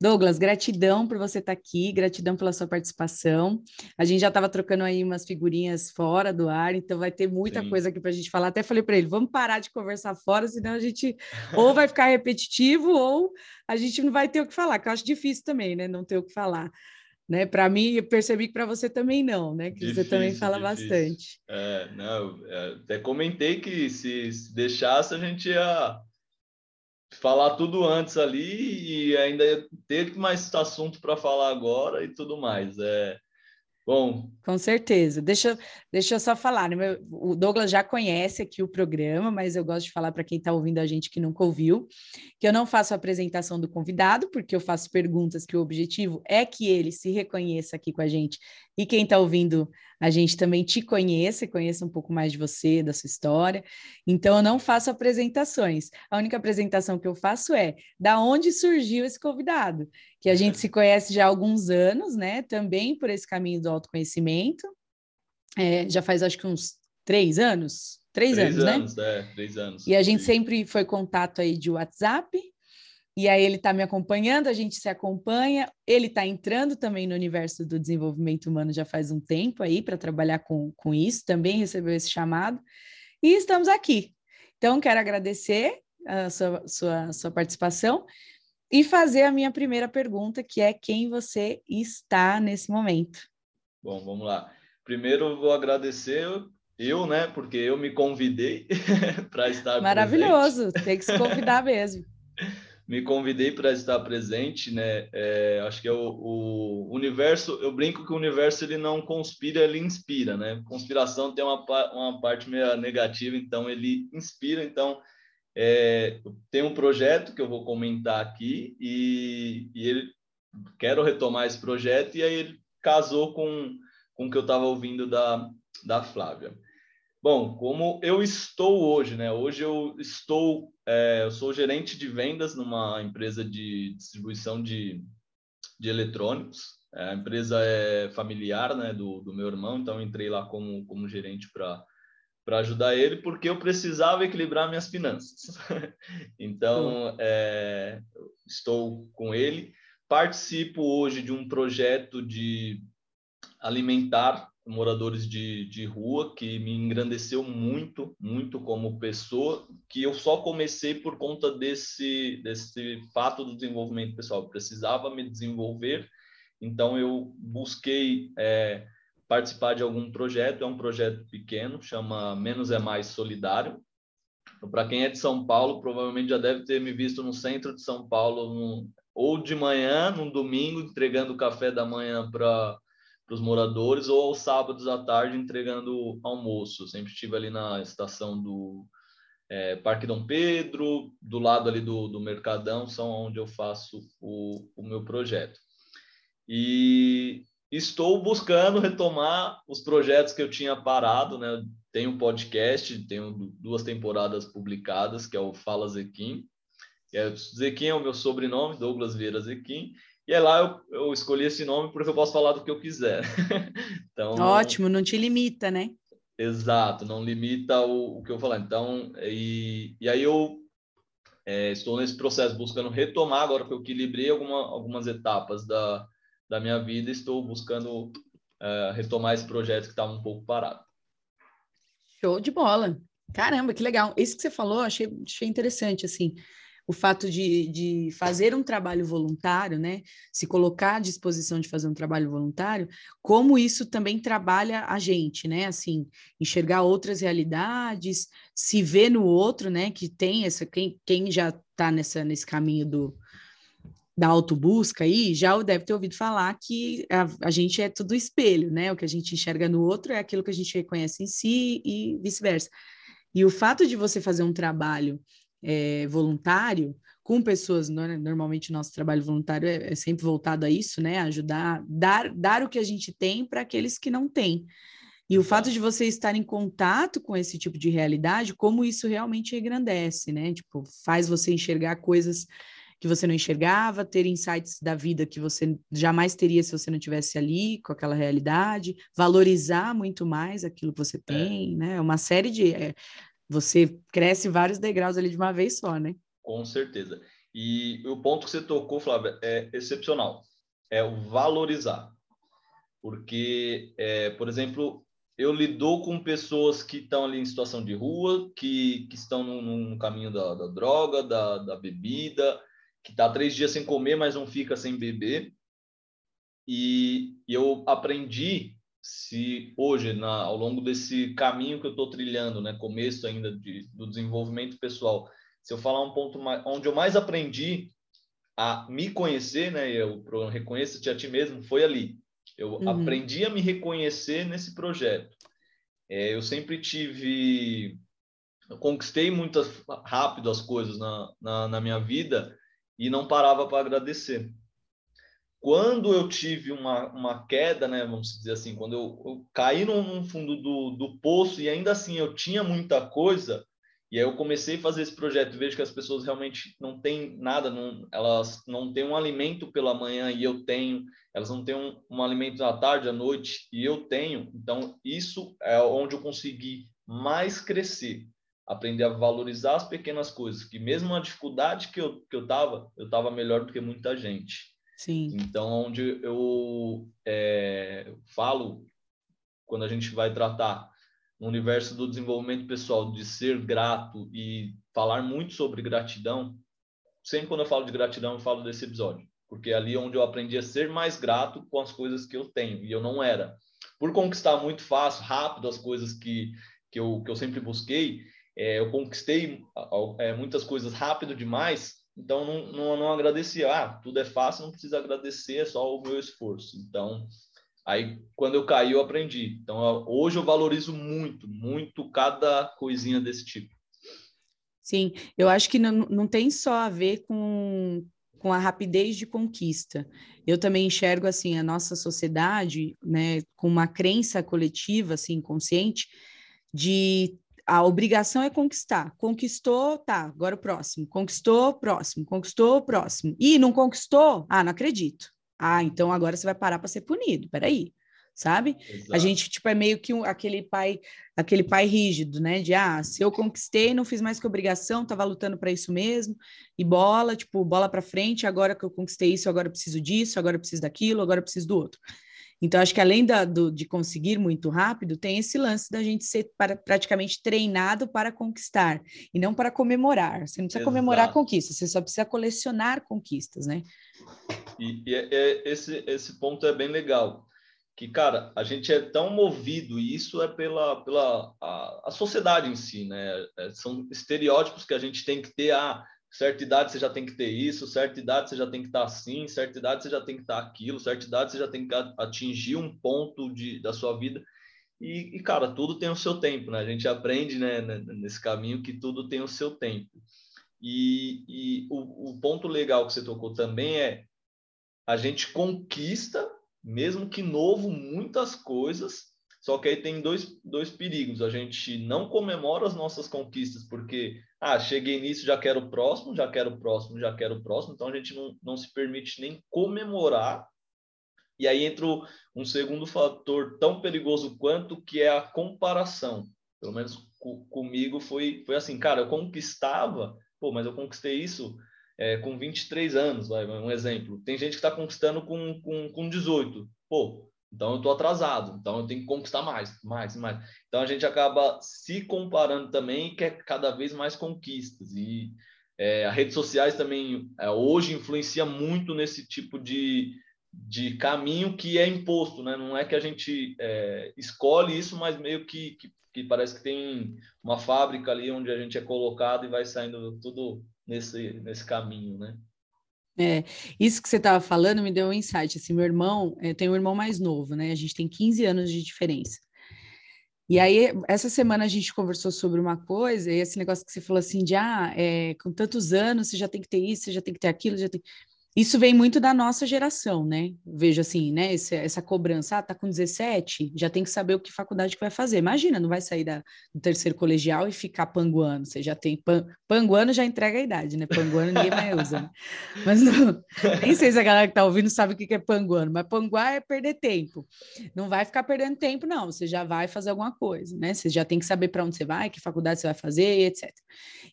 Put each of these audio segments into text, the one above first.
Douglas, gratidão por você estar tá aqui, gratidão pela sua participação. A gente já estava trocando aí umas figurinhas fora do ar, então vai ter muita Sim. coisa aqui para a gente falar. Até falei para ele, vamos parar de conversar fora, senão a gente ou vai ficar repetitivo ou a gente não vai ter o que falar, que eu acho difícil também, né? Não ter o que falar. Né? Para mim, eu percebi que para você também não, né? Que difícil, você também fala difícil. bastante. É, não, é, até comentei que se, se deixasse a gente ia falar tudo antes ali e ainda ter mais assunto para falar agora e tudo mais. É bom. Com certeza. Deixa, deixa eu só falar. Né? O Douglas já conhece aqui o programa, mas eu gosto de falar para quem está ouvindo a gente que nunca ouviu, que eu não faço a apresentação do convidado, porque eu faço perguntas que o objetivo é que ele se reconheça aqui com a gente e quem está ouvindo a gente também te conheça e conheça um pouco mais de você, da sua história. Então, eu não faço apresentações. A única apresentação que eu faço é da onde surgiu esse convidado, que a gente se conhece já há alguns anos, né? Também por esse caminho do autoconhecimento. É, já faz acho que uns três anos. Três, três anos, anos, né? É, três anos. E a gente sempre foi contato aí de WhatsApp, e aí ele está me acompanhando, a gente se acompanha. Ele está entrando também no universo do desenvolvimento humano já faz um tempo aí para trabalhar com, com isso, também recebeu esse chamado. E estamos aqui. Então, quero agradecer a sua, sua, sua participação e fazer a minha primeira pergunta, que é quem você está nesse momento. Bom, vamos lá. Primeiro, vou agradecer eu, né, porque eu me convidei para estar Maravilhoso, presente. tem que se convidar mesmo. me convidei para estar presente, né? É, acho que é o, o, universo. Eu brinco que o universo ele não conspira, ele inspira, né? Conspiração tem uma, uma parte meio negativa, então ele inspira. Então é, tem um projeto que eu vou comentar aqui e, e ele quero retomar esse projeto e aí ele casou com com o que eu estava ouvindo da da Flávia. Bom, como eu estou hoje, né? Hoje eu estou, é, eu sou gerente de vendas numa empresa de distribuição de, de eletrônicos. É, a empresa é familiar, né, do, do meu irmão, então entrei lá como, como gerente para para ajudar ele, porque eu precisava equilibrar minhas finanças. então, é, estou com ele. Participo hoje de um projeto de alimentar moradores de, de rua, que me engrandeceu muito, muito como pessoa, que eu só comecei por conta desse, desse fato do desenvolvimento pessoal. Eu precisava me desenvolver, então eu busquei é, participar de algum projeto, é um projeto pequeno, chama Menos é Mais Solidário. Para quem é de São Paulo, provavelmente já deve ter me visto no centro de São Paulo, ou de manhã, num domingo, entregando o café da manhã para para os moradores ou aos sábados à tarde entregando almoço. Sempre estive ali na estação do é, Parque Dom Pedro, do lado ali do, do Mercadão, são onde eu faço o, o meu projeto. E estou buscando retomar os projetos que eu tinha parado, né? Tenho um podcast, tenho duas temporadas publicadas, que é o Fala Zequim. É, Zequim é o meu sobrenome, Douglas Vieira Zequim, e é lá eu, eu escolhi esse nome porque eu posso falar do que eu quiser. então, Ótimo, não te limita, né? Exato, não limita o, o que eu falar. Então, e, e aí eu é, estou nesse processo buscando retomar, agora que eu equilibrei alguma, algumas etapas da, da minha vida, estou buscando é, retomar esse projeto que estava um pouco parado. Show de bola! Caramba, que legal! Isso que você falou, achei, achei interessante, assim o fato de, de fazer um trabalho voluntário, né? Se colocar à disposição de fazer um trabalho voluntário, como isso também trabalha a gente, né? Assim, enxergar outras realidades, se ver no outro, né? Que tem essa, quem, quem já está nesse caminho do da autobusca aí, já deve ter ouvido falar que a, a gente é tudo espelho, né? O que a gente enxerga no outro é aquilo que a gente reconhece em si e vice-versa. E o fato de você fazer um trabalho é, voluntário com pessoas, né? normalmente o nosso trabalho voluntário é, é, sempre voltado a isso, né? Ajudar, dar, dar o que a gente tem para aqueles que não têm. E o fato de você estar em contato com esse tipo de realidade, como isso realmente engrandece, né? Tipo, faz você enxergar coisas que você não enxergava, ter insights da vida que você jamais teria se você não tivesse ali com aquela realidade, valorizar muito mais aquilo que você é. tem, é. né? Uma série de é, você cresce vários degraus ali de uma vez só, né? Com certeza. E o ponto que você tocou, Flávia, é excepcional. É o valorizar. Porque, é, por exemplo, eu lido com pessoas que estão ali em situação de rua, que, que estão no, caminho da, da, droga, da, da bebida, que está três dias sem comer, mas não fica sem beber. E, e eu aprendi, se hoje, na, ao longo desse caminho que eu estou trilhando, né, começo ainda de, do desenvolvimento pessoal, se eu falar um ponto mais, onde eu mais aprendi a me conhecer, né, eu reconheço-te a ti mesmo, foi ali. Eu uhum. aprendi a me reconhecer nesse projeto. É, eu sempre tive, eu conquistei muito rápido as coisas na, na, na minha vida e não parava para agradecer. Quando eu tive uma, uma queda, né, vamos dizer assim, quando eu, eu caí no fundo do, do poço e ainda assim eu tinha muita coisa, e aí eu comecei a fazer esse projeto e vejo que as pessoas realmente não têm nada, não, elas não têm um alimento pela manhã e eu tenho, elas não têm um, um alimento à tarde, à noite e eu tenho. Então, isso é onde eu consegui mais crescer, aprender a valorizar as pequenas coisas, que mesmo a dificuldade que eu, que eu tava, eu tava melhor do que muita gente. Sim. Então, onde eu é, falo, quando a gente vai tratar no universo do desenvolvimento pessoal, de ser grato e falar muito sobre gratidão, sempre quando eu falo de gratidão, eu falo desse episódio, porque é ali onde eu aprendi a ser mais grato com as coisas que eu tenho, e eu não era. Por conquistar muito fácil, rápido as coisas que, que, eu, que eu sempre busquei, é, eu conquistei é, muitas coisas rápido demais, então não, não, não agradecia. Ah, tudo é fácil, não precisa agradecer, é só o meu esforço. Então, Aí, quando eu caí, eu aprendi. Então, hoje eu valorizo muito, muito cada coisinha desse tipo. Sim, eu acho que não, não tem só a ver com, com a rapidez de conquista. Eu também enxergo, assim, a nossa sociedade, né, com uma crença coletiva, assim, consciente, de a obrigação é conquistar. Conquistou, tá, agora o próximo. Conquistou, próximo. Conquistou, próximo. E não conquistou? Ah, não acredito. Ah, então agora você vai parar para ser punido. Peraí, sabe? Exato. A gente tipo é meio que um, aquele pai, aquele pai rígido, né? De ah, se eu conquistei, não fiz mais que obrigação, tava lutando para isso mesmo. E bola, tipo, bola para frente, agora que eu conquistei isso, agora eu preciso disso, agora eu preciso daquilo, agora eu preciso do outro. Então, acho que além da, do, de conseguir muito rápido, tem esse lance da gente ser para, praticamente treinado para conquistar e não para comemorar. Você não precisa Exato. comemorar conquistas, você só precisa colecionar conquistas, né? E, e é, é, esse, esse ponto é bem legal. Que, cara, a gente é tão movido, e isso é pela, pela a, a sociedade em si, né? É, são estereótipos que a gente tem que ter. Ah, certa idade você já tem que ter isso, certa idade você já tem que estar assim, certa idade você já tem que estar aquilo, certa idade você já tem que atingir um ponto de, da sua vida. E, e, cara, tudo tem o seu tempo, né? A gente aprende né, nesse caminho que tudo tem o seu tempo. E, e o, o ponto legal que você tocou também é a gente conquista, mesmo que novo, muitas coisas, só que aí tem dois, dois perigos. A gente não comemora as nossas conquistas porque, ah, cheguei nisso, já quero o próximo, já quero o próximo, já quero o próximo. Então a gente não, não se permite nem comemorar. E aí entra um segundo fator tão perigoso quanto, que é a comparação. Pelo menos comigo foi, foi assim, cara, eu conquistava, pô, mas eu conquistei isso é, com 23 anos, vai, um exemplo. Tem gente que está conquistando com, com, com 18. Pô, então eu estou atrasado, então eu tenho que conquistar mais, mais, mais. Então a gente acaba se comparando também e quer cada vez mais conquistas. E é, as redes sociais também é, hoje influencia muito nesse tipo de, de caminho que é imposto, né? Não é que a gente é, escolhe isso, mas meio que, que, que, parece que tem uma fábrica ali onde a gente é colocado e vai saindo tudo nesse, nesse caminho, né? É, isso que você estava falando me deu um insight. Assim, meu irmão, é, tem um irmão mais novo, né? A gente tem 15 anos de diferença. E aí, essa semana a gente conversou sobre uma coisa, e esse negócio que você falou assim, de ah, é, com tantos anos você já tem que ter isso, você já tem que ter aquilo, já tem. Isso vem muito da nossa geração, né? Vejo assim, né? Esse, essa cobrança, ah, tá com 17, já tem que saber o que faculdade que vai fazer. Imagina, não vai sair da, do terceiro colegial e ficar panguano. Você já tem pan, panguano já entrega a idade, né? Panguano ninguém mais usa. Né? Mas não, nem sei se a galera que tá ouvindo sabe o que é panguano, mas panguar é perder tempo. Não vai ficar perdendo tempo, não. Você já vai fazer alguma coisa, né? Você já tem que saber para onde você vai, que faculdade você vai fazer, etc.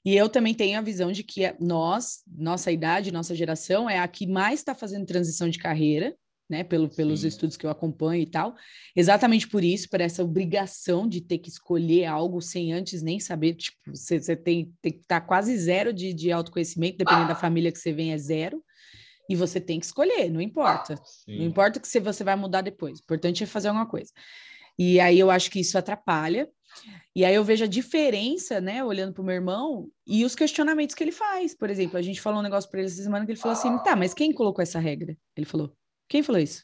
E eu também tenho a visão de que nós, nossa idade, nossa geração, é a que mais está fazendo transição de carreira, né, pelo, pelos Sim. estudos que eu acompanho e tal, exatamente por isso, por essa obrigação de ter que escolher algo sem antes nem saber, tipo, você, você tem, tem que estar tá quase zero de, de autoconhecimento, dependendo da família que você vem, é zero, e você tem que escolher, não importa, Sim. não importa que se você vai mudar depois, o importante é fazer alguma coisa. E aí eu acho que isso atrapalha, e aí eu vejo a diferença, né, olhando para o meu irmão e os questionamentos que ele faz. Por exemplo, a gente falou um negócio para ele essa semana que ele falou assim: tá, mas quem colocou essa regra? Ele falou: quem falou isso?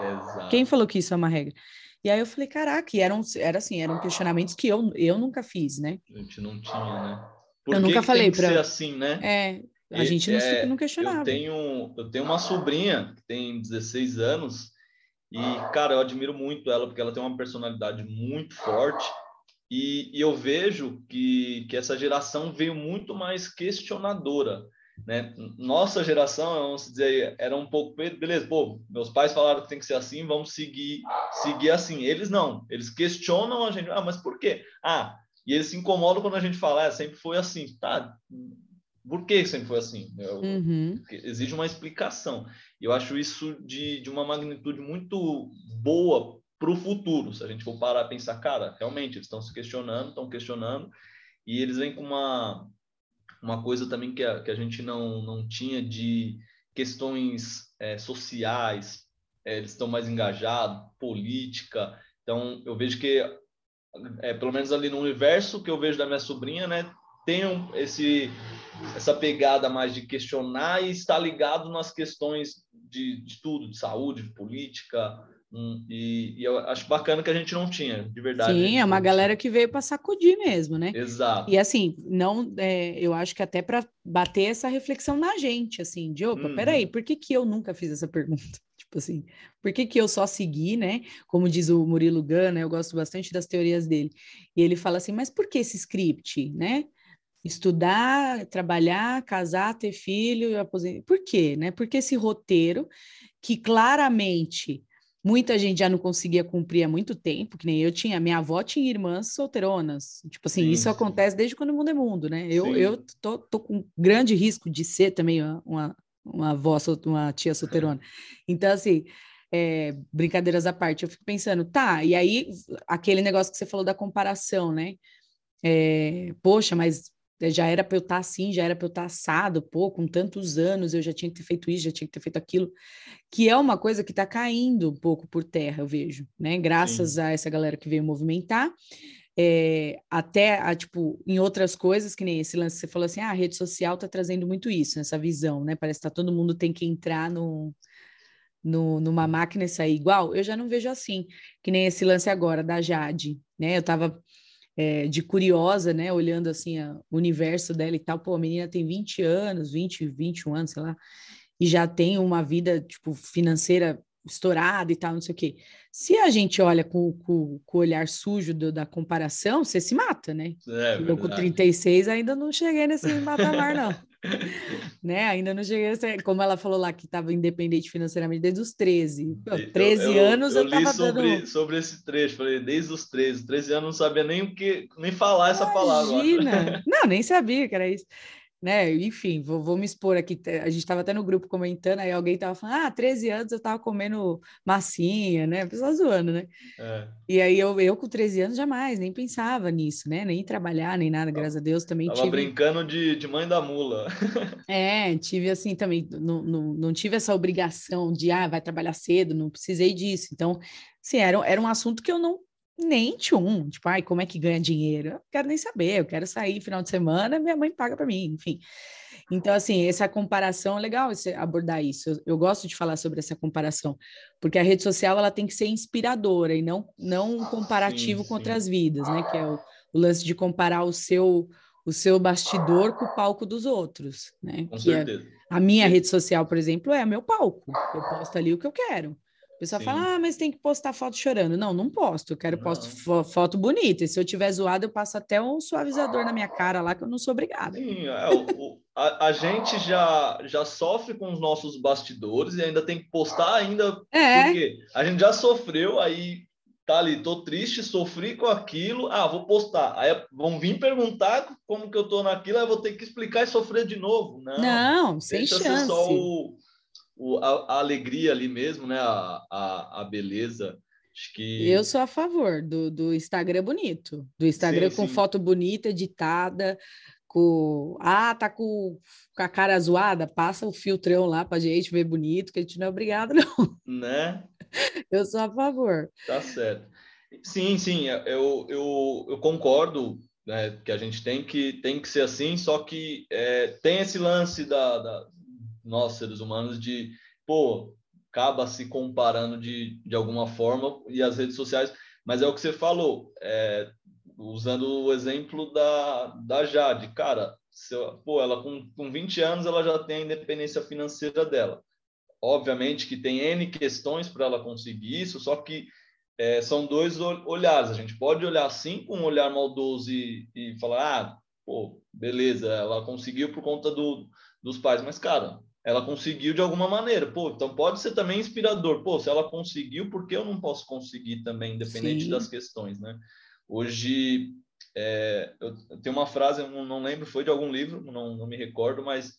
Exato. Quem falou que isso é uma regra? E aí eu falei, caraca, e eram, era assim, eram questionamentos que eu, eu nunca fiz, né? A gente não tinha, né? Por eu nunca falei para assim, né? É, a gente não, é, não questionava. Eu tenho, eu tenho uma sobrinha que tem 16 anos e, cara, eu admiro muito ela porque ela tem uma personalidade muito forte e, e, eu vejo que, que essa geração veio muito mais questionadora. Né? Nossa geração, vamos dizer, era um pouco, beleza, pô, meus pais falaram que tem que ser assim, vamos seguir, seguir assim. Eles não, eles questionam a gente, ah, mas por quê? Ah, e eles se incomodam quando a gente fala, é, sempre foi assim, tá? Por que sempre foi assim? Eu, uhum. Exige uma explicação. Eu acho isso de, de uma magnitude muito boa para o futuro. Se a gente for parar a pensar, cara, realmente eles estão se questionando, estão questionando, e eles vêm com uma, uma coisa também que a, que a gente não, não tinha de questões é, sociais, é, eles estão mais engajados, política. Então, eu vejo que, é, pelo menos ali no universo que eu vejo da minha sobrinha, né, tem um, esse, essa pegada mais de questionar e estar ligado nas questões de, de tudo, de saúde, de política, Hum, e, e, eu acho bacana que a gente não tinha, de verdade. Sim, é uma galera que veio para sacudir mesmo, né? Exato. E assim, não, é, eu acho que até para bater essa reflexão na gente, assim, de opa, uhum. peraí, por que, que eu nunca fiz essa pergunta? Tipo assim, por que, que eu só segui, né? Como diz o Murilo Gana, eu gosto bastante das teorias dele. E ele fala assim, mas por que esse script, né? Estudar, trabalhar, casar, ter filho, aposentar. Por quê, né? Porque esse roteiro que claramente Muita gente já não conseguia cumprir há muito tempo, que nem eu tinha. Minha avó tinha irmãs solteironas. Tipo assim, sim, isso sim. acontece desde quando o mundo é mundo, né? Eu, eu tô, tô com grande risco de ser também uma, uma, uma avó, uma tia solteirona. Então, assim, é, brincadeiras à parte, eu fico pensando, tá, e aí aquele negócio que você falou da comparação, né? É, poxa, mas já era para eu estar tá assim, já era para eu estar tá assado, pô, com tantos anos eu já tinha que ter feito isso, já tinha que ter feito aquilo, que é uma coisa que está caindo um pouco por terra, eu vejo, né? Graças Sim. a essa galera que veio movimentar, é, até, a, tipo, em outras coisas, que nem esse lance, você falou assim, ah, a rede social está trazendo muito isso, essa visão, né? Parece que tá, todo mundo tem que entrar no, no, numa máquina e sair igual, eu já não vejo assim, que nem esse lance agora da Jade, né? Eu estava é, de curiosa, né? Olhando assim o universo dela e tal. Pô, a menina tem 20 anos, 20, 21 anos, sei lá, e já tem uma vida, tipo, financeira estourada e tal, não sei o quê. Se a gente olha com, com, com o olhar sujo do, da comparação, você se mata, né? É, eu com 36 ainda não cheguei nesse patamar, não. né? Ainda não cheguei a ser, como ela falou lá, que estava independente financeiramente desde os 13. Pô, 13 eu, anos eu, eu, eu li sobre, dando... sobre esse trecho, falei, desde os 13. 13 anos não sabia nem o que, nem falar essa Imagina. palavra. Imagina! Não, nem sabia que era isso né? Enfim, vou, vou me expor aqui. A gente estava até no grupo comentando, aí alguém estava falando, ah, 13 anos eu estava comendo massinha, né? Pessoal zoando, né? É. E aí eu, eu com 13 anos jamais, nem pensava nisso, né? Nem trabalhar, nem nada, graças a Deus também tava tive... brincando de, de mãe da mula. é, tive assim também, não, não, não tive essa obrigação de, ah, vai trabalhar cedo, não precisei disso. Então, sim, era, era um assunto que eu não nem tchum, tipo, ai, como é que ganha dinheiro? Eu quero nem saber, eu quero sair final de semana, minha mãe paga para mim, enfim. Então, assim, essa comparação é legal você abordar isso. Eu, eu, gosto de falar sobre essa comparação, porque a rede social ela tem que ser inspiradora e não, não um comparativo sim, com outras vidas, né? Que é o, o, lance de comparar o seu o seu bastidor com o palco dos outros, né? Com que é certeza. É, a minha rede social, por exemplo, é meu palco. Eu posto ali o que eu quero pessoa Sim. fala, ah, mas tem que postar foto chorando. Não, não posto. Eu quero posto fo foto bonita. E se eu tiver zoado, eu passo até um suavizador na minha cara lá, que eu não sou obrigada. Sim, é, o, o, a, a, gente já, já sofre com os nossos bastidores e ainda tem que postar ainda. É. Porque a gente já sofreu, aí tá ali, tô triste, sofri com aquilo, ah, vou postar. Aí vão vir perguntar como que eu tô naquilo, aí eu vou ter que explicar e sofrer de novo. Não, não sem chance. só o o, a, a, alegria ali mesmo, né? A, a, a, beleza. Acho que... Eu sou a favor do, do Instagram bonito, do Instagram sim, com sim. foto bonita, editada, com. Ah, tá com, com a cara zoada, passa o filtrão lá pra gente ver bonito, que a gente não é obrigado, não. Né? Eu sou a favor. Tá certo. Sim, sim, eu, eu, eu concordo né, que a gente tem que, tem que ser assim, só que é, tem esse lance da, da nós, seres humanos, de, pô, acaba se comparando de, de alguma forma e as redes sociais, mas é o que você falou, é, usando o exemplo da, da Jade, cara, pô, ela com, com 20 anos ela já tem a independência financeira dela. Obviamente que tem N questões para ela conseguir isso, só que é, são dois olhares. A gente pode olhar assim com um olhar maldoso e, e falar, ah, pô, beleza, ela conseguiu por conta do, dos pais, mas, cara, ela conseguiu de alguma maneira. Pô, então pode ser também inspirador. Pô, se ela conseguiu, por que eu não posso conseguir também, independente Sim. das questões, né? Hoje, é, eu, tenho uma frase, eu não lembro, foi de algum livro, não, não me recordo, mas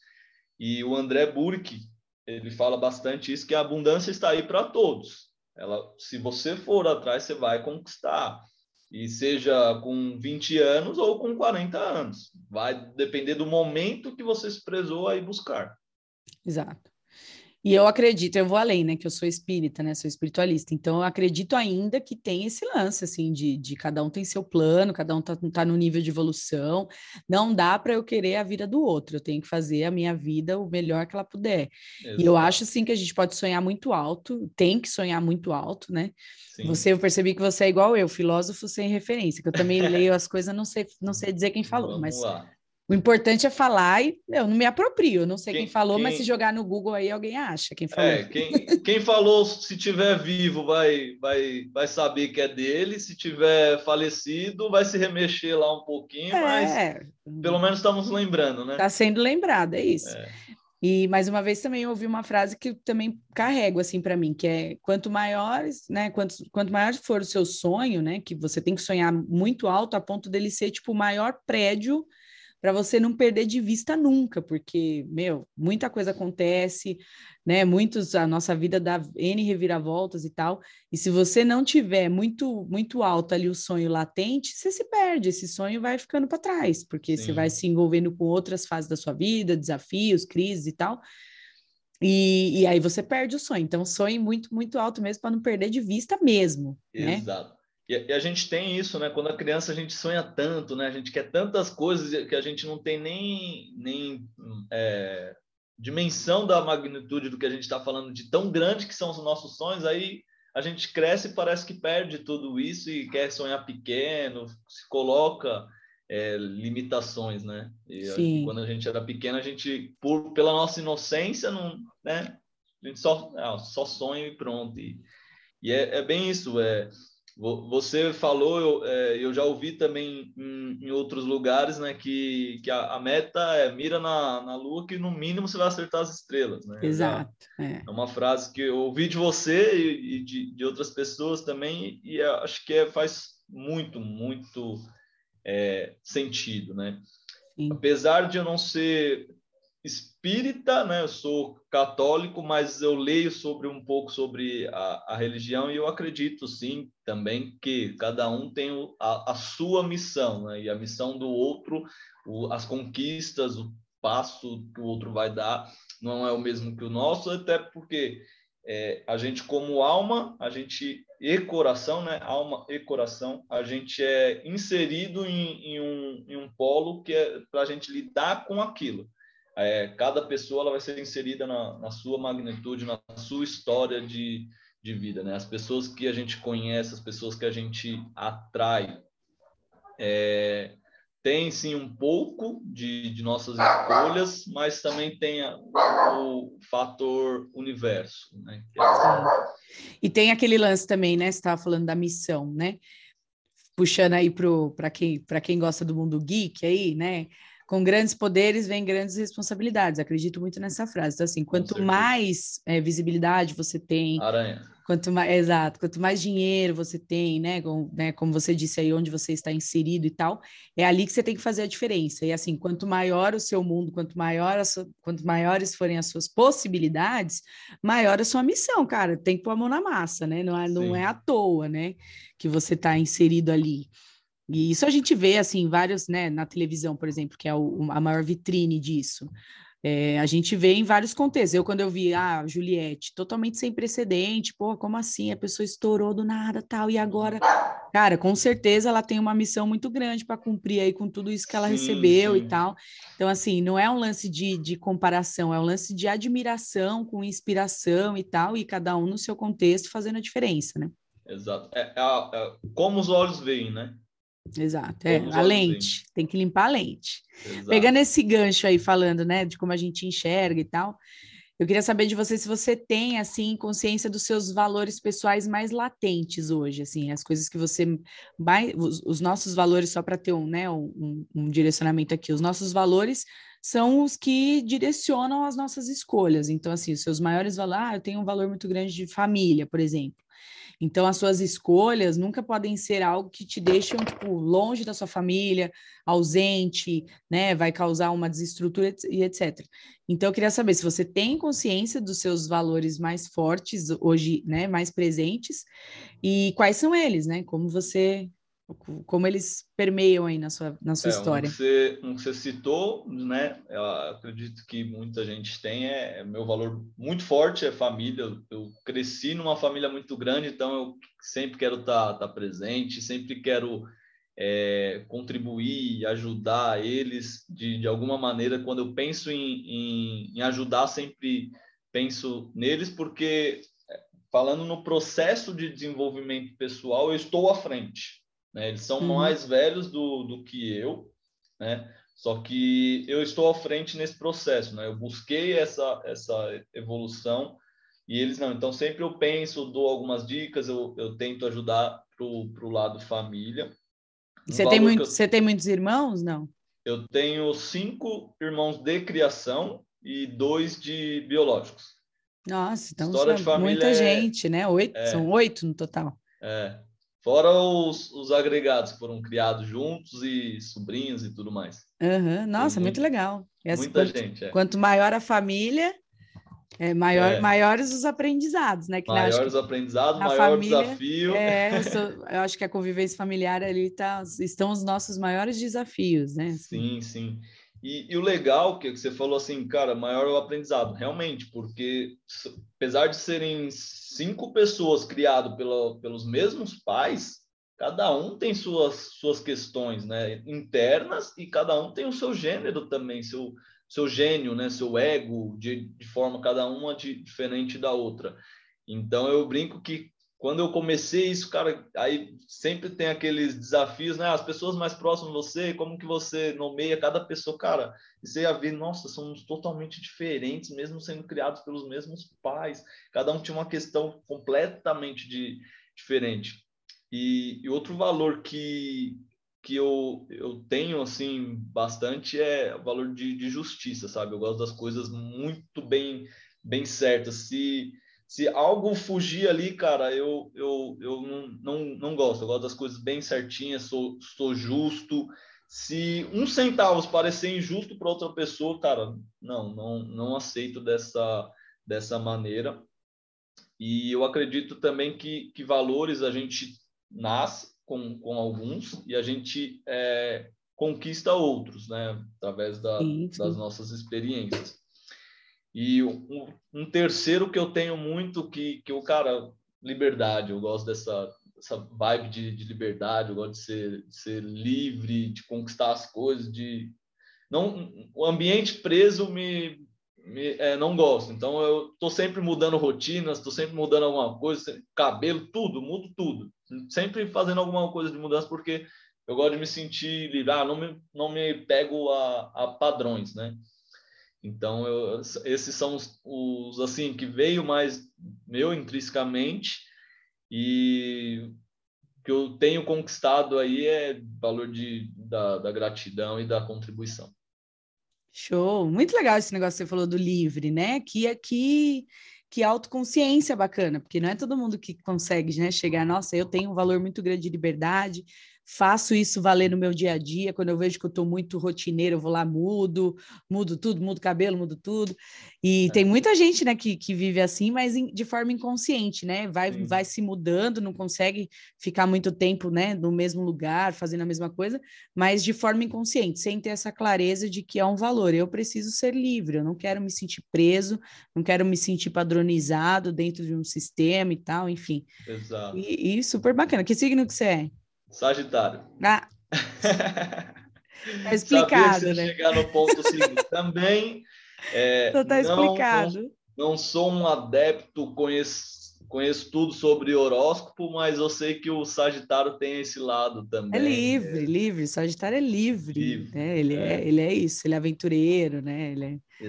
e o André Burke, ele fala bastante isso, que a abundância está aí para todos. Ela, se você for atrás, você vai conquistar. E seja com 20 anos ou com 40 anos. Vai depender do momento que você se prezou a ir buscar. Exato. E eu acredito, eu vou além, né? Que eu sou espírita, né? Sou espiritualista. Então, eu acredito ainda que tem esse lance, assim, de, de cada um tem seu plano, cada um tá, tá no nível de evolução. Não dá para eu querer a vida do outro. Eu tenho que fazer a minha vida o melhor que ela puder. Exato. E eu acho, assim, que a gente pode sonhar muito alto, tem que sonhar muito alto, né? Sim. Você, eu percebi que você é igual eu, filósofo sem referência, que eu também leio as coisas, não sei, não sei dizer quem falou, Vamos mas lá. O importante é falar e eu não me aproprio. Não sei quem, quem falou, quem... mas se jogar no Google aí alguém acha quem falou. É, quem, quem falou, se tiver vivo, vai, vai, vai saber que é dele. Se tiver falecido, vai se remexer lá um pouquinho, é. mas pelo menos estamos lembrando, né? Está sendo lembrado, é isso. É. E mais uma vez também eu ouvi uma frase que também carrego assim para mim, que é quanto maiores, né, quanto, quanto maior for o seu sonho, né, que você tem que sonhar muito alto a ponto dele ser tipo o maior prédio para você não perder de vista nunca, porque, meu, muita coisa acontece, né? Muitos, a nossa vida dá N reviravoltas e tal. E se você não tiver muito, muito alto ali o sonho latente, você se perde, esse sonho vai ficando para trás, porque Sim. você vai se envolvendo com outras fases da sua vida, desafios, crises e tal. E, e aí você perde o sonho. Então, sonhe muito, muito alto mesmo para não perder de vista mesmo. Né? Exato. Né? E, a gente tem isso, né? Quando a criança a gente sonha tanto, né? A gente quer tantas coisas que a gente não tem nem, nem é, dimensão da magnitude do que a gente está falando, de tão grande que são os nossos sonhos. Aí a gente cresce e parece que perde tudo isso e quer sonhar pequeno, se coloca é, limitações, né? E quando a gente era pequeno, a gente, por, pela nossa inocência, não, né? A gente só, ah, só sonha e pronto. E, e é, é bem isso, é você falou, eu, é, eu já ouvi também em, em, outros lugares, né, que, que a, a, meta é mira na, na lua que no mínimo você vai acertar as estrelas, né? Exato. É, é uma frase que eu ouvi de você e, e de, de outras pessoas também e acho que é, faz muito, muito é, sentido, né? Sim. Apesar de eu não ser espírita, né? Eu sou católico, mas eu leio sobre um pouco sobre a, a religião e eu acredito sim também que cada um tem a, a sua missão, né? E a missão do outro, o, as conquistas, o passo que o outro vai dar não é o mesmo que o nosso, até porque é, a gente como alma, a gente e coração, né? Alma e coração, a gente é inserido em, em um, em um polo que é para a gente lidar com aquilo. É, cada pessoa ela vai ser inserida na, na sua magnitude, na sua história de, de vida, né? As pessoas que a gente conhece, as pessoas que a gente atrai, é, tem sim um pouco de, de nossas escolhas, mas também tem a, o fator universo, né? É... E tem aquele lance também, né? Você estava falando da missão, né? Puxando aí para quem, quem gosta do mundo geek aí, né? Com grandes poderes vem grandes responsabilidades. Acredito muito nessa frase. Então, assim, quanto mais é, visibilidade você tem, Aranha. quanto mais, exato, quanto mais dinheiro você tem, né, com, né, como você disse aí, onde você está inserido e tal, é ali que você tem que fazer a diferença. E assim, quanto maior o seu mundo, quanto maior sua, quanto maiores forem as suas possibilidades, maior a sua missão, cara. Tem que pôr a mão na massa, né? Não é, não é à toa, né, que você está inserido ali. E isso a gente vê, assim, vários, né, na televisão, por exemplo, que é o, a maior vitrine disso. É, a gente vê em vários contextos. Eu, quando eu vi a ah, Juliette, totalmente sem precedente, pô, como assim? A pessoa estourou do nada, tal, e agora, cara, com certeza ela tem uma missão muito grande para cumprir aí com tudo isso que ela sim, recebeu sim. e tal. Então, assim, não é um lance de, de comparação, é um lance de admiração com inspiração e tal, e cada um no seu contexto fazendo a diferença, né? Exato. É, é, é como os olhos veem, né? Exato, é, a lente, tem que limpar a lente. Exato. Pegando esse gancho aí, falando, né, de como a gente enxerga e tal, eu queria saber de você se você tem, assim, consciência dos seus valores pessoais mais latentes hoje, assim, as coisas que você vai, os, os nossos valores, só para ter um, né, um, um direcionamento aqui, os nossos valores são os que direcionam as nossas escolhas. Então, assim, os seus maiores valores, ah, eu tenho um valor muito grande de família, por exemplo. Então, as suas escolhas nunca podem ser algo que te deixam tipo, longe da sua família, ausente, né? Vai causar uma desestrutura e etc. Então, eu queria saber se você tem consciência dos seus valores mais fortes hoje, né? Mais presentes e quais são eles, né? Como você como eles permeiam aí na sua, na sua é, história. Um que, você, um que você citou, né? Eu acredito que muita gente tem, é, é meu valor muito forte, é família. Eu, eu, cresci numa família muito grande, então eu sempre quero estar tá, tá presente, sempre quero é, contribuir, ajudar eles de, de alguma maneira. Quando eu penso em, em, em ajudar, sempre penso neles, porque é, falando no processo de desenvolvimento pessoal, eu estou à frente. Né? Eles são uhum. mais velhos do, do que eu, né? Só que eu estou à frente nesse processo, né? Eu busquei essa, essa evolução e eles não. Então, sempre eu penso, dou algumas dicas, eu, eu tento ajudar para o lado família. Um você, tem muito, eu... você tem muitos irmãos, não? Eu tenho cinco irmãos de criação e dois de biológicos. Nossa, então História de família muita é... gente, né? Oito, é... São oito no total. É, Fora os, os agregados que foram criados juntos e sobrinhos e tudo mais. Uhum. Nossa, muito, muito, legal. Essa, muita quanto, gente. É. Quanto maior a família, é, maior, é. maiores os aprendizados, né? Que maiores os aprendizados, maior família, desafio. É, eu, sou, eu, acho que a convivência familiar ali tá, estão os nossos maiores desafios, né? Sim, sim. E, e, o legal que você falou assim, cara, maior é o aprendizado, realmente, porque apesar de serem cinco pessoas criadas pelos mesmos pais, cada um tem suas, suas questões né, internas e cada um tem o seu gênero também, seu, seu gênio, né, seu ego, de, de forma cada uma de, diferente da outra. Então eu brinco que quando eu comecei isso, cara, aí sempre tem aqueles desafios, né? As pessoas mais próximas de você, como que você nomeia cada pessoa, cara? E você ia ver, nossa, somos totalmente diferentes, mesmo sendo criados pelos mesmos pais. Cada um tinha uma questão completamente de, diferente. E, e outro valor que, que eu, eu tenho, assim, bastante é o valor de, de justiça, sabe? Eu gosto das coisas muito bem, bem certas. Se se algo fugir ali, cara, eu, eu, eu não, não, não gosto. Eu gosto das coisas bem certinhas, sou, sou justo. Se um centavo parecer injusto para outra pessoa, cara, não, não, não aceito dessa, dessa maneira. E eu acredito também que, que valores a gente nasce com, com alguns e a gente é, conquista outros, né? Através da, sim, sim. das nossas experiências. E um, um, terceiro que eu tenho muito, que, que o cara, liberdade, eu gosto dessa, dessa vibe de, de liberdade, eu gosto de ser, de ser livre, de conquistar as coisas, de, não, o ambiente preso me, me é, não gosto. Então eu estou sempre mudando rotinas, estou sempre mudando alguma coisa, cabelo, tudo, mudo tudo. Sempre fazendo alguma coisa de mudança porque eu gosto de me sentir livre. Ah, não me, não me pego a, a padrões, né? Então, eu, esses são os, os, assim que veio mais meu intrinsecamente e que eu tenho conquistado aí é valor de, da, da gratidão e da contribuição. Show, muito legal esse negócio que você falou do livre, né? Que aqui que autoconsciência bacana, porque não é todo mundo que consegue, né, chegar, nossa, eu tenho um valor muito grande de liberdade, faço isso valer no meu dia a dia. Quando eu vejo que eu estou muito rotineiro, eu vou lá, mudo, mudo tudo, mudo cabelo, mudo tudo. E é. tem muita gente, né, que, que vive assim, mas de forma inconsciente, né? Vai, vai se mudando, não consegue ficar muito tempo, né, no mesmo lugar, fazendo a mesma coisa, mas de forma inconsciente, sem ter essa clareza de que é um valor. Eu preciso ser livre, eu não quero me sentir preso, não quero me sentir padronizado dentro de um sistema e tal, enfim. Exato. E, e super bacana. Que signo que você é? Sagitário. Ah. Tá explicado, Sabia né? chegar no ponto seguinte. Também é, então tá não, explicado. Não, não, sou um adepto, conheço, conheço tudo sobre horóscopo, mas eu sei que o Sagitário tem esse lado também. É livre, é... livre. Sagitário é livre. livre né? ele, é. é. ele é isso, ele é aventureiro, né? Ele é...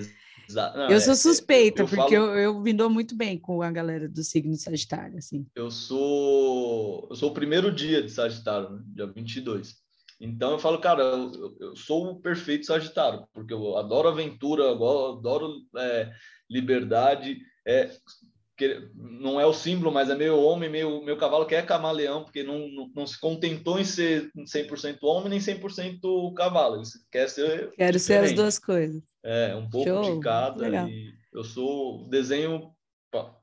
Não, eu sou é, suspeita, eu, eu porque falo... eu, eu me dou muito bem com a galera do signo Sagitário, assim. Eu sou eu sou o primeiro dia de Sagitário, né? dia 22. Então eu falo, cara, eu, eu sou o perfeito Sagitário, porque eu adoro aventura, eu adoro é, liberdade, é, que não é o símbolo, mas é meio homem, meio meu cavalo que é camaleão, porque não, não, não se contentou em ser 100% homem nem 100% cavalo, ele quer ser Quero diferente. ser as duas coisas. É, um pouco Show. de cada. Legal. E eu sou desenho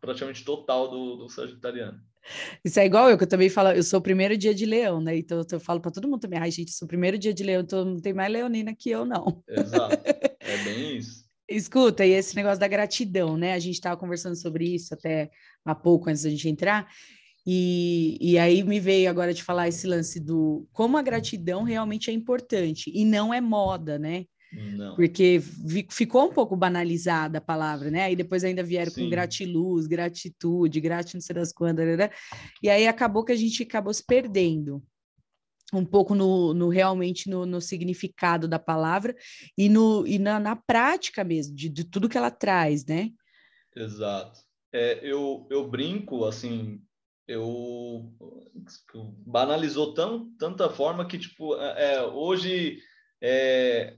praticamente total do, do Sagitariano. Isso é igual eu, que eu também falo, eu sou o primeiro dia de leão, né? Então eu falo para todo mundo também, ai, gente, sou o primeiro dia de leão, então não tem mais leonina que eu, não. Exato, é bem isso. Escuta, e esse negócio da gratidão, né? A gente estava conversando sobre isso até há pouco antes da gente entrar, e, e aí me veio agora de falar esse lance do como a gratidão realmente é importante e não é moda, né? Não. Porque ficou um pouco banalizada a palavra, né? Aí depois ainda vieram Sim. com gratiluz, gratitude, gratidão, não sei das quantas, né? e aí acabou que a gente acabou se perdendo um pouco no, no realmente no, no, significado da palavra e, no, e na, na prática mesmo, de, de, tudo que ela traz, né? Exato. É, eu, eu brinco, assim, eu banalizou tão, tanta forma que, tipo, é, é hoje é,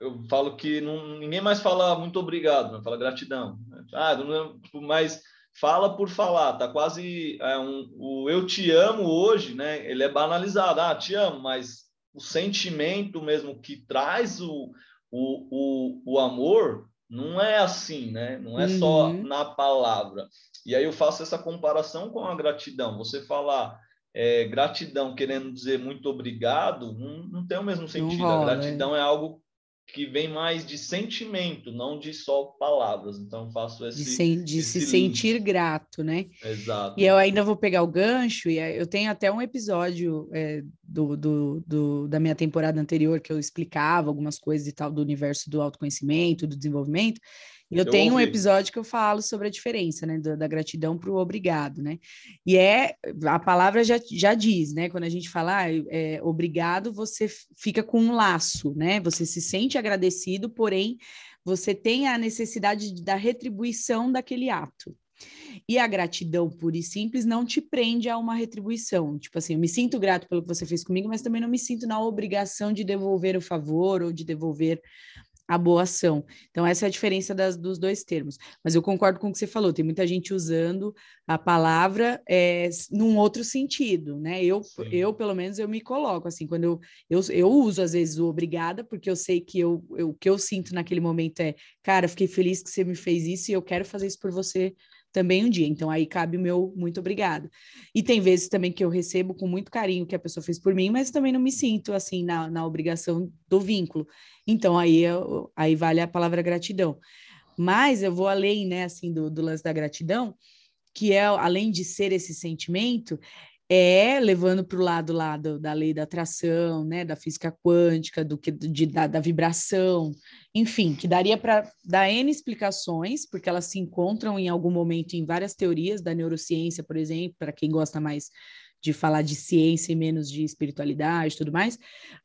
eu falo que não, ninguém mais fala muito obrigado, não fala gratidão. Ah, não, tipo, mas fala por falar, tá quase é um, o eu te amo hoje, né? Ele é banalizado, ah, te amo, mas o sentimento mesmo que traz o, o, o, o amor não é assim, né? Não é uhum. só na palavra. E aí eu faço essa comparação com a gratidão. Você falar é, gratidão querendo dizer muito obrigado, não, não tem o mesmo sentido. Rola, a gratidão é. é algo que vem mais de sentimento, não de só palavras. Então, faço esse. De, sen de esse se sentir grato, né? Exato. E eu ainda vou pegar o gancho, e eu tenho até um episódio é, do, do, do, da minha temporada anterior que eu explicava algumas coisas e tal do universo do autoconhecimento, do desenvolvimento. Eu, eu tenho ouvi. um episódio que eu falo sobre a diferença, né, da, da gratidão para o obrigado, né? E é a palavra já, já diz, né? Quando a gente fala ah, é, obrigado, você fica com um laço, né? Você se sente agradecido, porém você tem a necessidade da retribuição daquele ato. E a gratidão pura e simples não te prende a uma retribuição. Tipo assim, eu me sinto grato pelo que você fez comigo, mas também não me sinto na obrigação de devolver o favor ou de devolver a boa ação. Então, essa é a diferença das, dos dois termos. Mas eu concordo com o que você falou, tem muita gente usando a palavra é, num outro sentido, né? Eu, eu, pelo menos, eu me coloco assim, quando eu, eu, eu uso, às vezes, o obrigada, porque eu sei que eu, eu, o que eu sinto naquele momento é, cara, fiquei feliz que você me fez isso e eu quero fazer isso por você também um dia. Então aí cabe o meu muito obrigado. E tem vezes também que eu recebo com muito carinho que a pessoa fez por mim, mas também não me sinto assim na, na obrigação do vínculo. Então aí, eu, aí vale a palavra gratidão. Mas eu vou além, né, assim, do, do lance da gratidão, que é além de ser esse sentimento, é levando para o lado lá do, da lei da atração, né, da física quântica, do que de, da, da vibração, enfim, que daria para dar N explicações, porque elas se encontram em algum momento em várias teorias da neurociência, por exemplo, para quem gosta mais de falar de ciência e menos de espiritualidade e tudo mais,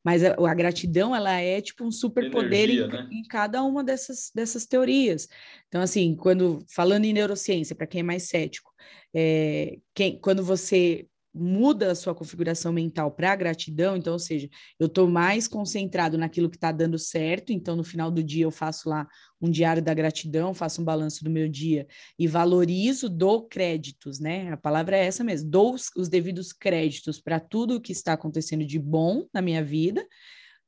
mas a, a, gratidão, ela é tipo um superpoder em, né? em, cada uma dessas, dessas teorias. Então, assim, quando, falando em neurociência, para quem é mais cético, é, quem, quando você muda a sua configuração mental para gratidão, então, ou seja, eu estou mais concentrado naquilo que está dando certo, então no final do dia eu faço lá um diário da gratidão, faço um balanço do meu dia e valorizo, dou créditos, né? A palavra é essa mesmo, dou os, os devidos créditos para tudo o que está acontecendo de bom na minha vida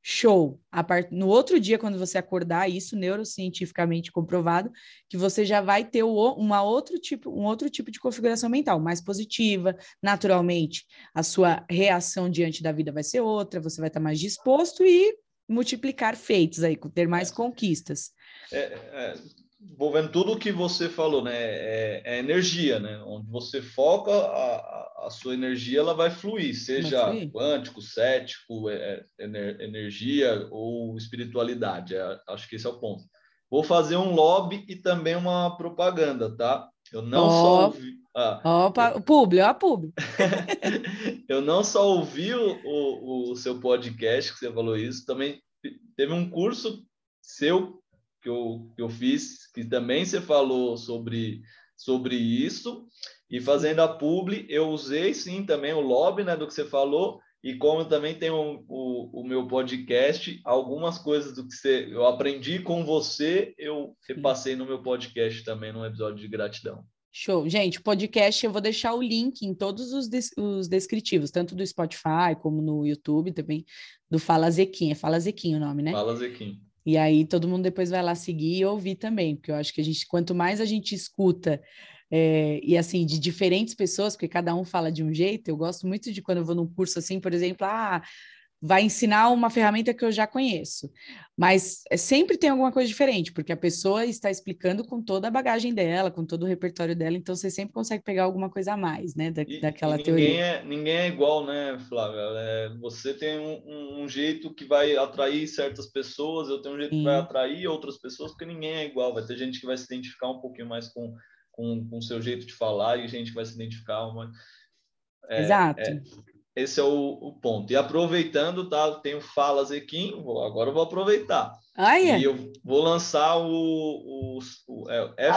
Show. Part... No outro dia, quando você acordar, isso neurocientificamente comprovado, que você já vai ter o... uma outro tipo, um outro tipo de configuração mental, mais positiva, naturalmente. A sua reação diante da vida vai ser outra, você vai estar mais disposto e multiplicar feitos aí, ter mais é. conquistas. É, é, envolvendo tudo o que você falou, né? É, é, energia, né? Onde você foca a, a sua energia, ela vai fluir, seja vai fluir. quântico, cético, é, é energia ou espiritualidade. É, acho que esse é o ponto. Vou fazer um lobby e também uma propaganda, tá? Eu não oh. só ouvi. Ah, Opa, eu... público, a público. eu não só ouvi o, o, o seu podcast, que você falou isso, também teve um curso seu que eu, que eu fiz, que também você falou sobre, sobre isso, e fazendo a publi, eu usei sim também o lobby, né, do que você falou, e como também tem o, o, o, meu podcast, algumas coisas do que você, eu aprendi com você, eu repassei no meu podcast também, num episódio de gratidão. Show. Gente, o podcast eu vou deixar o link em todos os, des os descritivos, tanto do Spotify como no YouTube também, do Fala Zequim. É Fala Zequim o nome, né? Fala Zequim. E aí todo mundo depois vai lá seguir e ouvir também, porque eu acho que a gente, quanto mais a gente escuta, é, e assim, de diferentes pessoas, porque cada um fala de um jeito, eu gosto muito de quando eu vou num curso assim, por exemplo, ah, vai ensinar uma ferramenta que eu já conheço. Mas é, sempre tem alguma coisa diferente, porque a pessoa está explicando com toda a bagagem dela, com todo o repertório dela, então você sempre consegue pegar alguma coisa a mais, né, da, e, daquela e teoria. É, ninguém é igual, né, Flávia? É, você tem um, um, jeito que vai atrair certas pessoas, eu tenho um jeito Sim. que vai atrair outras pessoas, porque ninguém é igual. Vai ter gente que vai se identificar um pouquinho mais com com o seu jeito de falar e gente que vai se identificar. Uma, é, Exato. É, esse é o, o, ponto. E aproveitando, tá? Tenho Fala Zequim, vou, agora eu vou aproveitar. Ah, é? E eu vou lançar o. o, o é, é,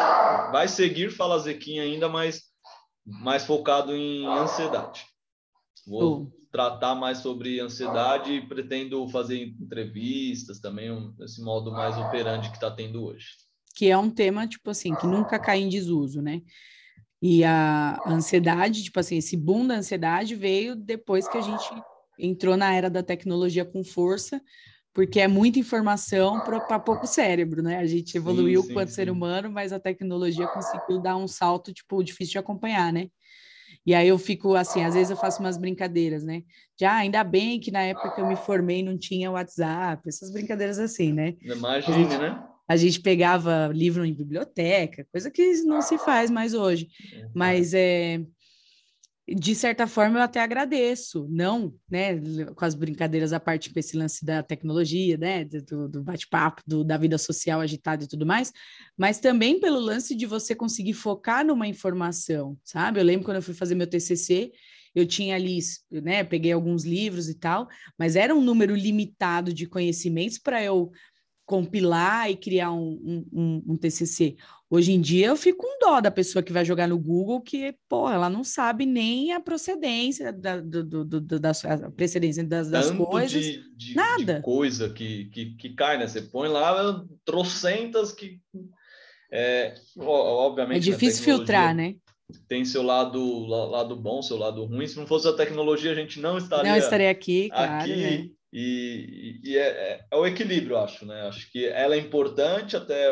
vai seguir Fala Zequim ainda, mas mais focado em ansiedade. Vou uh. tratar mais sobre ansiedade e pretendo fazer entrevistas também, um, esse modo mais operante que está tendo hoje. Que é um tema, tipo assim, que nunca cai em desuso, né? E a ansiedade, tipo assim, esse boom da ansiedade veio depois que a gente entrou na era da tecnologia com força, porque é muita informação para pouco cérebro, né? A gente evoluiu sim, sim, quanto sim. ser humano, mas a tecnologia conseguiu dar um salto, tipo, difícil de acompanhar, né? E aí eu fico assim, às vezes eu faço umas brincadeiras, né? Já ah, ainda bem que na época que eu me formei não tinha WhatsApp, essas brincadeiras assim, né? Imagina, né? A gente pegava livro em biblioteca, coisa que não se faz mais hoje. Mas é de certa forma eu até agradeço, não, né, com as brincadeiras à parte com esse lance da tecnologia, né, do, do bate-papo, da vida social agitada e tudo mais, mas também pelo lance de você conseguir focar numa informação, sabe? Eu lembro quando eu fui fazer meu TCC, eu tinha ali, né, peguei alguns livros e tal, mas era um número limitado de conhecimentos para eu compilar e criar um, um, um, TCC. Hoje em dia eu fico com dó da pessoa que vai jogar no Google que, porra, ela não sabe nem a procedência da, do, do, do, da a precedência das, das coisas. De, de, nada. De coisa que, que, que cai, né? Você põe lá trocentas que. É, obviamente. É difícil filtrar, né? Tem seu lado, lado bom, seu lado ruim. Se não fosse a tecnologia, a gente não estaria, não estaria aqui, claro, aqui né? E, e é, é, é, o equilíbrio, acho, né? Acho que ela é importante até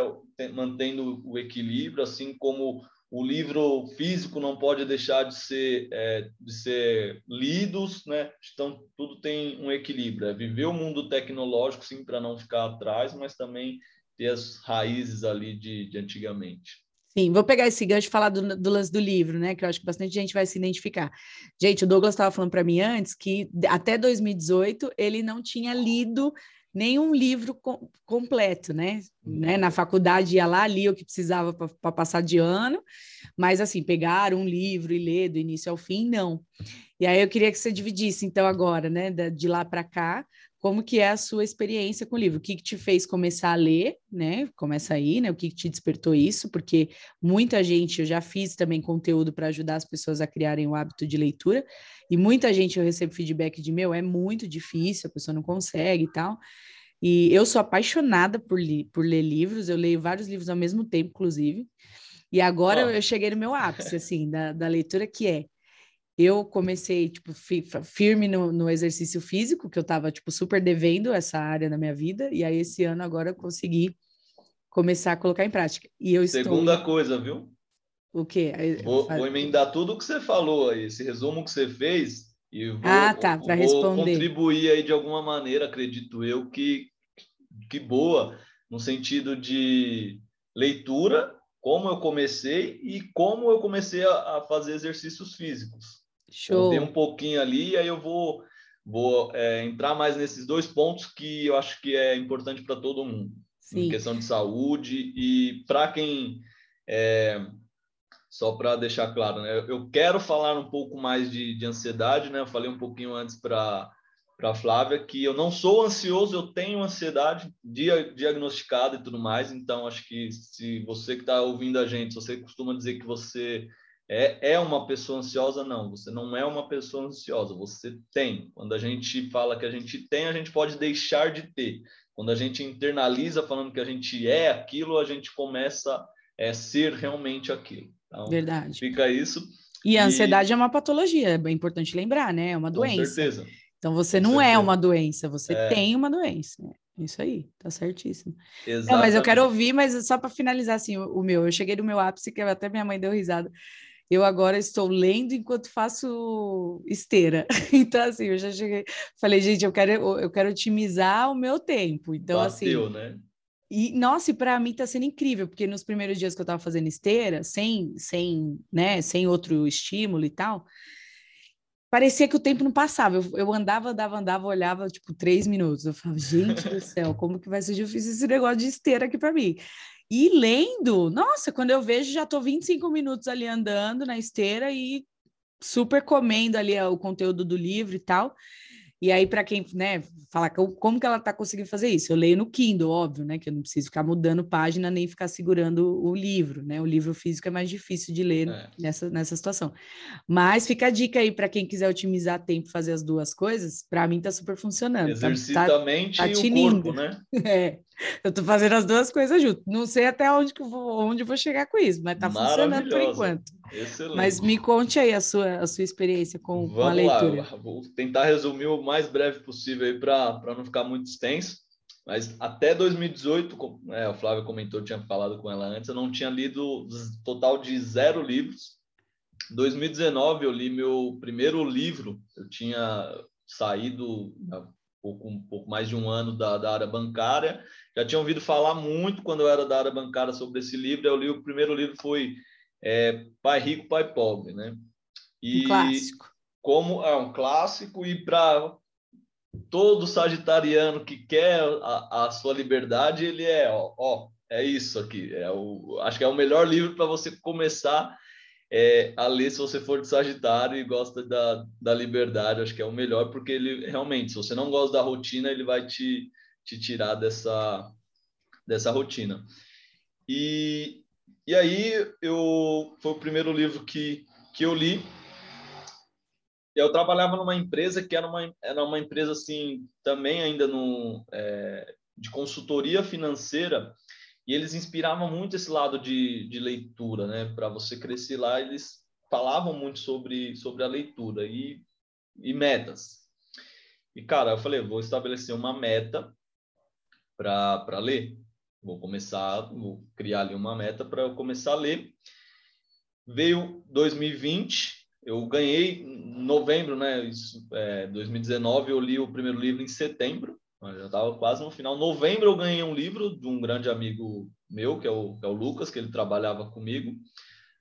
mantendo o equilíbrio, assim como o livro físico não pode deixar de ser é, de ser lidos, né? Então tudo tem um equilíbrio. É viver o mundo tecnológico, sim, para não ficar atrás, mas também ter as raízes ali de, de antigamente. Sim, vou pegar esse gancho e falar do, do, lance do livro, né? Que eu acho que bastante gente vai se identificar. Gente, o Douglas estava falando para mim antes que até 2018 ele não tinha lido nenhum livro com, completo, né? né? Na faculdade ia lá, lia o que precisava para passar de ano, mas assim, pegar um livro e ler do início ao fim, não. E aí eu queria que você dividisse, então, agora, né, de lá para cá, como que é a sua experiência com o livro? O que, que te fez começar a ler, né? Começa aí, né? O que, que te despertou isso? Porque muita gente, eu já fiz também conteúdo para ajudar as pessoas a criarem o hábito de leitura, e muita gente eu recebo feedback de meu, é muito difícil, a pessoa não consegue e tal. E eu sou apaixonada por, li por ler livros, eu leio vários livros ao mesmo tempo, inclusive. E agora oh. eu cheguei no meu ápice, assim, da, da leitura, que é eu comecei, tipo, firme no, no, exercício físico, que eu estava tipo, super devendo essa área na minha vida, e aí esse ano agora eu consegui começar a colocar em prática. E eu Segunda estou... coisa, viu? O quê? Vou, vou, emendar tudo o que você falou aí, esse resumo que você fez, e vou, ah, tá, para responder. contribuir aí de alguma maneira, acredito eu, que, que boa, no sentido de leitura, como eu comecei e como eu comecei a, a fazer exercícios físicos. Show. Um pouquinho ali, aí eu vou, vou é, entrar mais nesses dois pontos que eu acho que é importante para todo mundo. Sim. Em questão de saúde e para quem... É, só para deixar claro, né? Eu quero falar um pouco mais de, de ansiedade, né? Eu falei um pouquinho antes para para Flávia que eu não sou ansioso, eu tenho ansiedade dia, diagnosticada e tudo mais. Então, acho que se você que está ouvindo a gente, se você costuma dizer que você é, é uma pessoa ansiosa, não, você não é uma pessoa ansiosa, você tem. Quando a gente fala que a gente tem, a gente pode deixar de ter. Quando a gente internaliza falando que a gente é aquilo, a gente começa a é, ser realmente aquilo. Então, Verdade. Fica isso. E a ansiedade e... é uma patologia, é bem importante lembrar, né? É uma doença. Com certeza. Então você Com não é certeza. é uma doença, você é. tem uma doença. Isso aí, tá certíssimo. Exatamente. Não, mas eu quero ouvir, mas só para finalizar assim, o, o, meu, eu cheguei no meu ápice que até minha mãe deu risada. Eu agora estou lendo enquanto faço esteira. Então assim, eu já cheguei, falei, gente, eu quero eu quero otimizar o meu tempo. Então Bateu, assim, né? E, nossa, e para mim tá sendo incrível, porque nos primeiros dias que eu estava fazendo esteira, sem, sem, né, sem outro estímulo e tal, parecia que o tempo não passava. Eu, eu, andava, andava, andava, olhava, tipo, três minutos. Eu falava, gente do céu, como que vai ser difícil esse negócio de esteira aqui para mim? E lendo, nossa, quando eu vejo, já tô 25 minutos ali andando na esteira e super comendo ali o conteúdo do livro e tal. E aí, para quem, né, falar como que ela está conseguindo fazer isso? Eu leio no Kindle, óbvio, né, que eu não preciso ficar mudando página nem ficar segurando o livro, né? O livro físico é mais difícil de ler é. nessa, nessa situação. Mas fica a dica aí para quem quiser otimizar tempo fazer as duas coisas, para mim está super funcionando. Exercita tá, tá, tá e o corpo, né? É. Eu estou fazendo as duas coisas junto. Não sei até onde que vou, onde vou chegar com isso, mas está funcionando por enquanto. Excelente. Mas me conte aí a sua, a sua experiência com, com a leitura. Lá, vou tentar resumir o mais breve possível aí para não ficar muito extenso. Mas até 2018, como é, o Flávio comentou, tinha falado com ela antes, eu não tinha lido total de zero livros. 2019 eu li meu primeiro livro, eu tinha saído pouco, um pouco mais de um ano da, da área bancária. Já tinha ouvido falar muito quando eu era da área bancária sobre esse livro. Eu li o primeiro livro foi é, Pai Rico, Pai Pobre, né? E um clássico. Como é um clássico e para todo sagitariano que quer a, a, sua liberdade, ele é, ó, ó, é isso aqui. É o, acho que é o melhor livro para você começar é, a ler se você for de Sagitário e gosta da, da liberdade, acho que é o melhor, porque ele realmente, se você não gosta da rotina, ele vai te, te tirar dessa, dessa rotina. E, e aí eu foi o primeiro livro que, que eu li. Eu trabalhava numa empresa que era uma, era uma empresa assim, também ainda no, é, de consultoria financeira, e eles inspiravam muito esse lado de, de leitura, né? Para você crescer lá, eles falavam muito sobre, sobre a leitura e, e metas. E, cara, eu falei, vou estabelecer uma meta para ler. Vou começar, vou criar ali uma meta para eu começar a ler. Veio 2020, eu ganhei em novembro, né? Isso, é, 2019, eu li o primeiro livro em setembro já estava quase no final. Novembro eu ganhei um livro de um grande amigo meu, que é o, que é o Lucas, que ele trabalhava comigo.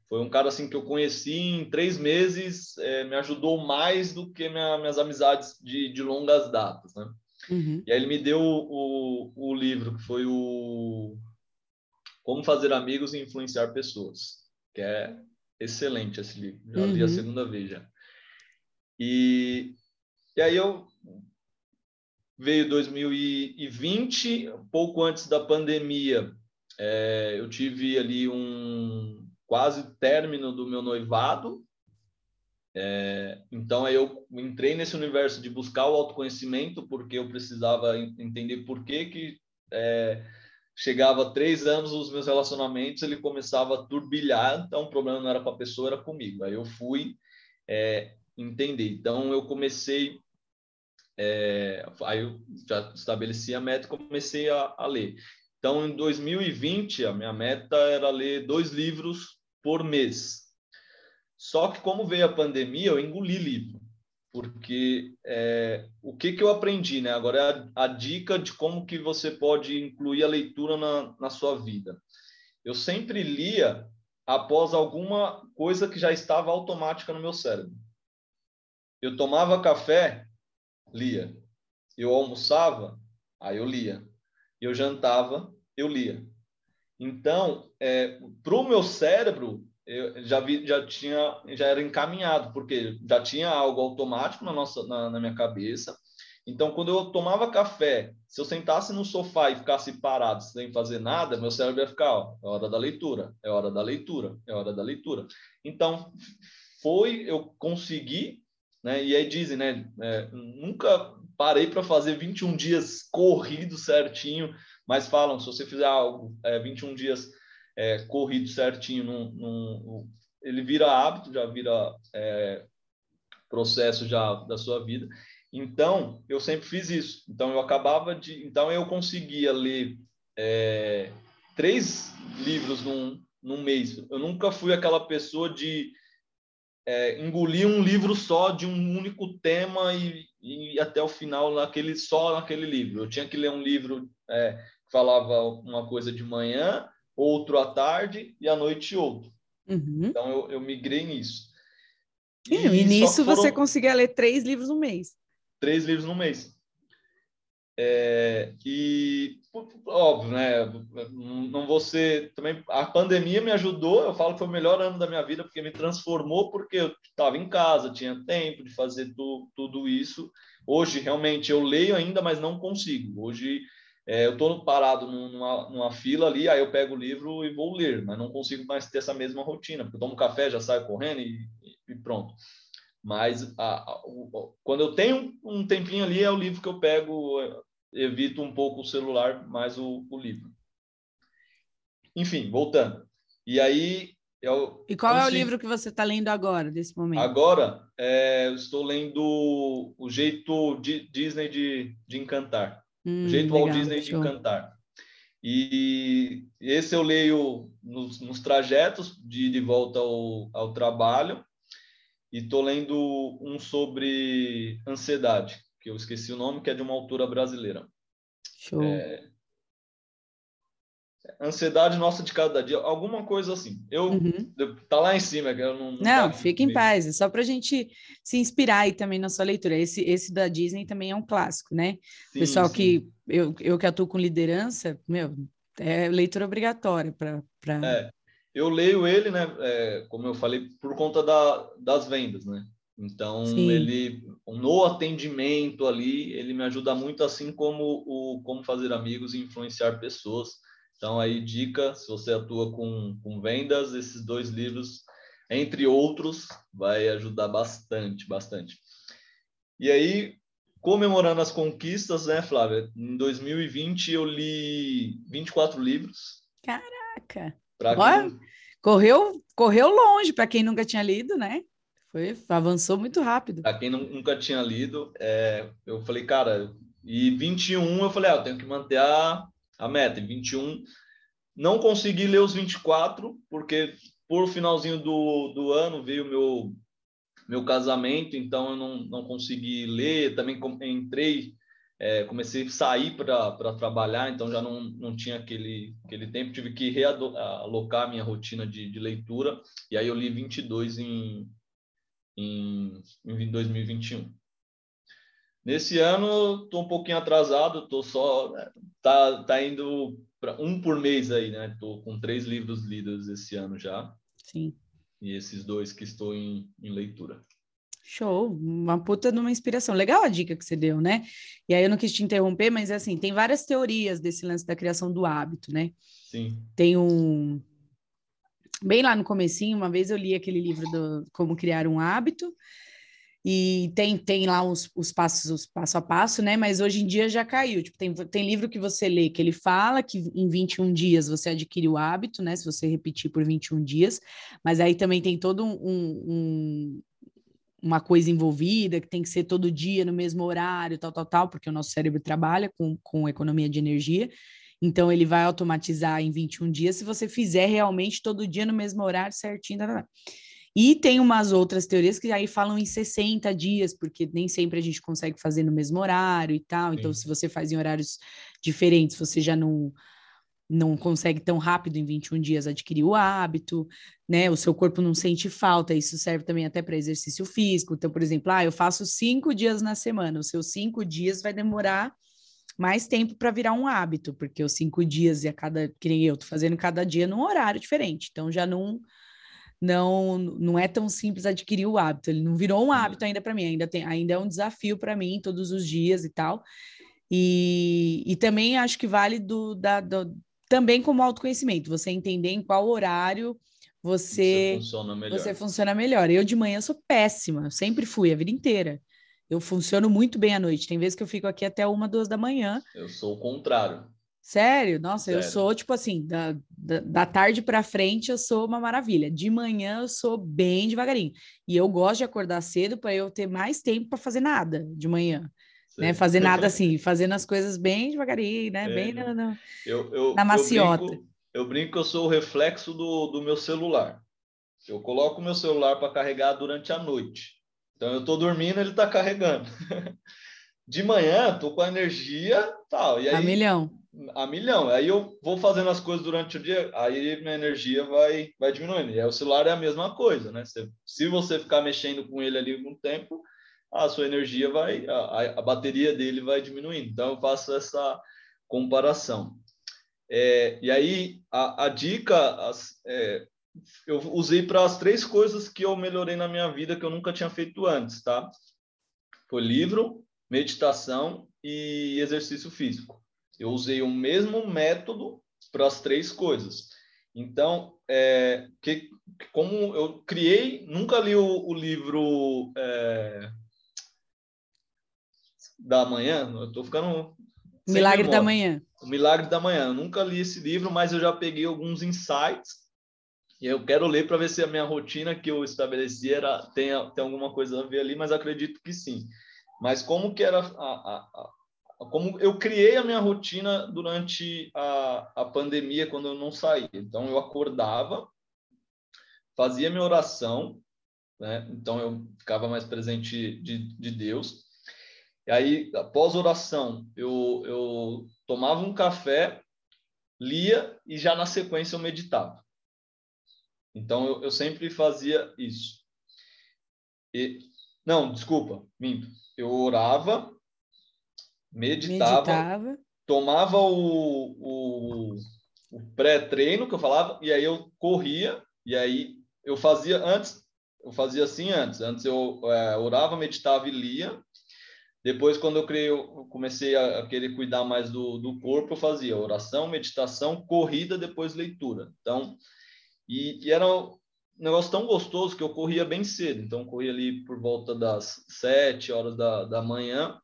Foi um cara assim que eu conheci em três meses, é, me ajudou mais do que minha, minhas amizades de, de longas datas, né? Uhum. E aí ele me deu o, o livro, que foi o Como Fazer Amigos e Influenciar Pessoas, que é excelente esse livro. Já uhum. vi a uhum. segunda vez já. E, e aí eu veio 2020, pouco antes da pandemia, é, eu tive ali um quase término do meu noivado. É, então aí eu entrei nesse universo de buscar o autoconhecimento porque eu precisava entender por que que é, chegava três anos os meus relacionamentos ele começava a turbilhar então o problema não era com a pessoa era comigo. Aí eu fui é, entender. Então eu comecei é, aí eu já estabeleci a meta e comecei a, a ler. Então, em 2020, a minha meta era ler dois livros por mês. Só que, como veio a pandemia, eu engoli livro. Porque é, o que, que eu aprendi, né? Agora é a, a, dica de como que você pode incluir a leitura na, na sua vida. Eu sempre lia após alguma coisa que já estava automática no meu cérebro. Eu tomava café, lia. Eu almoçava, aí eu lia eu jantava, eu lia. Então, é, para o meu cérebro, eu já vi, já tinha, já era encaminhado, porque já tinha algo automático na nossa, na, na minha cabeça. Então, quando eu tomava café, se eu sentasse no sofá e ficasse parado sem fazer nada, meu cérebro ia ficar, ó, é hora da leitura, é hora da leitura, é hora da leitura. Então, foi, eu consegui, né? E aí dizem, né? É, nunca parei para fazer 21 dias corrido certinho, mas falam, se você fizer algo é, 21 dias é, corrido certinho, num, num, ele vira hábito, já vira é, processo já da sua vida. Então, eu sempre fiz isso. Então, eu acabava de... Então, eu conseguia ler é, três livros num, num mês. Eu nunca fui aquela pessoa de é, engolir um livro só de um único tema e, e até o final naquele só naquele livro. Eu tinha que ler um livro é, que falava uma coisa de manhã, outro à tarde e à noite outro. Uhum. Então eu, eu migrei nisso. E, e nisso foram... você conseguia ler três livros no mês. Três livros no mês. É, e óbvio, né? Não ser também. A pandemia me ajudou. Eu falo que foi o melhor ano da minha vida porque me transformou, porque eu estava em casa, tinha tempo de fazer tu, tudo isso. Hoje realmente eu leio ainda, mas não consigo. Hoje é, eu estou parado numa, numa, fila ali, aí eu pego o livro e vou ler, mas não consigo mais ter essa mesma rotina, porque eu tomo café, já saio correndo e, e pronto. Mas a, a, o, quando eu tenho um tempinho ali, é o livro que eu pego, evito um pouco o celular, mais o, o livro. Enfim, voltando. E aí. Eu e qual consigo... é o livro que você está lendo agora, desse momento? Agora, é, eu estou lendo O Jeito Disney de, de Encantar. Hum, Jeito legal, Walt Disney show. de Encantar. E esse eu leio nos, nos trajetos de, de volta ao, ao trabalho e estou lendo um sobre ansiedade, que eu esqueci o nome, que é de uma autora brasileira. Show. É... Ansiedade nossa de cada dia, alguma coisa assim. Eu uhum. tá lá em cima, eu não. Não, não fica em paz, é só para a gente se inspirar aí também na sua leitura. Esse, esse da Disney também é um clássico, né? Sim, Pessoal sim. que eu, eu que atuo com liderança, meu, é leitura obrigatória para. Pra... É eu leio ele, né, é, como eu falei, por conta da, das vendas, né? Então, Sim. ele, no atendimento ali, ele me ajuda muito, assim como o Como Fazer Amigos e Influenciar Pessoas. Então, aí, dica, se você atua com, com vendas, esses dois livros, entre outros, vai ajudar bastante, bastante. E aí, comemorando as conquistas, né, Flávia? Em 2020, eu li 24 livros. Caraca! Quem... Correu, correu longe para quem nunca tinha lido, né? Foi, avançou muito rápido. Para quem nunca tinha lido, é, eu falei, cara, e 21 eu falei, ah, eu tenho que manter a, a meta. E 21 não consegui ler os 24, porque por finalzinho do, do ano veio meu meu casamento, então eu não, não consegui ler. Também entrei é, comecei a sair para trabalhar, então já não, não tinha aquele, aquele tempo, tive que realocar minha rotina de, de leitura, e aí eu li 22 em, em, em 2021. Nesse ano, estou um pouquinho atrasado, estou só. Né, tá, tá indo para um por mês aí, né? Estou com três livros lidos esse ano já. Sim. E esses dois que estou em, em leitura. Show, uma puta de uma inspiração. Legal a dica que você deu, né? E aí eu não quis te interromper, mas assim, tem várias teorias desse lance da criação do hábito, né? Sim. Tem um bem lá no comecinho, uma vez eu li aquele livro do Como Criar um Hábito, e tem, tem lá os, os passos, os passo a passo, né? Mas hoje em dia já caiu. Tipo, tem, tem livro que você lê que ele fala que em 21 dias você adquire o hábito, né? Se você repetir por 21 dias, mas aí também tem todo um, um, uma coisa envolvida, que tem que ser todo dia no mesmo horário, tal, tal, tal, porque o nosso cérebro trabalha com, com economia de energia. Então, ele vai automatizar em 21 dias se você fizer realmente todo dia no mesmo horário certinho. E tem umas outras teorias que aí falam em 60 dias, porque nem sempre a gente consegue fazer no mesmo horário e tal. Então, Sim. se você faz em horários diferentes, você já não não consegue tão rápido em 21 dias adquirir o hábito, né? O seu corpo não sente falta, isso serve também até para exercício físico. Então, por exemplo, ah, eu faço cinco dias na semana, os seus cinco dias vai demorar mais tempo para virar um hábito, porque os cinco dias e a cada, que nem eu, tô fazendo cada dia num horário diferente, então já não não não é tão simples adquirir o hábito. Ele não virou um hábito ainda para mim, ainda tem, ainda é um desafio para mim todos os dias e tal. E, e também acho que vale do, da, do, também como autoconhecimento, você entender em qual horário você, você funciona melhor. Você funciona melhor. Eu de manhã sou péssima, sempre fui a vida inteira. Eu funciono muito bem à noite. Tem vezes que eu fico aqui até uma, duas da manhã. Eu sou o contrário. Sério? Nossa, Sério. eu sou tipo assim, da, da, da tarde para frente eu sou uma maravilha. De manhã eu sou bem devagarinho. E eu gosto de acordar cedo para eu ter mais tempo para fazer nada de manhã né? Fazer nada assim, fazendo as coisas bem devagarinho, né? É, bem no, eu, eu, na maciota. Eu brinco, eu brinco que eu sou o reflexo do, do meu celular. Eu coloco o meu celular para carregar durante a noite. Então eu estou dormindo, ele está carregando. De manhã, tô com a energia tal. E aí, a milhão. A milhão. Aí eu vou fazendo as coisas durante o dia, aí minha energia vai, vai diminuindo. E aí o celular é a mesma coisa, né? Se, você ficar mexendo com ele ali algum tempo, a sua energia vai, a, a bateria dele vai diminuindo. Então, eu faço essa comparação. É, e aí, a, a dica as, é, eu usei para as três coisas que eu melhorei na minha vida que eu nunca tinha feito antes, tá? Foi livro, meditação e exercício físico. Eu usei o mesmo método para as três coisas. Então, é, que, como eu criei, nunca li o, o livro é, da Manhã, eu estou ficando. Milagre da Manhã. O Milagre da Manhã. Eu nunca li esse livro, mas eu já peguei alguns insights e eu quero ler para ver se a minha rotina que eu estabeleci era, tem, tem alguma coisa a ver ali, mas acredito que sim. Mas como que era a, a, a, como eu criei a minha rotina durante a, a pandemia quando eu não saía. Então eu acordava, fazia minha oração, né? Então eu ficava mais presente de, de Deus. E aí, após oração, eu, eu tomava um café, lia e já na sequência eu meditava. Então, eu, eu sempre fazia isso. E, não, desculpa, minto. Eu orava, meditava, meditava. tomava o, o, o pré-treino que eu falava, e aí eu corria, e aí eu fazia antes, eu fazia assim antes. Antes eu é, orava, meditava e lia. Depois, quando eu, criei, eu comecei a, querer cuidar mais do, do corpo, eu fazia oração, meditação, corrida, depois leitura. Então, e, e, era um negócio tão gostoso que eu corria bem cedo. Então, corria ali por volta das sete horas da, da manhã.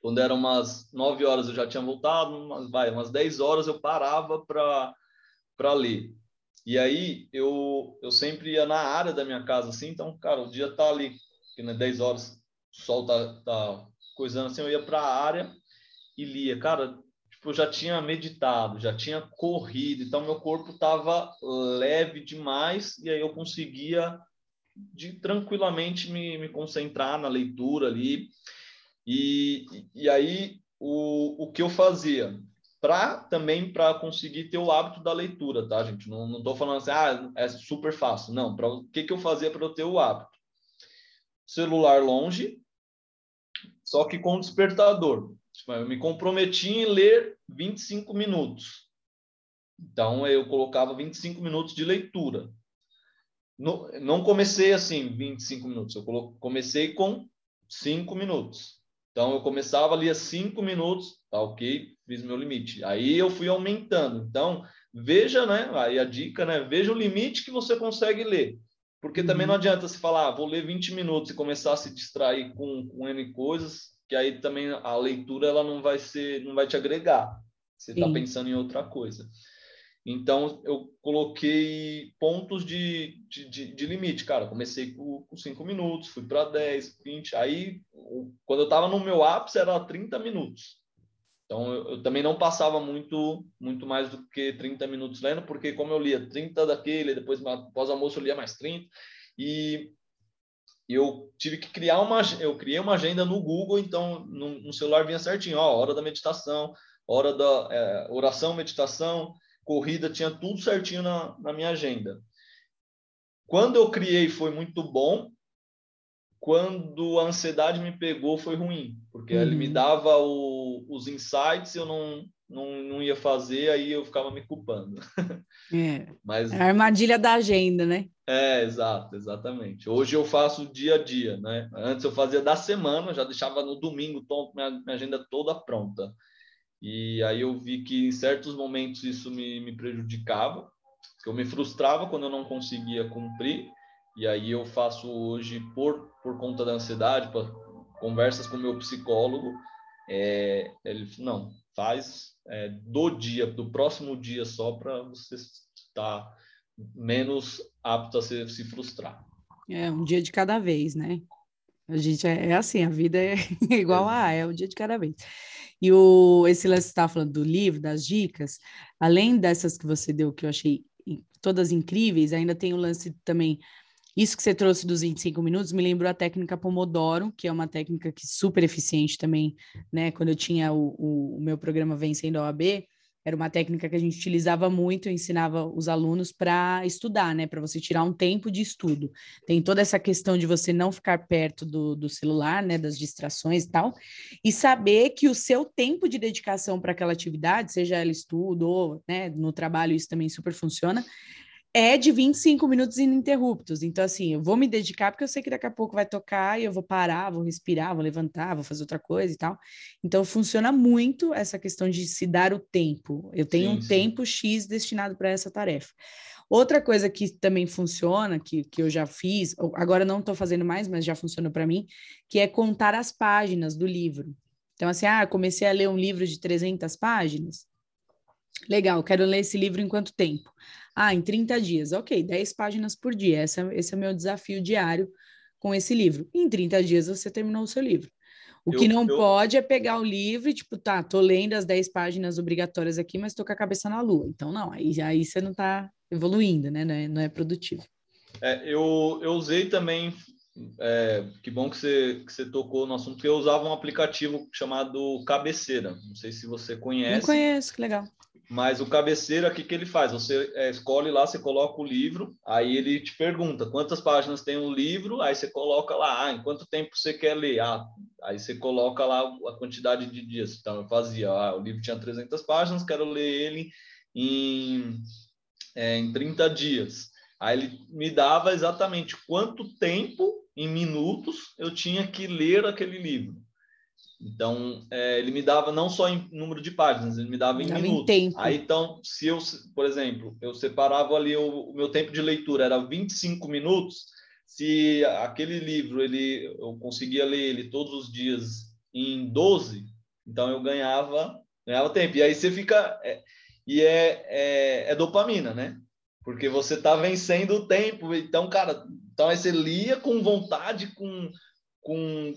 Quando eram umas nove horas eu já tinha voltado, umas, vai, umas dez horas eu parava para ler. E aí eu, eu sempre ia na área da minha casa, assim, então, cara, o dia tá ali, que né, 10 horas o sol tá, tá coisando assim, eu ia para a área e lia. Cara, tipo, eu já tinha meditado, já tinha corrido, então meu corpo estava leve demais e aí eu conseguia de tranquilamente me, me concentrar na leitura ali. E, e aí, o, o que eu fazia? Para também para conseguir ter o hábito da leitura, tá, gente? Não estou falando assim, ah, é super fácil. Não, para o que, que eu fazia para eu ter o hábito? Celular longe, só que com despertador. Tipo, eu me comprometi em ler 25 minutos. Então, eu colocava 25 minutos de leitura. No, não comecei assim, 25 minutos. Eu comecei com 5 minutos. Então, eu começava ali a 5 minutos, tá ok, fiz meu limite. Aí eu fui aumentando. Então, veja, né? Aí a dica, né? Veja o limite que você consegue ler. Porque também não uhum. adianta se falar, ah, vou ler 20 minutos e começar a se distrair com, com N coisas, que aí também a leitura ela não vai ser, não vai te agregar. Você está pensando em outra coisa. Então, eu coloquei pontos de, de, de, de limite. Cara, comecei com, com 5 minutos, fui para 10, 20. Aí, quando eu estava no meu ápice, era 30 minutos. Então, eu, eu, também não passava muito muito mais do que 30 minutos lendo, porque como eu lia 30 daquele, depois após almoço eu lia mais 30. E eu tive que criar uma eu criei uma agenda no Google, então no, no celular vinha certinho, ó, hora da meditação, hora da é, oração, meditação, corrida, tinha tudo certinho na, na minha agenda. Quando eu criei foi muito bom, quando a ansiedade me pegou foi ruim, porque uhum. ele me uhum. dava o, os insights, eu não, não, não ia fazer, aí eu ficava me culpando. É. Mas, a armadilha da agenda, né? É, exato, exatamente. Hoje eu faço dia a dia, né? Antes eu fazia da semana, já deixava no domingo minha, minha agenda toda pronta. E aí eu vi que em certos momentos isso me, me prejudicava, que eu me frustrava quando eu não conseguia cumprir. E aí eu faço hoje, por, por conta da ansiedade, por conversas com meu psicólogo, é, ele não, faz é, do dia, do próximo dia só para você estar menos apto a se, se frustrar. É, um dia de cada vez, né? A gente é, é assim, a vida é igual a é um dia de cada vez. E o, esse lance que você estava falando do livro, das dicas, além dessas que você deu, que eu achei todas incríveis, ainda tem o lance também. Isso que você trouxe dos 25 minutos me lembrou a técnica Pomodoro, que é uma técnica que super eficiente também, né? Quando eu tinha o, o, o meu programa Vencendo a OAB, era uma técnica que a gente utilizava muito, ensinava os alunos para estudar, né? Para você tirar um tempo de estudo. Tem toda essa questão de você não ficar perto do, do celular, né? Das distrações e tal, e saber que o seu tempo de dedicação para aquela atividade, seja ela estudo ou né, no trabalho, isso também super funciona, é de 25 minutos ininterruptos. Então, assim, eu vou me dedicar porque eu sei que daqui a pouco vai tocar e eu vou parar, vou respirar, vou levantar, vou fazer outra coisa e tal. Então, funciona muito essa questão de se dar o tempo. Eu tenho sim, um sim. tempo X destinado para essa tarefa. Outra coisa que também funciona, que, que eu já fiz, agora não estou fazendo mais, mas já funciona para mim, que é contar as páginas do livro. Então, assim, ah, comecei a ler um livro de 300 páginas. Legal, quero ler esse livro em quanto tempo? Ah, em 30 dias. Ok, 10 páginas por dia. Esse é, esse é o meu desafio diário com esse livro. Em 30 dias você terminou o seu livro. O eu, que não eu... pode é pegar o livro e, tipo, tá, tô lendo as 10 páginas obrigatórias aqui, mas tô com a cabeça na lua. Então, não, aí, aí você não tá evoluindo, né? Não é, não é produtivo. É, eu, eu usei também, é, que bom que você, que você tocou no assunto, porque eu usava um aplicativo chamado Cabeceira. Não sei se você conhece. Não conheço, que legal. Mas o cabeceira, o que, que ele faz? Você é, escolhe lá, você coloca o livro, aí ele te pergunta quantas páginas tem o livro, aí você coloca lá, ah, em quanto tempo você quer ler? Ah, aí você coloca lá a quantidade de dias. Então, eu fazia, ah, o livro tinha 300 páginas, quero ler ele em, é, em 30 dias. Aí ele me dava exatamente quanto tempo, em minutos, eu tinha que ler aquele livro. Então, é, ele me dava não só em número de páginas, ele me dava em minutos. Em. Aí, então, se eu, por exemplo, eu separava ali o, o, meu tempo de leitura era 25 minutos, se aquele livro ele eu conseguia ler ele todos os dias em 12, então eu ganhava, ganhava tempo. E aí você fica. É, e é, é, é, dopamina, né? Porque você está vencendo o tempo. Então, cara, então aí você lia com vontade, com, com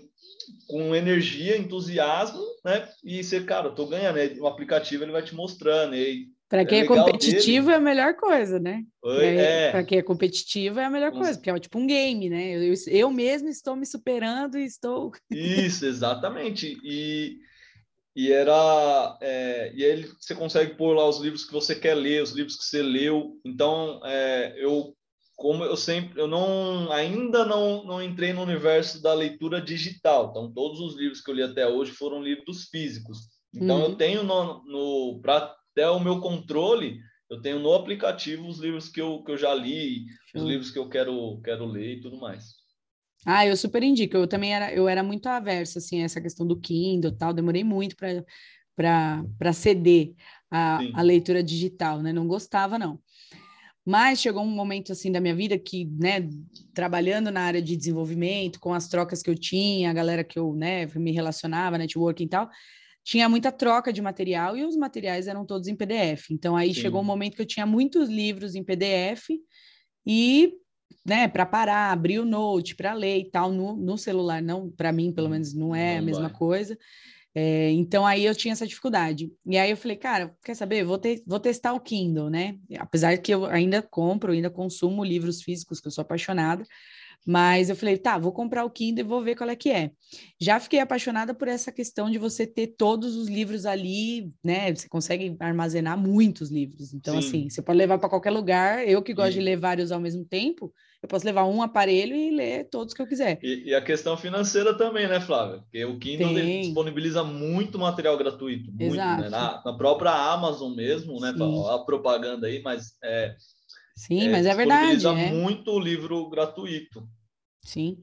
com energia, entusiasmo, né? E você, cara, eu tô ganhando. Né? O aplicativo ele vai te mostrando, e Para quem é, é competitivo dele. é a melhor coisa, né? É. Para quem é competitivo é a melhor coisa, porque é tipo um game, né? Eu, eu mesmo estou me superando e estou. Isso, exatamente. E, e era. É, e aí você consegue pôr lá os livros que você quer ler, os livros que você leu. Então, é, eu como eu sempre, eu não, ainda não, não entrei no universo da leitura digital. Então, todos os livros que eu li até hoje foram livros físicos. Então, uhum. eu tenho no, no para até o meu controle, eu tenho no aplicativo os livros que eu, que eu já li, os livros que eu quero, quero ler e tudo mais. Ah, eu super indico. Eu também era, eu era muito aversa assim a essa questão do Kindle, tal. Demorei muito para para ceder a, a leitura digital, né? Não gostava não. Mas chegou um momento assim da minha vida que, né, trabalhando na área de desenvolvimento, com as trocas que eu tinha, a galera que eu, né, me relacionava, networking e tal, tinha muita troca de material e os materiais eram todos em PDF. Então aí Sim. chegou um momento que eu tinha muitos livros em PDF e, né, para parar, abrir o note para ler e tal no, no celular, não para mim, pelo menos não é não a mesma vai. coisa. É, então aí eu tinha essa dificuldade. E aí eu falei, cara, quer saber? Vou, ter, vou testar o Kindle, né? Apesar que eu ainda compro, ainda consumo livros físicos, que eu sou apaixonada. Mas eu falei, tá, vou comprar o Kindle e vou ver qual é que é. Já fiquei apaixonada por essa questão de você ter todos os livros ali, né? Você consegue armazenar muitos livros. Então, Sim. assim, você pode levar para qualquer lugar. Eu que gosto Sim. de ler vários ao mesmo tempo, eu posso levar um aparelho e ler todos que eu quiser. E, e a questão financeira também, né, Flávia? Porque o Kindle disponibiliza muito material gratuito, muito, né? Exato. Né? Na, na, própria Amazon mesmo, né? A propaganda aí, mas é, Sim, é, mas é verdade. É. muito livro gratuito. Sim.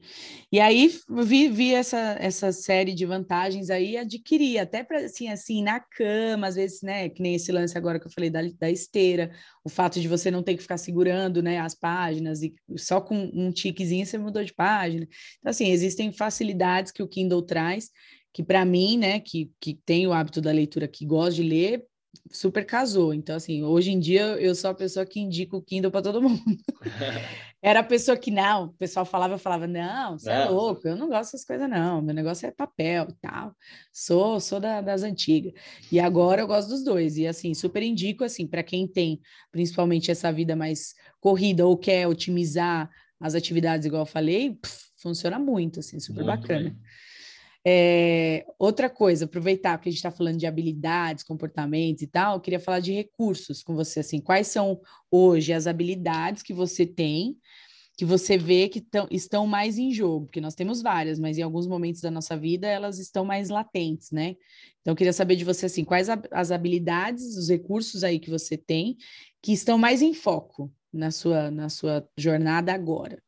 E aí vi, vi essa, essa série de vantagens aí, adquiri até para assim, assim, na cama, às vezes, né? Que nem esse lance agora que eu falei da, da esteira, o fato de você não ter que ficar segurando né, as páginas e só com um tiquezinho você mudou de página. Então, assim, existem facilidades que o Kindle traz, que para mim, né, que, que tem o hábito da leitura, que gosto de ler, super casou. Então, assim, hoje em dia eu sou a pessoa que indica o Kindle para todo mundo. Era a pessoa que não, o pessoal falava, eu falava, não, você é louco, eu não gosto dessas coisas, não. Meu negócio é papel e tal. Sou, sou da, das antigas. E agora eu gosto dos dois. E assim, super indico, assim, para quem tem principalmente essa vida mais corrida ou quer otimizar as atividades, igual eu falei, pff, funciona muito, assim, super muito bacana. Bem. É, outra coisa, aproveitar que a gente está falando de habilidades, comportamentos e tal, eu queria falar de recursos com você, assim, quais são hoje as habilidades que você tem, que você vê que tão, estão mais em jogo, porque nós temos várias, mas em alguns momentos da nossa vida elas estão mais latentes, né? Então, eu queria saber de você, assim, quais as habilidades, os recursos aí que você tem que estão mais em foco na sua, na sua jornada agora.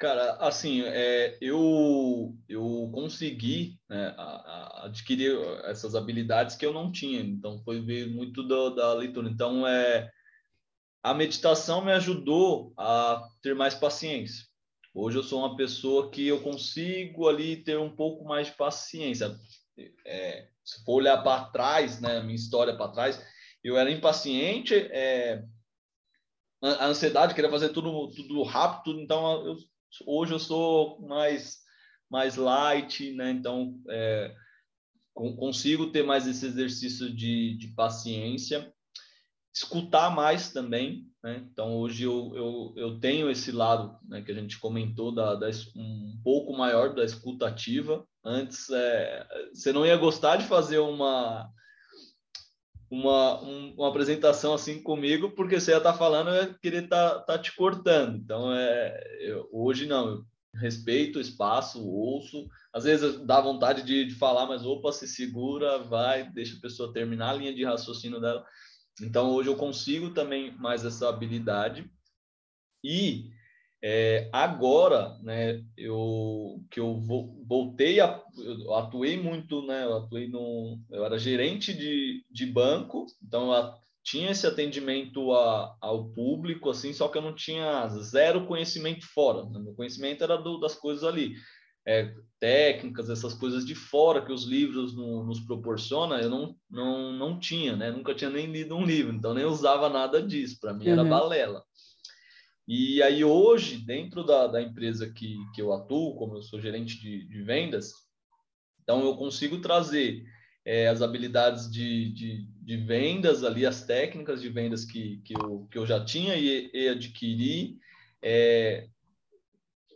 Cara, assim, é, eu, eu consegui né, a, a adquirir essas habilidades que eu não tinha, então foi muito do, da leitura. Então, é, a meditação me ajudou a ter mais paciência. Hoje eu sou uma pessoa que eu consigo ali ter um pouco mais de paciência. É, se for olhar para trás, né, minha história para trás, eu era impaciente, é, a ansiedade, queria fazer tudo, tudo rápido, então eu Hoje eu sou mais mais light, né? Então é, consigo ter mais esse exercício de, de paciência, escutar mais também, né? Então hoje eu, eu, eu tenho esse lado né, que a gente comentou da, da um pouco maior da escutativa. Antes é, você não ia gostar de fazer uma uma, um, uma apresentação assim comigo, porque você ia estar tá falando, eu ia querer estar tá, tá te cortando. Então, é, eu, hoje não, eu respeito o espaço, ouço. Às vezes dá vontade de, de falar, mas opa, se segura, vai, deixa a pessoa terminar a linha de raciocínio dela. Então, hoje eu consigo também mais essa habilidade. E é, agora, né, eu que eu voltei a eu atuei muito, né, eu atuei no eu era gerente de, de banco, então eu tinha esse atendimento a, ao público assim, só que eu não tinha zero conhecimento fora, né? meu conhecimento era do, das coisas ali, é, técnicas, essas coisas de fora que os livros no, nos proporcionam, eu não, não, não tinha, né? Nunca tinha nem lido um livro, então nem usava nada disso, para mim era uhum. balela. E aí hoje, dentro da, da empresa que, que eu atuo, como eu sou gerente de, de vendas, então eu consigo trazer é, as habilidades de, de, de vendas ali, as técnicas de vendas que, que, eu, que eu já tinha e, e adquiri. É,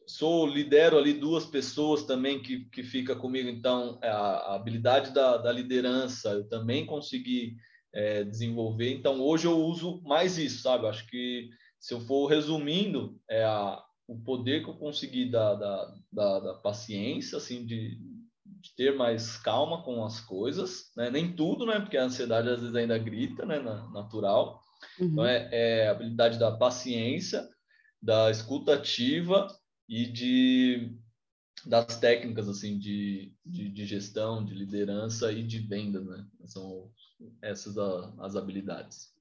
sou lidero ali duas pessoas também que, que fica comigo, então é a, a habilidade da, da liderança eu também consegui é, desenvolver. Então hoje eu uso mais isso, sabe? Acho que se eu for resumindo, é a, o poder que eu consegui da, da, da, da paciência, assim, de, de, ter mais calma com as coisas, né? Nem tudo, né? Porque a ansiedade às vezes ainda grita, né? Na, natural. Então, uhum. Então é, é a habilidade da paciência, da escuta ativa e de das técnicas assim de, de, de, gestão, de liderança e de venda, né? São essas as habilidades.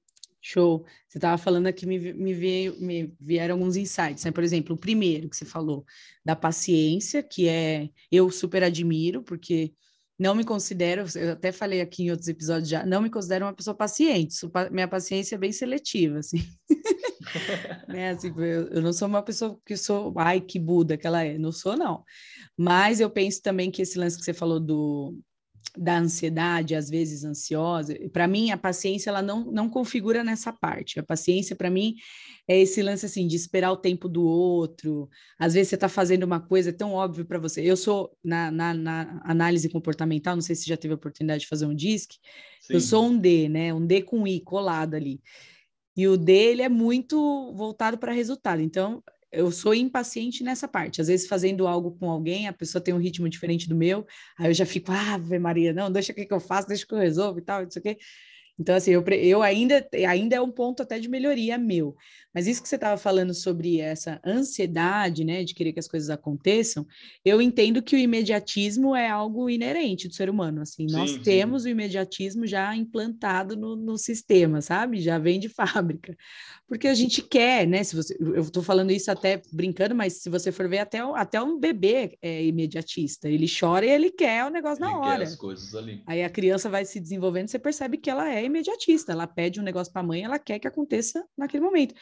Show. Você estava falando aqui, me, me, veio, me vieram alguns insights, né? Por exemplo, o primeiro que você falou, da paciência, que é eu super admiro, porque não me considero, eu até falei aqui em outros episódios já, não me considero uma pessoa paciente, minha paciência é bem seletiva, assim. né? assim eu, eu, não sou uma pessoa que sou, ai, que Buda que ela é, não sou, não. Mas eu penso também que esse lance que você falou do, da ansiedade, às vezes ansiosa, para mim a paciência ela não, não configura nessa parte. A paciência para mim é esse lance assim de esperar o tempo do outro. Às vezes você está fazendo uma coisa tão óbvia para você. Eu sou na, na, na, análise comportamental, não sei se já teve a oportunidade de fazer um DISC. Eu sou um D, né? Um D com I colado ali. E o dele é muito voltado para resultado. Então, eu sou impaciente nessa parte. Às vezes, fazendo algo com alguém, a pessoa tem um ritmo diferente do meu, aí eu já fico, ah, Maria, não, deixa o que eu faço, deixa que eu resolvo e tal, isso aqui. Então, assim, eu, eu ainda, ainda é um ponto até de melhoria meu. Mas isso que você estava falando sobre essa ansiedade, né, de querer que as coisas aconteçam, eu entendo que o imediatismo é algo inerente do ser humano. Assim, sim, nós sim. temos o imediatismo já implantado no, no sistema, sabe? Já vem de fábrica. Porque a gente quer, né? Se você, eu estou falando isso até brincando, mas se você for ver, até, até um bebê é imediatista. Ele chora e ele quer o negócio ele na hora. as coisas ali. Aí a criança vai se desenvolvendo, você percebe que ela é imediatista. Ela pede um negócio para a mãe, ela quer que aconteça naquele momento.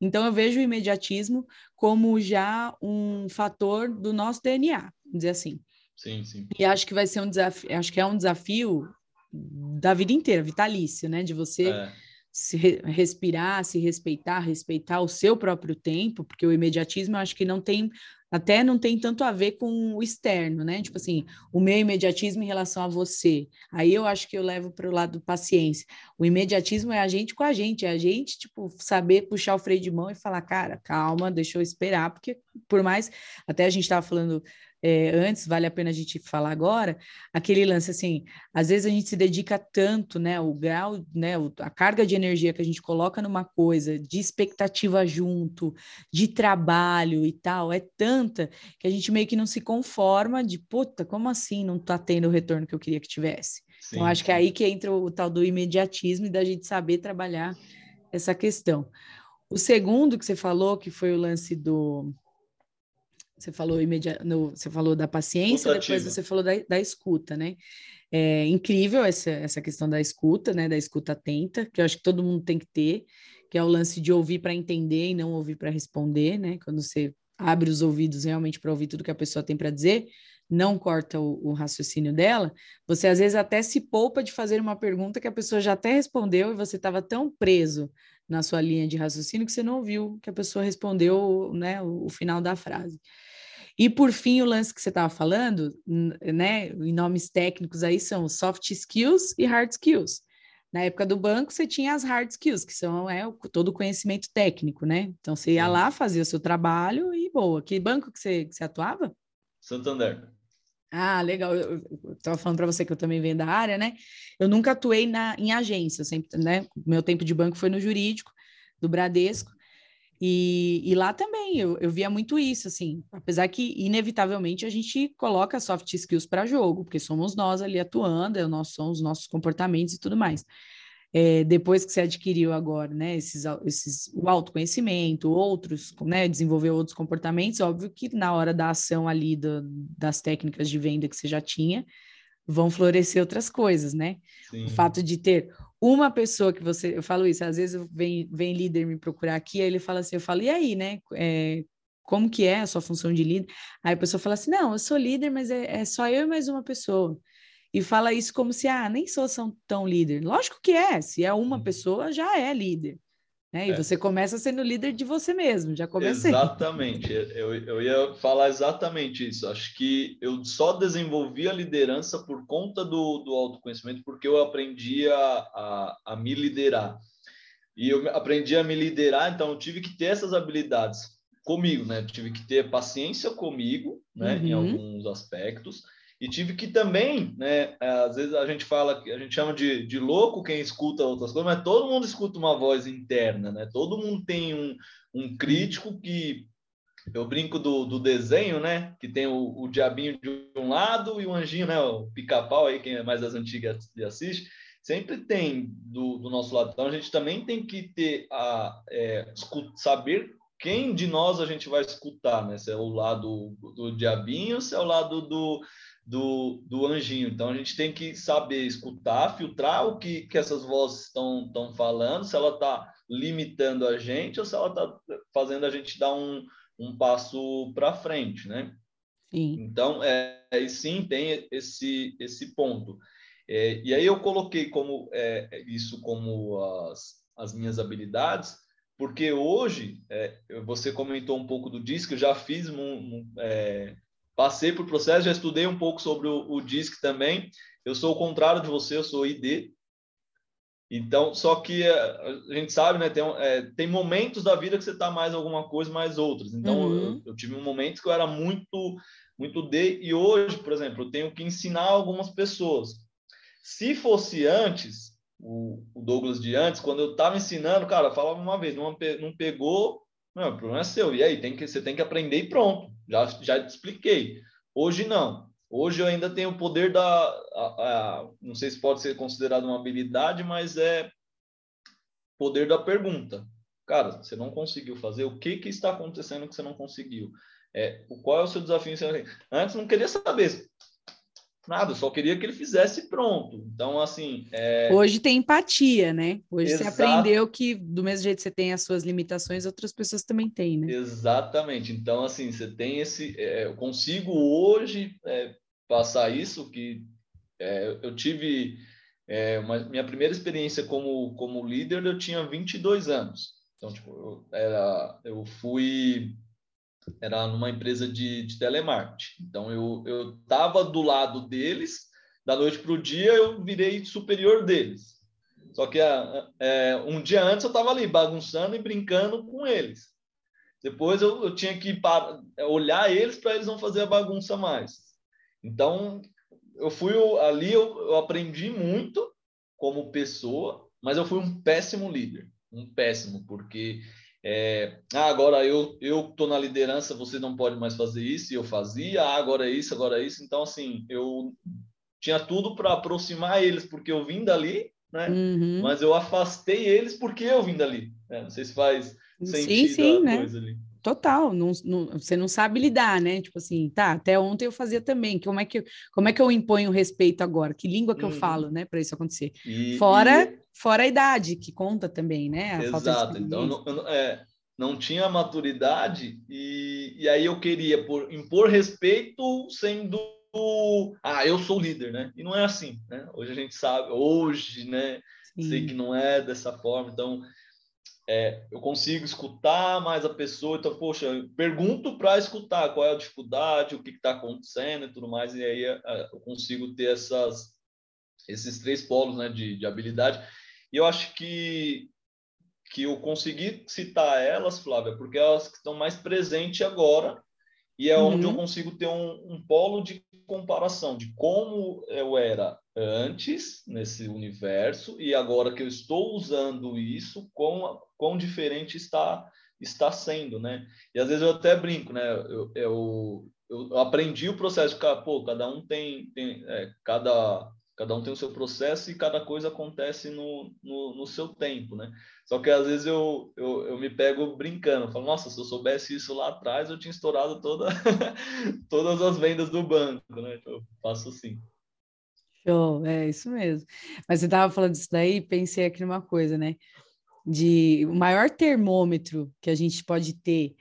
Então, eu vejo o imediatismo como já um fator do nosso DNA, vamos dizer assim. Sim, sim. E acho que vai ser um desafio, acho que é um desafio da vida inteira, vitalício, né? De você é. se re respirar, se respeitar, respeitar o seu próprio tempo, porque o imediatismo eu acho que não tem até não tem tanto a ver com o externo, né? Tipo assim, o meu imediatismo em relação a você. Aí eu acho que eu levo para o lado paciência. O imediatismo é a gente com a gente, é a gente, tipo, saber puxar o freio de mão e falar, cara, calma, deixa eu esperar, porque por mais, até a gente estava falando é, antes, vale a pena a gente falar agora, aquele lance assim, às vezes a gente se dedica tanto, né, o grau, né, a carga de energia que a gente coloca numa coisa, de expectativa junto, de trabalho e tal, é tanta que a gente meio que não se conforma de, puta, como assim não tá tendo o retorno que eu queria que tivesse? Sim, então, acho que é aí que entra o, o tal do imediatismo e da gente saber trabalhar essa questão. O segundo que você falou, que foi o lance do você falou imediato, você falou da paciência, depois você falou da, da escuta, né? É incrível essa, essa questão da escuta, né? Da escuta atenta, que eu acho que todo mundo tem que ter, que é o lance de ouvir para entender e não ouvir para responder, né? Quando você abre os ouvidos realmente para ouvir tudo que a pessoa tem para dizer, não corta o, o, raciocínio dela, você às vezes até se poupa de fazer uma pergunta que a pessoa já até respondeu e você estava tão preso na sua linha de raciocínio que você não ouviu que a pessoa respondeu né, o, o final da frase. E por fim, o lance que você estava falando, né, em nomes técnicos aí são soft skills e hard skills. Na época do banco, você tinha as hard skills, que são é, todo o conhecimento técnico, né? Então, você ia lá, fazia o seu trabalho e boa. Que banco que você, que você atuava? Santander. Ah, legal. Eu estava falando para você que eu também venho da área, né? Eu nunca atuei na, em agência, sempre, né? Meu tempo de banco foi no jurídico, do Bradesco. E, e, lá também eu, eu via muito isso, assim, apesar que inevitavelmente a gente coloca soft skills para jogo, porque somos nós ali atuando, é, nós somos os nossos comportamentos e tudo mais. É, depois que você adquiriu agora, né, esses, esses, o autoconhecimento, outros, né, desenvolver outros comportamentos, óbvio que na hora da ação ali do, das técnicas de venda que você já tinha, vão florescer outras coisas, né? Sim. O fato de ter uma pessoa que você, eu falo isso, às vezes vem, vem líder me procurar aqui, aí ele fala assim, eu falo, e aí, né? É, como que é a sua função de líder? Aí a pessoa fala assim, não, eu sou líder, mas é, é só eu e mais uma pessoa. e fala isso como se, ah, nem sou tão líder. Lógico que é, se é uma uhum. pessoa, já é líder. Né? E é. você começa sendo líder de você mesmo, já comecei. Exatamente, eu, eu ia falar exatamente isso. Acho que eu só desenvolvi a liderança por conta do, do autoconhecimento, porque eu aprendi a, a, a me liderar. E eu aprendi a me liderar, então eu tive que ter essas habilidades comigo, né? Eu tive que ter paciência comigo, né? Uhum. Em alguns aspectos e tive que também, né? Às vezes a gente fala, a gente chama de, de louco quem escuta outras coisas, mas todo mundo escuta uma voz interna, né? Todo mundo tem um, um crítico que eu brinco do, do desenho, né? Que tem o, o diabinho de um lado e o anjinho, né? O pica-pau aí, quem é mais das antigas assiste, sempre tem do, do nosso lado. Então a gente também tem que ter a é, saber quem de nós a gente vai escutar, né? Se é o lado do, do diabinho, se é o lado do, do, do anjinho. Então a gente tem que saber escutar, filtrar o que, que essas vozes estão, estão falando, se ela está limitando a gente ou se ela está fazendo a gente dar um, um passo para frente, né? Sim. Então, é, é, sim, tem esse, esse ponto. É, e aí eu coloquei como é, isso como as, as minhas habilidades, porque hoje, é, você comentou um pouco do disco, eu já fiz um, um, é, passei por processo, já estudei um pouco sobre o, o DISC também. Eu sou o contrário de você, eu sou ID. Então, só que é, a gente sabe, né? Tem, é, tem momentos da vida que você está mais alguma coisa, mais outras. Então, uhum. eu, eu, tive um momento que eu era muito, muito D, e hoje, por exemplo, eu tenho que ensinar algumas pessoas. Se fosse antes, o, o Douglas de antes, quando eu estava ensinando, cara, falava uma vez, não, não pegou, não, o problema é seu. E aí, tem que, você tem que aprender e pronto. Já, já te expliquei. Hoje não. Hoje eu ainda tenho o poder da. A, a, não sei se pode ser considerado uma habilidade, mas é poder da pergunta. Cara, você não conseguiu fazer, o que, que está acontecendo que você não conseguiu? É, qual é o seu desafio? Antes não queria saber. Nada, só queria que ele fizesse pronto. Então, assim. É... Hoje tem empatia, né? Hoje Exato. você aprendeu que, do mesmo jeito que você tem as suas limitações, outras pessoas também têm, né? Exatamente. Então, assim, você tem esse. É, eu consigo hoje é, passar isso, que é, eu tive. É, uma, minha primeira experiência como, como líder, eu tinha 22 anos. Então, tipo, eu, era, eu fui era numa empresa de, de telemarketing. Então, eu estava do lado deles, da noite para o dia eu virei superior deles. Só que é, um dia antes eu estava ali bagunçando e brincando com eles. Depois eu, eu tinha que olhar eles para eles não fazer a bagunça mais. Então, eu fui ali, eu, eu aprendi muito como pessoa, mas eu fui um péssimo líder. Um péssimo, porque é, ah, agora eu eu tô na liderança, você não pode mais fazer isso, e eu fazia, ah, agora é isso, agora é isso. Então, assim, eu tinha tudo para aproximar eles, porque eu vim dali, né? Uhum. Mas eu afastei eles porque eu vim dali. Né? Não sei se faz sentido sim, sim, né? ali. Total, não, não, você não sabe lidar, né? Tipo assim, tá, até ontem eu fazia também. Como é que, como é que eu imponho respeito agora? Que língua que uhum. eu falo, né, para isso acontecer? E, fora, e... fora a idade, que conta também, né? A Exato, então não, é, não tinha maturidade e, e aí eu queria por, impor respeito sendo ah, eu sou líder, né? E não é assim, né? Hoje a gente sabe, hoje, né? Sim. Sei que não é dessa forma, então é, eu consigo escutar mais a pessoa, então, poxa, eu pergunto para escutar qual é a dificuldade, o que está acontecendo e tudo mais, e aí é, é, eu consigo ter essas, esses três polos né, de, de habilidade. E eu acho que, que eu consegui citar elas, Flávia, porque elas estão mais presentes agora, e é uhum. onde eu uhum. consigo ter um, um polo de comparação de como eu era antes nesse universo e agora que eu estou usando isso, quão, quão diferente está está sendo, né? E às vezes eu até brinco, né? Eu, eu, eu aprendi o processo, pô, cada um tem, tem é, cada cada um tem o seu processo e cada coisa acontece no, no, no seu tempo, né? Só que às vezes eu, eu, eu me pego brincando, falo, nossa, se eu soubesse isso lá atrás, eu tinha estourado toda, todas as vendas do banco, né? Eu faço assim. Show, é isso mesmo. Mas você estava falando disso daí, pensei aqui numa coisa, né? De o maior termômetro que a gente pode ter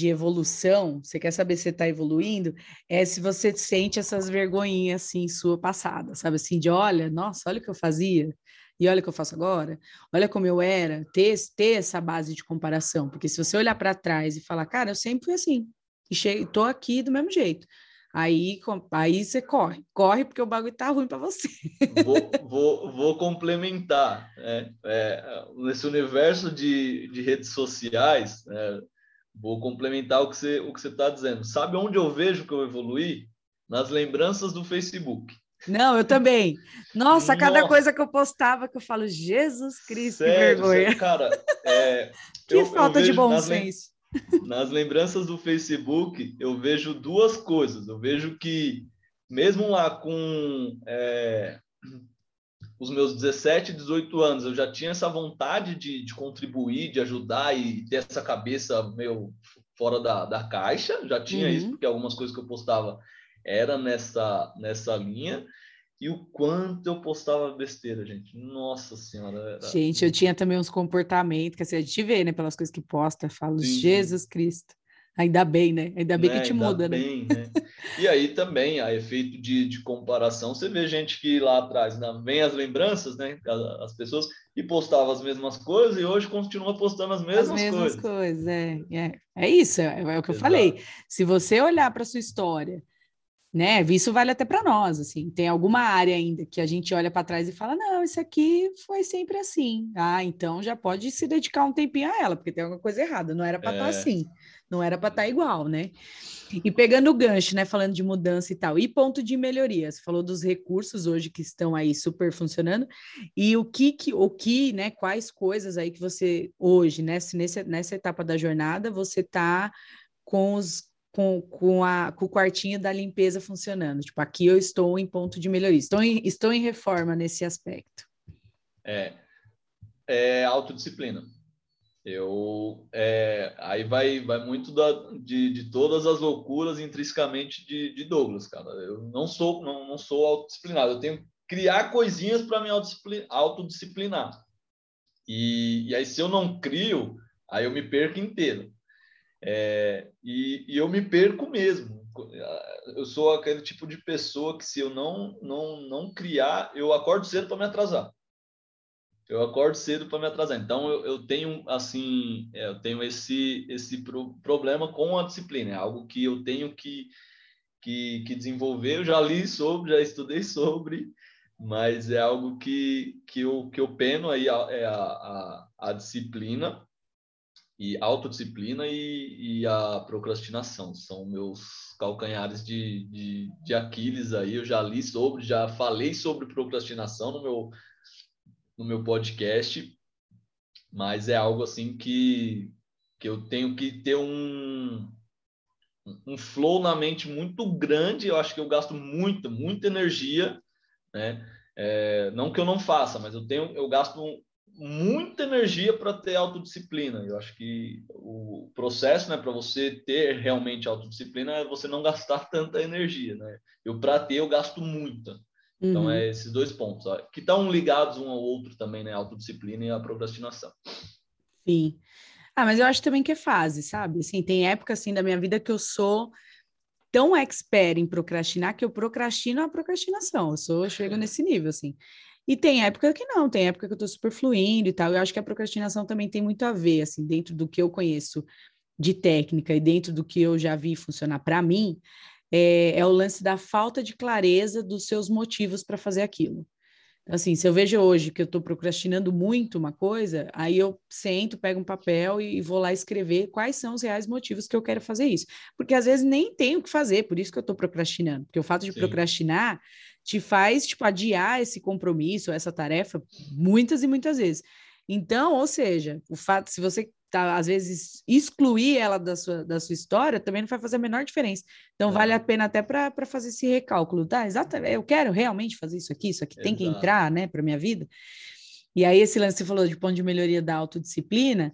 de evolução, você quer saber se você está evoluindo, é se você sente essas vergonhinhas assim, sua passada, sabe assim, de olha, nossa, olha o que eu fazia, e olha o que eu faço agora, olha como eu era, ter, ter essa base de comparação, porque se você olhar para trás e falar, cara, eu sempre fui assim, e estou aqui do mesmo jeito, aí, aí você corre, corre porque o bagulho tá ruim para você. Vou, vou, vou complementar, né? é, nesse universo de, de redes sociais, é, vou complementar o que você o que você está dizendo. Sabe onde eu vejo que eu evoluí? Nas lembranças do Facebook. Não, eu também. Nossa, cada coisa que eu postava que eu falo, Jesus Cristo, sério, que vergonha. Sério, cara, é, que eu, falta eu de bom senso. Nas lembranças do Facebook, eu vejo duas coisas. Eu vejo que, mesmo lá com é, os meus 17, 18 anos, eu já tinha essa vontade de, de contribuir, de ajudar e ter essa cabeça meio fora da, da caixa. Já tinha uhum. isso, porque algumas coisas que eu postava era nessa, nessa linha. E o quanto eu postava besteira, gente. Nossa Senhora. Era... Gente, eu tinha também uns comportamentos que assim, a gente vê, né, pelas coisas que posta, falo, Sim. Jesus Cristo. Ainda bem, né? Ainda bem né? que te Ainda muda, né? bem, né? né? E aí também, a efeito de, de comparação, você vê gente que lá atrás né, vem as lembranças, né? As pessoas e postava as mesmas coisas e hoje continua postando as mesmas, as mesmas coisas. coisas. É, é, é isso, é, é o que eu falei. Se você olhar para sua história né? Isso vale até para nós, assim. Tem alguma área ainda que a gente olha para trás e fala: "Não, isso aqui foi sempre assim". Ah, então já pode se dedicar um tempinho a ela, porque tem alguma coisa errada, não era para estar tá é. assim, não era para estar tá igual, né? E pegando o gancho, né, falando de mudança e tal, e ponto de melhoria, você falou dos recursos hoje que estão aí super funcionando, e o que, que o que, né, quais coisas aí que você hoje, né, nessa, nessa etapa da jornada, você tá com os com, com, a, com o quartinho da limpeza funcionando. Tipo, aqui eu estou em ponto de melhoria, estou em, estou em reforma nesse aspecto. É, é autodisciplina. Eu, é, aí vai, vai muito da, de, de todas as loucuras intrinsecamente de, de Douglas, cara. Eu não sou, não, não sou autodisciplinado. Eu tenho que criar coisinhas para me autodisciplinar. E, e aí, se eu não crio, aí eu me perco inteiro. É, e, e, eu me perco mesmo. Eu sou aquele tipo de pessoa que se eu não não não criar, eu acordo cedo para me atrasar. Eu acordo cedo para me atrasar. Então eu, eu tenho assim, é, eu tenho esse esse pro, problema com a disciplina. É algo que eu tenho que que, que desenvolver. Eu já li sobre, já estudei sobre, mas é algo que que eu que eu peno aí é a, a, a disciplina e autodisciplina e, e a procrastinação são meus calcanhares de, de, de Aquiles aí. Eu já li sobre, já falei sobre procrastinação no meu, no meu podcast, mas é algo assim que, que eu tenho que ter um, um flow na mente muito grande. Eu acho que eu gasto muita, muita energia, né? É, não que eu não faça, mas eu tenho, eu gasto muita energia para ter autodisciplina. Eu acho que o processo, né, para você ter realmente autodisciplina é você não gastar tanta energia, né? Eu para ter eu gasto muita. Então uhum. é esses dois pontos, ó, que estão ligados um ao outro também, né, a autodisciplina e a procrastinação. Sim. Ah, mas eu acho também que é fase, sabe? Assim, tem época assim da minha vida que eu sou tão expert em procrastinar que eu procrastino a procrastinação. Eu sou, eu chego nesse nível assim. E tem época que não, tem época que eu tô super fluindo e tal. Eu acho que a procrastinação também tem muito a ver, assim, dentro do que eu conheço de técnica e dentro do que eu já vi funcionar para mim, é, é, o lance da falta de clareza dos seus motivos para fazer aquilo. Então, assim, se eu vejo hoje que eu estou procrastinando muito uma coisa, aí eu sento, pego um papel e, e vou lá escrever quais são os reais motivos que eu quero fazer isso. Porque às vezes nem tenho o que fazer, por isso que eu estou procrastinando. Porque o fato de Sim. procrastinar te faz, tipo, adiar esse compromisso, essa tarefa, muitas e muitas vezes. Então, ou seja, o fato, se você tá, às vezes, excluir ela da sua, da sua história, também não vai fazer a menor diferença. Então, é. vale a pena até para fazer esse recálculo, tá? Exatamente, eu quero realmente fazer isso aqui, isso aqui Exato. tem que entrar, né, para minha vida. E aí, esse lance que você falou de ponto de melhoria da autodisciplina,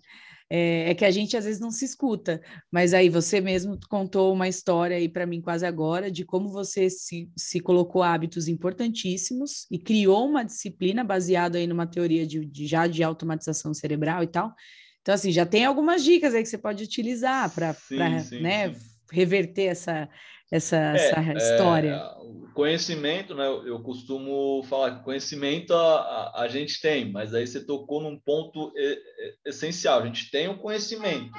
é, é, que a gente às vezes não se escuta, mas aí você mesmo contou uma história aí para mim quase agora de como você se, se colocou hábitos importantíssimos e criou uma disciplina baseada aí numa teoria de, de já de automatização cerebral e tal, Então, assim, já tem algumas dicas aí que você pode utilizar para né, reverter essa, essa, é, essa é, história. É, o conhecimento, né? Eu costumo falar que conhecimento a, a, a, gente tem, mas aí você tocou num ponto essencial. A gente tem o conhecimento,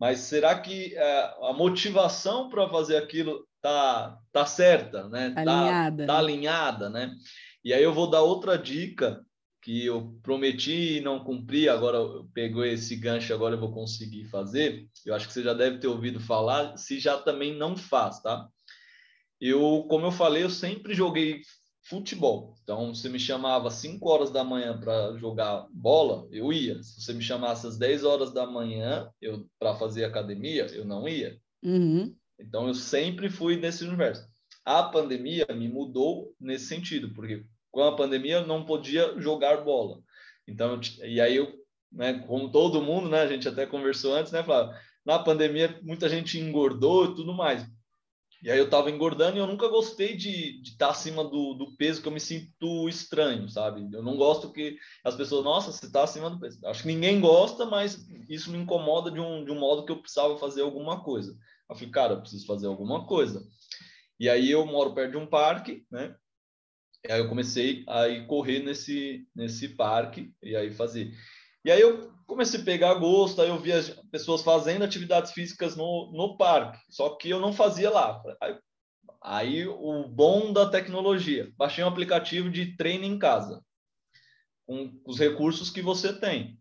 mas será que é, a motivação para fazer aquilo tá, tá certa, né? Tá alinhada. Tá, tá alinhada, né? E aí eu vou dar outra dica que eu prometi e não cumpri, agora eu pegou esse gancho, agora eu vou conseguir fazer. Eu acho que você já deve ter ouvido falar, se já também não faz, tá? Eu, como eu falei, eu sempre joguei futebol. Então, você me chamava às 5 horas da manhã para jogar bola, eu ia. Se você me chamasse às 10 horas da manhã eu para fazer academia, eu não ia. Uhum. Então, eu sempre fui nesse universo. A pandemia me mudou nesse sentido, porque com a pandemia eu não podia jogar bola. Então, e aí eu, né, como todo mundo, né, a gente até conversou antes, né, Flávio? Na pandemia muita gente engordou e tudo mais. E aí eu estava engordando e eu nunca gostei de estar tá acima do, do, peso que eu me sinto estranho, sabe? Eu não gosto que as pessoas, nossa, você está acima do peso. Acho que ninguém gosta, mas isso me incomoda de um, de um modo que eu precisava fazer alguma coisa. Eu falei, cara, eu preciso fazer alguma coisa. E aí eu moro perto de um parque, né? Aí eu comecei a ir correr nesse, nesse parque e aí fazer. E aí eu comecei a pegar gosto, aí eu via pessoas fazendo atividades físicas no, no parque, só que eu não fazia lá. Aí, aí o bom da tecnologia, baixei um aplicativo de treino em casa, com os recursos que você tem.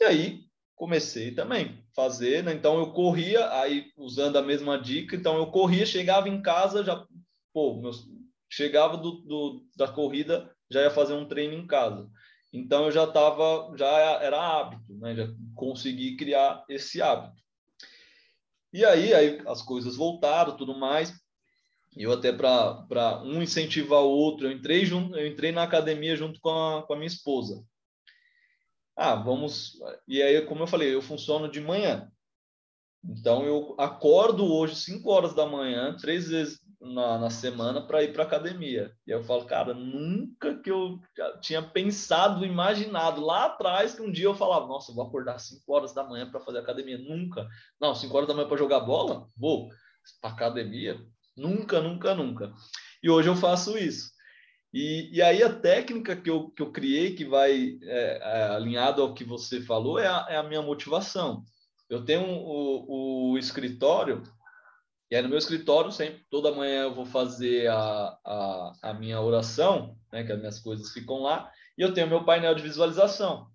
E aí comecei também fazer, né? então eu corria, aí usando a mesma dica, então eu corria, chegava em casa, já, pô, meus, chegava do, do, da corrida, já ia fazer um treino em casa. Então eu já estava, já era hábito, né? Já consegui criar esse hábito. E aí, aí as coisas voltaram, tudo mais. Eu até para um incentivar o outro, eu entrei junto, eu entrei na academia junto com a, com a minha esposa. Ah, vamos. E aí, como eu falei, eu funciono de manhã. Então eu acordo hoje 5 horas da manhã, três vezes na, na semana para ir para academia. E eu falo, cara, nunca que eu tinha pensado, imaginado lá atrás que um dia eu falava, nossa, vou acordar 5 horas da manhã para fazer academia. Nunca. Não, 5 horas da manhã para jogar bola? Vou. Para academia? Nunca, nunca, nunca. E hoje eu faço isso. E, e aí a técnica que eu, que eu criei, que vai é, é, alinhado ao que você falou, é a, é a minha motivação. Eu tenho o, o escritório e aí no meu escritório, sempre, toda manhã eu vou fazer a, a, a minha oração, né, que as minhas coisas ficam lá, e eu tenho meu painel de visualização.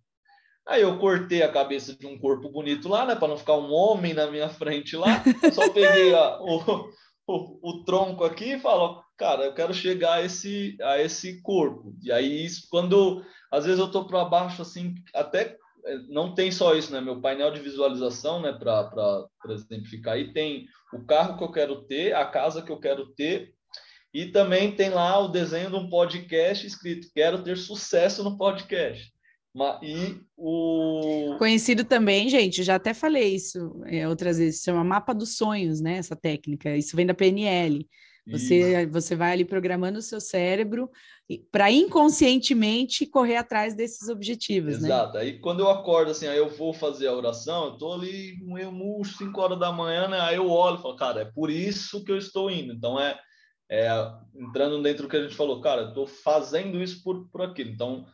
Aí eu cortei a cabeça de um corpo bonito lá, né, para não ficar um homem na minha frente lá, só peguei a, o, o, o, tronco aqui e falo, cara, eu quero chegar a esse, a esse corpo. E aí, isso, quando às vezes eu tô para baixo, assim, até não tem só isso, né? Meu painel de visualização, né? Para exemplificar aí, tem o carro que eu quero ter, a casa que eu quero ter, e também tem lá o desenho de um podcast escrito: Quero ter sucesso no podcast. E o. Conhecido também, gente, já até falei isso é, outras vezes, chama mapa dos sonhos, né? Essa técnica. Isso vem da PNL. Você, você vai ali programando o seu cérebro para inconscientemente correr atrás desses objetivos, Exato. né? Exato. Aí quando eu acordo assim, aí eu vou fazer a oração, eu tô ali meio murcho, 5 horas da manhã, né? Aí eu olho e falo, cara, é por isso que eu estou indo. Então é, é entrando dentro do que a gente falou, cara, eu tô fazendo isso por, por aquilo. Então,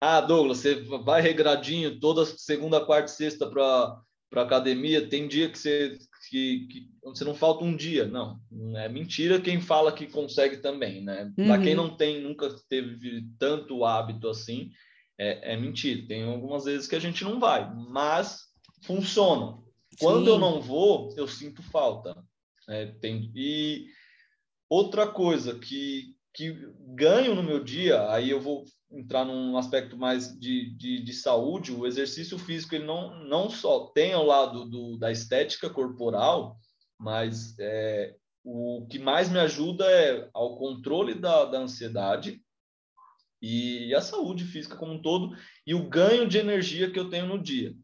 ah, Douglas, você vai regradinho toda segunda, quarta e sexta para para academia, tem dia que você que, que você não falta um dia, não. É mentira quem fala que consegue também, né? Uhum. Para quem não tem, nunca teve tanto hábito assim, é, é, mentira. Tem algumas vezes que a gente não vai, mas funciona. Quando Sim. eu não vou, eu sinto falta. É, tem, e outra coisa que, que ganho no meu dia, aí eu vou entrar num aspecto mais de, de, de, saúde, o exercício físico ele não, não só tem ao lado do, da estética corporal, mas é, o que mais me ajuda é ao controle da, da ansiedade e a saúde física como um todo e o ganho de energia que eu tenho no dia.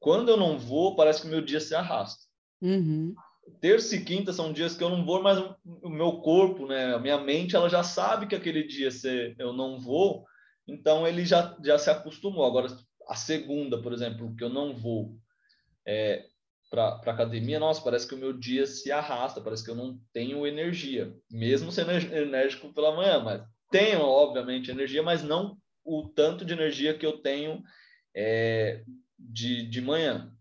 Quando eu não vou, parece que o meu dia se arrasta. Uhum. Terça e quinta são dias que eu não vou, mas o meu corpo, né, a minha mente, ela já sabe que aquele dia se eu não vou, então ele já, já se acostumou. Agora, a segunda, por exemplo, que eu não vou é, para academia, nossa, parece que o meu dia se arrasta, parece que eu não tenho energia, mesmo sendo enérgico pela manhã, mas tenho, obviamente, energia, mas não o tanto de energia que eu tenho é, de, de manhã.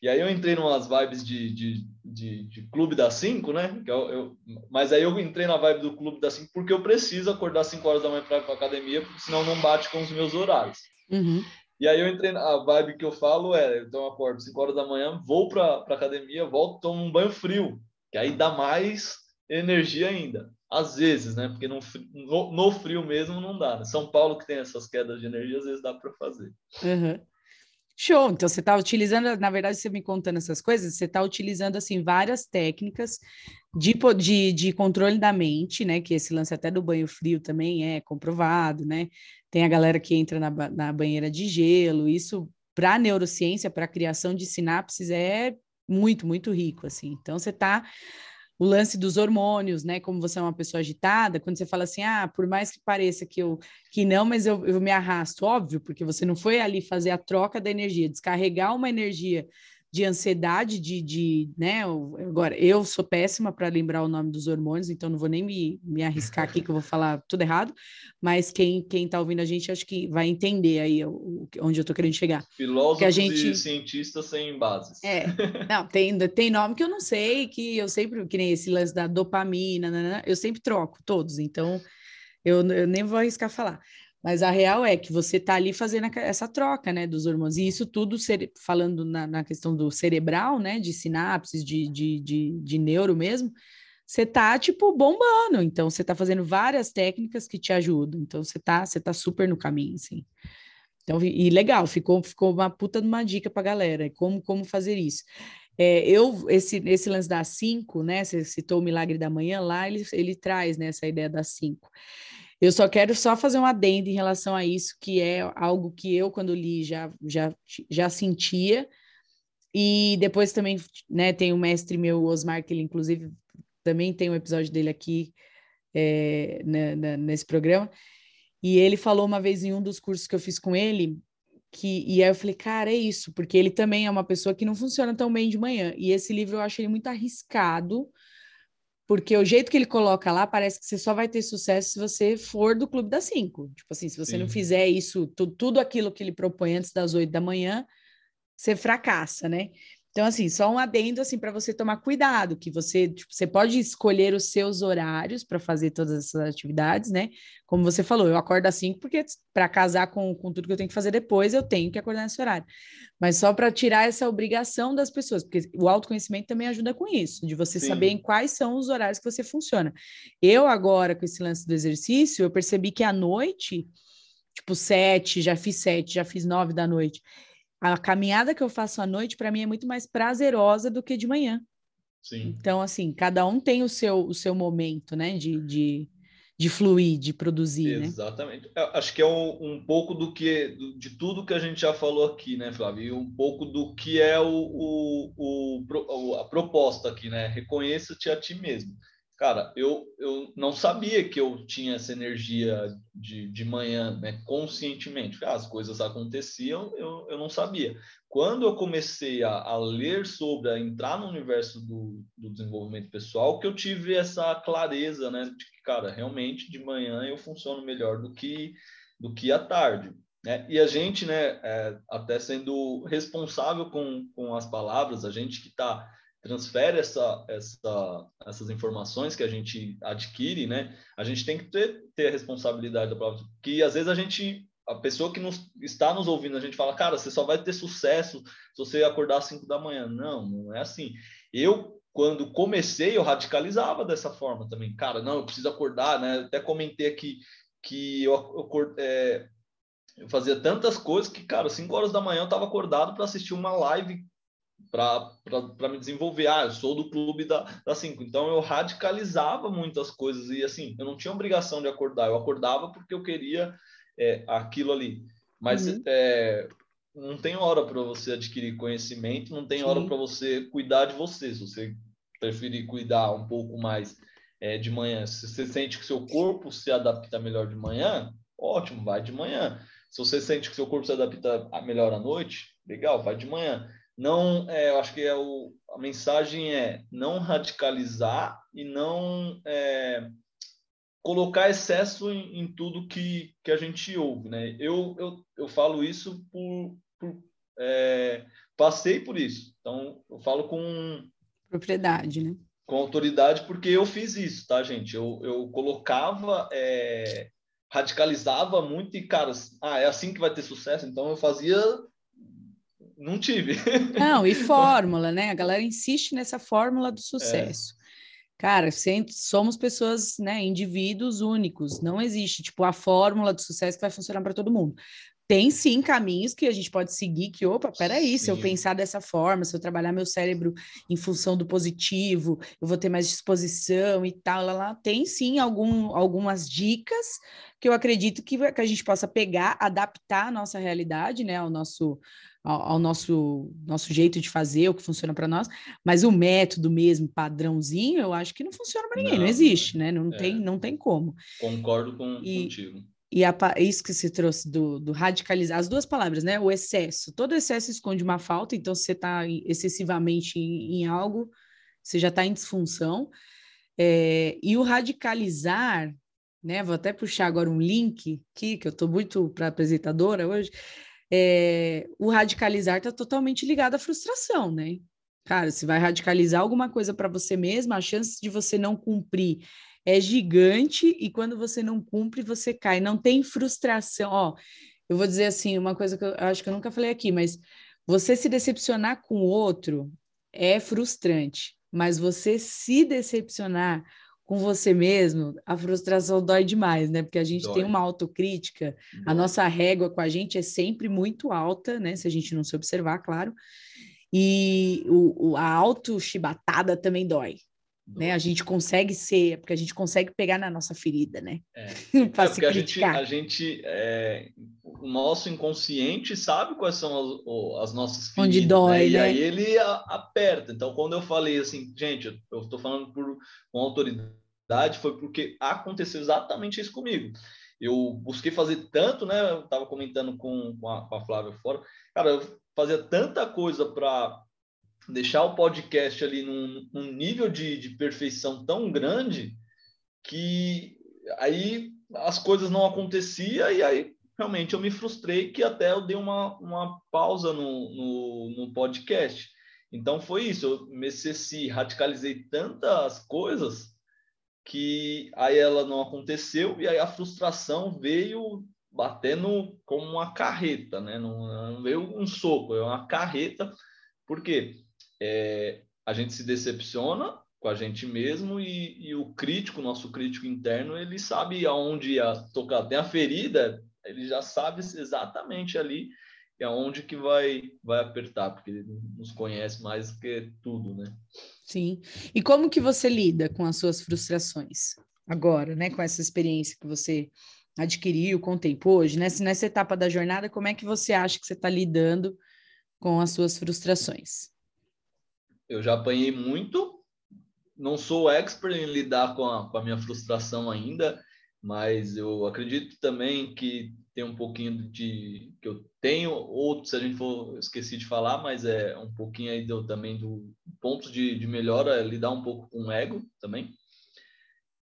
E aí eu entrei numas vibes de, de, de, de clube das 5, né? Eu, eu, mas aí eu entrei na vibe do clube das 5 porque eu preciso acordar 5 horas da manhã para ir para academia, porque senão não bate com os meus horários. Uhum. E aí eu entrei na vibe que eu falo é, então eu acordo 5 horas da manhã, vou para academia, volto, tomo um banho frio, que aí dá mais energia ainda. Às vezes, né? Porque no, no, no frio mesmo não dá. Né? São Paulo que tem essas quedas de energia, às vezes dá para fazer. Uhum. Show! Então você está utilizando, na verdade, você me contando essas coisas, você está utilizando assim várias técnicas de, de, de controle da mente, né? Que esse lance até do banho frio também é comprovado, né? Tem a galera que entra na, na banheira de gelo, isso para neurociência, para criação de sinapses é muito, muito rico, assim. Então você está o lance dos hormônios, né? Como você é uma pessoa agitada, quando você fala assim, ah, por mais que pareça que eu que não, mas eu, eu me arrasto, óbvio, porque você não foi ali fazer a troca da energia, descarregar uma energia de ansiedade, de, de né? Agora, eu sou péssima para lembrar o nome dos hormônios, então não vou nem me, me arriscar aqui que eu vou falar tudo errado, mas quem quem está ouvindo a gente acho que vai entender aí o, onde eu estou querendo chegar. Filósofos que a gente... e cientistas sem bases. É, não, tem, tem nome que eu não sei, que eu sempre, que nem esse lance da dopamina, eu sempre troco todos, então eu, eu nem vou arriscar falar. Mas a real é que você está ali fazendo essa troca, né, dos hormônios. E isso tudo, falando na, na, questão do cerebral, né, de sinapses, de, de, de, de neuro mesmo, você tá, tipo, bombando. Então, você tá fazendo várias técnicas que te ajudam. Então, você tá, você tá super no caminho, assim. Então, e legal, ficou, ficou uma puta de uma dica pra galera, como, como fazer isso. É, eu, esse, esse lance das cinco, né, você citou o Milagre da Manhã, lá ele, ele traz, né, essa ideia das cinco. Eu só quero só fazer um adendo em relação a isso, que é algo que eu, quando li, já, já, já sentia. E depois também, né, tem o mestre meu, Osmar, que ele, inclusive, também tem um episódio dele aqui é, na, na, nesse programa. E ele falou uma vez em um dos cursos que eu fiz com ele, que, e aí eu falei, cara, é isso, porque ele também é uma pessoa que não funciona tão bem de manhã. E esse livro eu acho ele muito arriscado, porque o jeito que ele coloca lá parece que você só vai ter sucesso se você for do clube das cinco. Tipo assim, se você Sim. não fizer isso, tu, tudo aquilo que ele propõe antes das oito da manhã, você fracassa, né? Então, assim, só um adendo assim para você tomar cuidado, que você, tipo, você pode escolher os seus horários para fazer todas essas atividades, né? Como você falou, eu acordo às 5 porque para casar com, com tudo que eu tenho que fazer depois, eu tenho que acordar nesse horário. Mas só para tirar essa obrigação das pessoas, porque o autoconhecimento também ajuda com isso, de você Sim. saber em quais são os horários que você funciona. Eu agora com esse lance do exercício, eu percebi que à noite, tipo sete, já fiz sete, já fiz nove da noite a caminhada que eu faço à noite, para mim, é muito mais prazerosa do que de manhã. Sim. Então, assim, cada um tem o seu, o seu momento, né, de, de, de fluir, de produzir, né? Exatamente. Né? acho que é um, um pouco do que, de tudo que a gente já falou aqui, né, Flávio? E um pouco do que é o, o, o a proposta aqui, né? Reconheça-te a ti mesmo. Cara, eu, eu não sabia que eu tinha essa energia de, de manhã, né, conscientemente. As coisas aconteciam, eu, eu não sabia. Quando eu comecei a, a ler sobre, a entrar no universo do, do desenvolvimento pessoal, que eu tive essa clareza, né, de que, cara, realmente de manhã eu funciono melhor do que, do que à tarde. Né? E a gente, né, é, até sendo responsável com, com as palavras, a gente que está transfere essa, essa, essas informações que a gente adquire, né? A gente tem que ter, ter a responsabilidade da prova, que às vezes a gente, a pessoa que nos, está nos ouvindo, a gente fala, cara, você só vai ter sucesso se você acordar às 5 da manhã. Não, não é assim. Eu, quando comecei, eu radicalizava dessa forma também. Cara, não, eu preciso acordar, né? Até comentei aqui que eu, eu, é, eu fazia tantas coisas que, cara, 5 horas da manhã eu estava acordado para assistir uma live para me desenvolver. Ah, eu sou do clube da, da cinco. Então eu radicalizava muitas coisas e assim, eu não tinha obrigação de acordar. Eu acordava porque eu queria é, aquilo ali. Mas uhum. é, não tem hora para você adquirir conhecimento, não tem Sim. hora para você cuidar de você. Se você preferir cuidar um pouco mais é, de manhã, se você sente que seu corpo se adapta melhor de manhã, ótimo, vai de manhã. se você sente que seu corpo se adapta melhor à noite, legal, vai de manhã. Não, é, eu acho que é o, a mensagem é não radicalizar e não é, colocar excesso em, em, tudo que, que a gente ouve, né? Eu, eu, eu falo isso por, por é, passei por isso, então eu falo com propriedade, né? Com autoridade porque eu fiz isso, tá, gente? Eu, eu colocava é, radicalizava muito e, cara, ah, é assim que vai ter sucesso, então eu fazia. Não tive. Não, e fórmula, né? A galera insiste nessa fórmula do sucesso. É. Cara, somos pessoas, né, indivíduos únicos. Não existe, tipo, a fórmula do sucesso que vai funcionar para todo mundo tem sim caminhos que a gente pode seguir que, opa, peraí, sim. se eu pensar dessa forma, se eu trabalhar meu cérebro em função do positivo, eu vou ter mais disposição e tal, lá, lá. tem sim algum, algumas dicas que eu acredito que, que a gente possa pegar, adaptar a nossa realidade, né, ao nosso ao, ao nosso nosso jeito de fazer, o que funciona para nós, mas o método mesmo, padrãozinho, eu acho que não funciona para ninguém, não, não, existe, né? Não, é. tem, não tem como. Concordo com, e, contigo. E a, isso que se trouxe do, do, radicalizar, as duas palavras, né? O excesso. Todo excesso esconde uma falta, então se você está excessivamente em, em, algo, você já está em disfunção. É, e o radicalizar, né? Vou até puxar agora um link aqui, que eu estou muito para apresentadora hoje. É, o radicalizar está totalmente ligado à frustração, né? Cara, se vai radicalizar alguma coisa para você mesma, a chance de você não cumprir é gigante e quando você não cumpre, você cai. Não tem frustração. Ó, eu vou dizer assim, uma coisa que eu acho que eu nunca falei aqui, mas você se decepcionar com o outro é frustrante, mas você se decepcionar com você mesmo, a frustração dói demais, né? Porque a gente dói. tem uma autocrítica, dói. a nossa régua com a gente é sempre muito alta, né? Se a gente não se observar, claro. E o, o a auto-chibatada também dói, né? A gente consegue ser, porque a gente consegue pegar na nossa ferida, né? É, é porque a gente, a gente é, o nosso inconsciente sabe quais são as, as nossas feridas, onde dói, né? E aí ele a, aperta. Então, quando eu falei assim, gente, eu estou falando por com autoridade, foi porque aconteceu exatamente isso comigo. Eu busquei fazer tanto, né? Eu estava comentando com, com a, com a Flávia fora, cara, eu fazia tanta coisa para deixar o podcast ali num, num nível de, de, perfeição tão grande que aí as coisas não aconteciam e aí realmente eu me frustrei que até eu dei uma, uma pausa no, no, no podcast. Então foi isso, eu me radicalizei tantas coisas que aí ela não aconteceu e aí a frustração veio batendo como uma carreta, né? Não, não veio um soco, é uma carreta. Por quê? É, a gente se decepciona com a gente mesmo e, e, o crítico, nosso crítico interno, ele sabe aonde ia tocar. Tem a ferida, ele já sabe exatamente ali aonde que vai vai apertar, porque ele nos conhece mais que tudo, né? Sim. E como que você lida com as suas frustrações agora, né? Com essa experiência que você adquiriu com o tempo hoje, né? Nessa etapa da jornada, como é que você acha que você está lidando com as suas frustrações? Eu já apanhei muito, não sou expert em lidar com a, com a minha frustração ainda, mas eu acredito também que tem um pouquinho de que eu tenho. Outro se a gente for esqueci de falar mas é um pouquinho aí também do ponto de, de melhora é lidar um pouco com o ego também.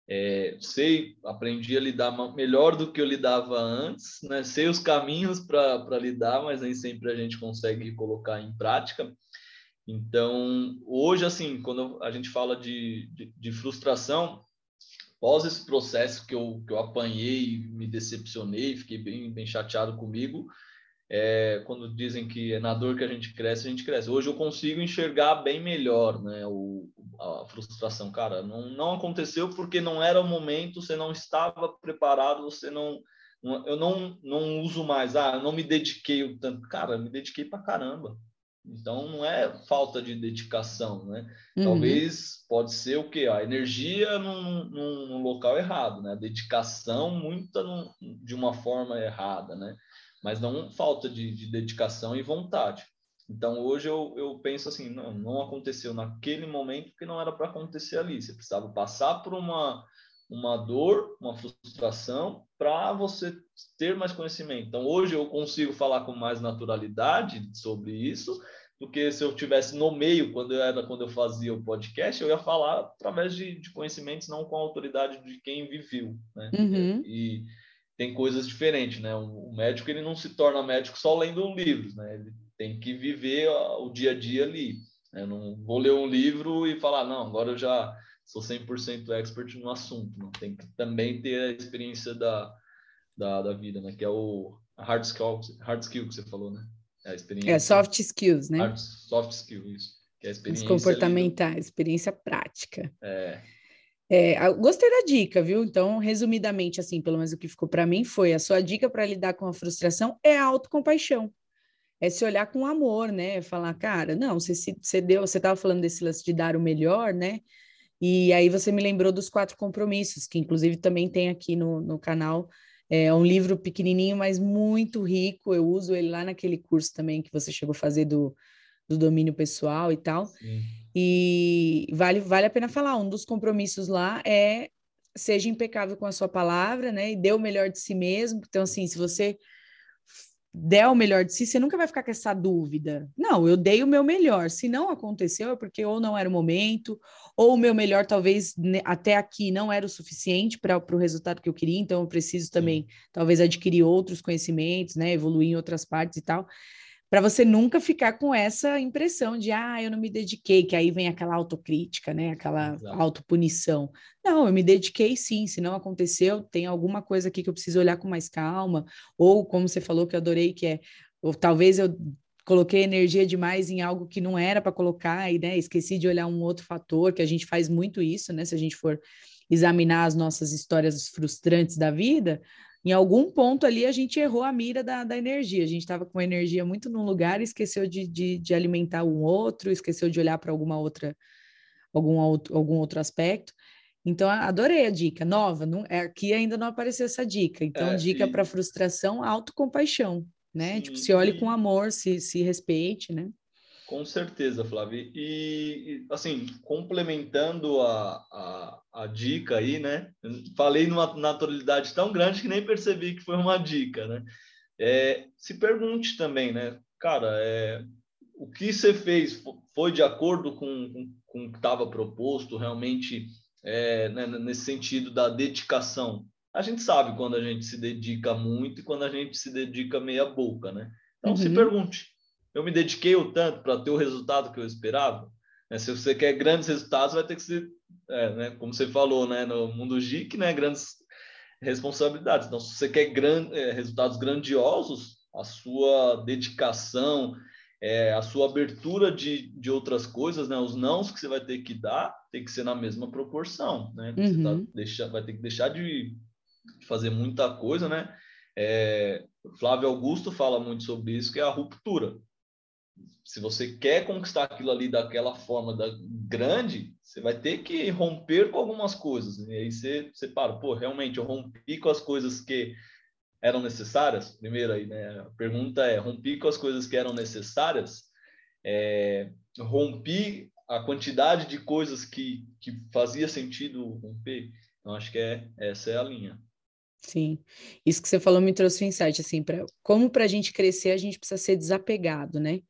É, sei aprendi a lidar melhor do que eu lidava antes né? Sei os caminhos para lidar mas nem sempre a gente consegue colocar em prática então, hoje, assim, quando a gente fala de, de, de frustração, após esse processo que eu, que eu apanhei, me decepcionei, fiquei bem, bem chateado comigo, é, quando dizem que é na dor que a gente cresce, a gente cresce. Hoje eu consigo enxergar bem melhor né, o, a frustração. Cara, não, não aconteceu porque não era o momento, você não estava preparado, você não. Eu não, não uso mais, ah, eu não me dediquei o tanto. Cara, me dediquei pra caramba. Então não é falta de dedicação, né? Uhum. Talvez pode ser o quê? A energia num, num, num local errado, né? A dedicação muita num, de uma forma errada, né? Mas não falta de, de dedicação e vontade. Então hoje eu, eu penso assim, não, não aconteceu naquele momento porque não era para acontecer ali. Você precisava passar por uma uma dor, uma frustração, para você ter mais conhecimento. Então, hoje eu consigo falar com mais naturalidade sobre isso do que se eu tivesse no meio, quando eu era quando eu fazia o podcast, eu ia falar através de, de conhecimentos, não com a autoridade de quem viveu, né? Uhum. E, tem coisas diferentes, né? O médico ele não se torna médico só lendo livros, né? Ele tem que viver o dia a dia ali. Né? Não vou ler um livro e falar, não, agora eu já sou 100% expert no assunto. Não tem que também ter a experiência da, da, da vida, né? Que é o hard skill, hard skill que você falou, né? É a experiência. É soft skills, né? Hard, soft skill, isso. Que é a experiência. Os comportamentais, experiência prática. É. É, gostei da dica, viu? Então, resumidamente, assim, pelo menos o que ficou para mim foi: a sua dica para lidar com a frustração é a autocompaixão. É se olhar com amor, né? Falar, cara, não, você, você deu, você estava falando desse lance de dar o melhor, né? E aí você me lembrou dos quatro compromissos, que inclusive também tem aqui no, no canal. É um livro pequenininho, mas muito rico. Eu uso ele lá naquele curso também que você chegou a fazer do, do domínio pessoal e tal. Sim. E vale, vale a pena falar, um dos compromissos lá é seja impecável com a sua palavra, né? E dê o melhor de si mesmo. Então, assim, se você der o melhor de si, você nunca vai ficar com essa dúvida. Não, eu dei o meu melhor. Se não aconteceu, é porque ou não era o momento, ou o meu melhor talvez até aqui não era o suficiente para o resultado que eu queria, então eu preciso também, talvez, adquirir outros conhecimentos, né? Evoluir em outras partes e tal para você nunca ficar com essa impressão de ah, eu não me dediquei, que aí vem aquela autocrítica, né? Aquela Exato. autopunição. Não, eu me dediquei sim, se não aconteceu, tem alguma coisa aqui que eu preciso olhar com mais calma, ou como você falou que eu adorei, que é, ou talvez eu coloquei energia demais em algo que não era para colocar e né, esqueci de olhar um outro fator, que a gente faz muito isso, né? Se a gente for examinar as nossas histórias frustrantes da vida, em algum ponto ali a gente errou a mira da, da energia. A gente estava com a energia muito num lugar e esqueceu de, de, de alimentar um outro, esqueceu de olhar para alguma outra, algum outro, algum outro aspecto. Então, adorei a dica. Nova, não, é, aqui ainda não apareceu essa dica. Então, é, dica para frustração, autocompaixão, né? Sim, tipo, se olhe com amor, se, se respeite, né? Com certeza, Flávio. E, assim, complementando a, a, a, dica aí, né? Falei numa naturalidade tão grande que nem percebi que foi uma dica, né? É, se pergunte também, né? Cara, é, o que você fez foi de acordo com, com, com o que estava proposto, realmente, é, né, nesse sentido da dedicação? A gente sabe quando a gente se dedica muito e quando a gente se dedica meia boca, né? Então, uhum. se pergunte, eu me dediquei o tanto para ter o resultado que eu esperava. Né? Se você quer grandes resultados, vai ter que ser, é, né? como você falou, né? no mundo geek, né? grandes responsabilidades. Então, se você quer gran, é, resultados grandiosos, a sua dedicação, é, a sua abertura de, de outras coisas, né? os nãos que você vai ter que dar, tem que ser na mesma proporção. Né? Você tá uhum. deixa, vai ter que deixar de fazer muita coisa, né? É, Flávio Augusto fala muito sobre isso, que é a ruptura se você quer conquistar aquilo ali daquela forma da, grande, você vai ter que romper com algumas coisas. E aí você, você para, pô, realmente eu rompi com as coisas que eram necessárias? Primeiro aí, né? A pergunta é, rompi com as coisas que eram necessárias? É, rompi a quantidade de coisas que, que fazia sentido romper? Então, acho que é, essa é a linha. Sim, isso que você falou me trouxe um insight, assim, pra, como para a gente crescer, a gente precisa ser desapegado, né?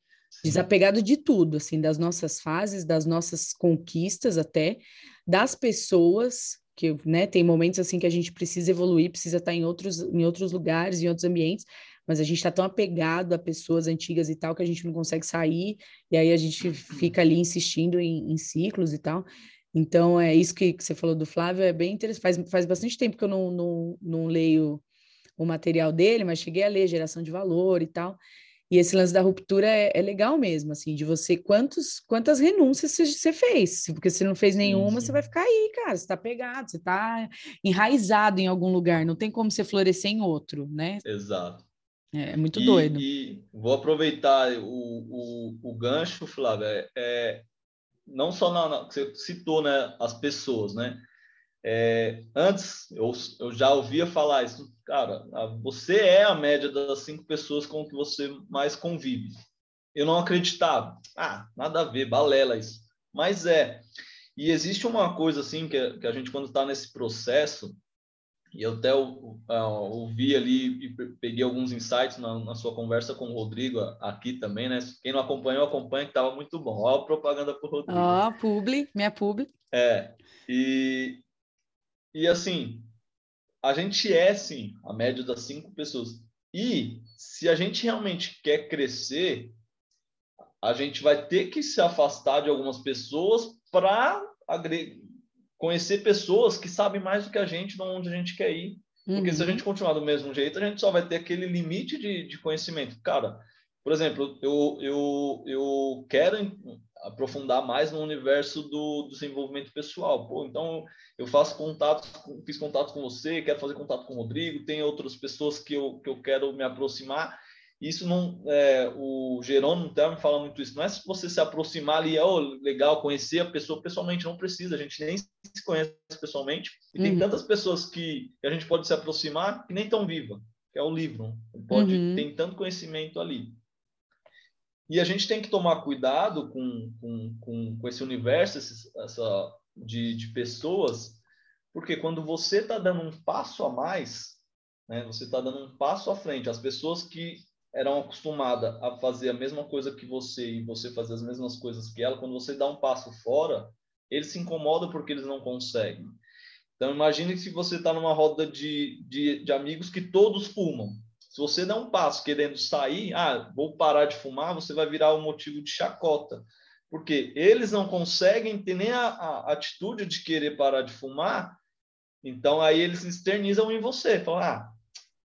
Desapegado de tudo, assim, das nossas fases, das nossas conquistas até, das pessoas, que, né, tem momentos assim que a gente precisa evoluir, precisa estar em outros, em outros lugares, em outros ambientes, mas a gente está tão apegado a pessoas antigas e tal que a gente não consegue sair, e aí a gente fica ali insistindo em, em ciclos e tal. Então, é isso que, que, você falou do Flávio, é bem interessante. Faz, faz bastante tempo que eu não, não, não leio o material dele, mas cheguei a ler Geração de Valor e tal. E esse lance da ruptura é, é, legal mesmo, assim, de você, quantos, quantas renúncias você, fez, porque se não fez nenhuma, você vai ficar aí, cara, você tá pegado, você tá enraizado em algum lugar, não tem como você florescer em outro, né? Exato. É, é muito e, doido. E vou aproveitar o, o, o gancho, Flávia, é, é, não só na, na, você citou, né, as pessoas, né? É, antes eu, eu já ouvia falar isso, cara, você é a média das cinco pessoas com que você mais convive. Eu não acreditava. Ah, nada a ver, balela isso. Mas é. E existe uma coisa assim que, que a gente quando está nesse processo e eu até uh, ouvi ali e peguei alguns insights na, na, sua conversa com o Rodrigo aqui também, né? Quem não acompanhou, acompanha, que estava muito bom. Olha a propaganda para o Rodrigo. Ó, oh, publi, minha publi. É, e, e assim, a gente é, sim, a média das cinco pessoas. E se a gente realmente quer crescer, a gente vai ter que se afastar de algumas pessoas para conhecer pessoas que sabem mais do que a gente de onde a gente quer ir. Porque uhum. se a uhum. gente continuar do mesmo jeito, a gente só vai ter aquele limite de, de conhecimento. Cara, por exemplo, eu, eu, eu quero aprofundar mais no universo do, desenvolvimento pessoal. Pô, então, eu faço contato, fiz contato com você, quero fazer contato com o Rodrigo, tem outras pessoas que eu, que eu quero me aproximar isso não, é, o Jerônimo Termo fala muito isso. Não é se você se aproximar ali, é oh, legal conhecer a pessoa pessoalmente, não precisa. A gente nem se conhece pessoalmente. E uhum. tem tantas pessoas que, que, a gente pode se aproximar que nem tão viva, que é o livro. Pode uhum. tem tanto conhecimento ali. E a gente tem que tomar cuidado com, com, com, com esse universo esse, essa, de, de pessoas, porque quando você está dando um passo a mais, né, você está dando um passo à frente. As pessoas que eram acostumadas a fazer a mesma coisa que você e você fazer as mesmas coisas que ela, quando você dá um passo fora, eles se incomodam porque eles não conseguem. Então, imagine se você está numa roda de, de, de, amigos que todos fumam. Se você dá um passo querendo sair, ah, vou parar de fumar, você vai virar um motivo de chacota. Porque eles não conseguem ter nem a, a atitude de querer parar de fumar, então aí eles externizam em você. Falam, ah,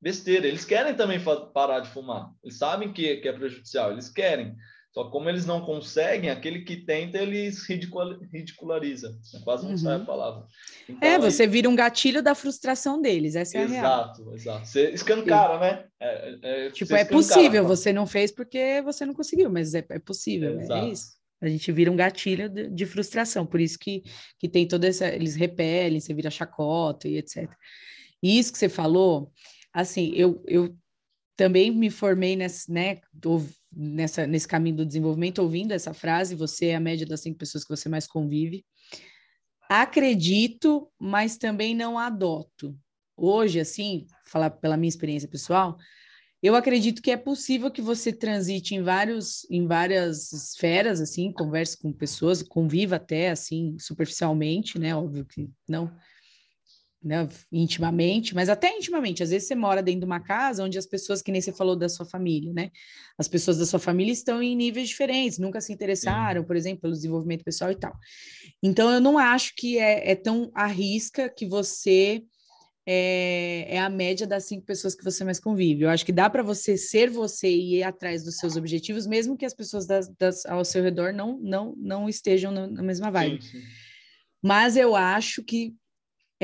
besteira. Eles querem também parar de fumar. Eles sabem que, que é prejudicial, eles querem. Só que como eles não conseguem, aquele que tenta, eles ridiculariza. Quase não uhum. sai a palavra. Então, é, você aí... vira um gatilho da frustração deles, essa é exato, a real. Exato, exato. Você escancara, né? É, é, tipo, é possível, você não fez porque você não conseguiu, mas é, é possível, é, é isso. A gente vira um gatilho de, de, frustração, por isso que, que tem toda essa... Eles repelem, você vira chacota e etc. E isso que você falou assim, eu, eu também me formei nessa, né, nessa, nesse caminho do desenvolvimento ouvindo essa frase, você é a média das cinco pessoas que você mais convive. Acredito, mas também não adoto. Hoje, assim, falar pela minha experiência pessoal, eu acredito que é possível que você transite em vários em várias esferas assim, converse com pessoas, conviva até assim superficialmente, né? Óbvio que não né, intimamente, mas até intimamente. Às vezes você mora dentro de uma casa onde as pessoas, que nem você falou da sua família, né? As pessoas da sua família estão em níveis diferentes, nunca se interessaram, Sim. por exemplo, pelo desenvolvimento pessoal e tal. Então, eu não acho que é, é tão arrisca que você é, é, a média das cinco pessoas que você mais convive. Eu acho que dá para você ser você e ir atrás dos seus objetivos, mesmo que as pessoas das, das, ao seu redor não, não, não estejam na, na mesma vibe. Sim, sim. Mas eu acho que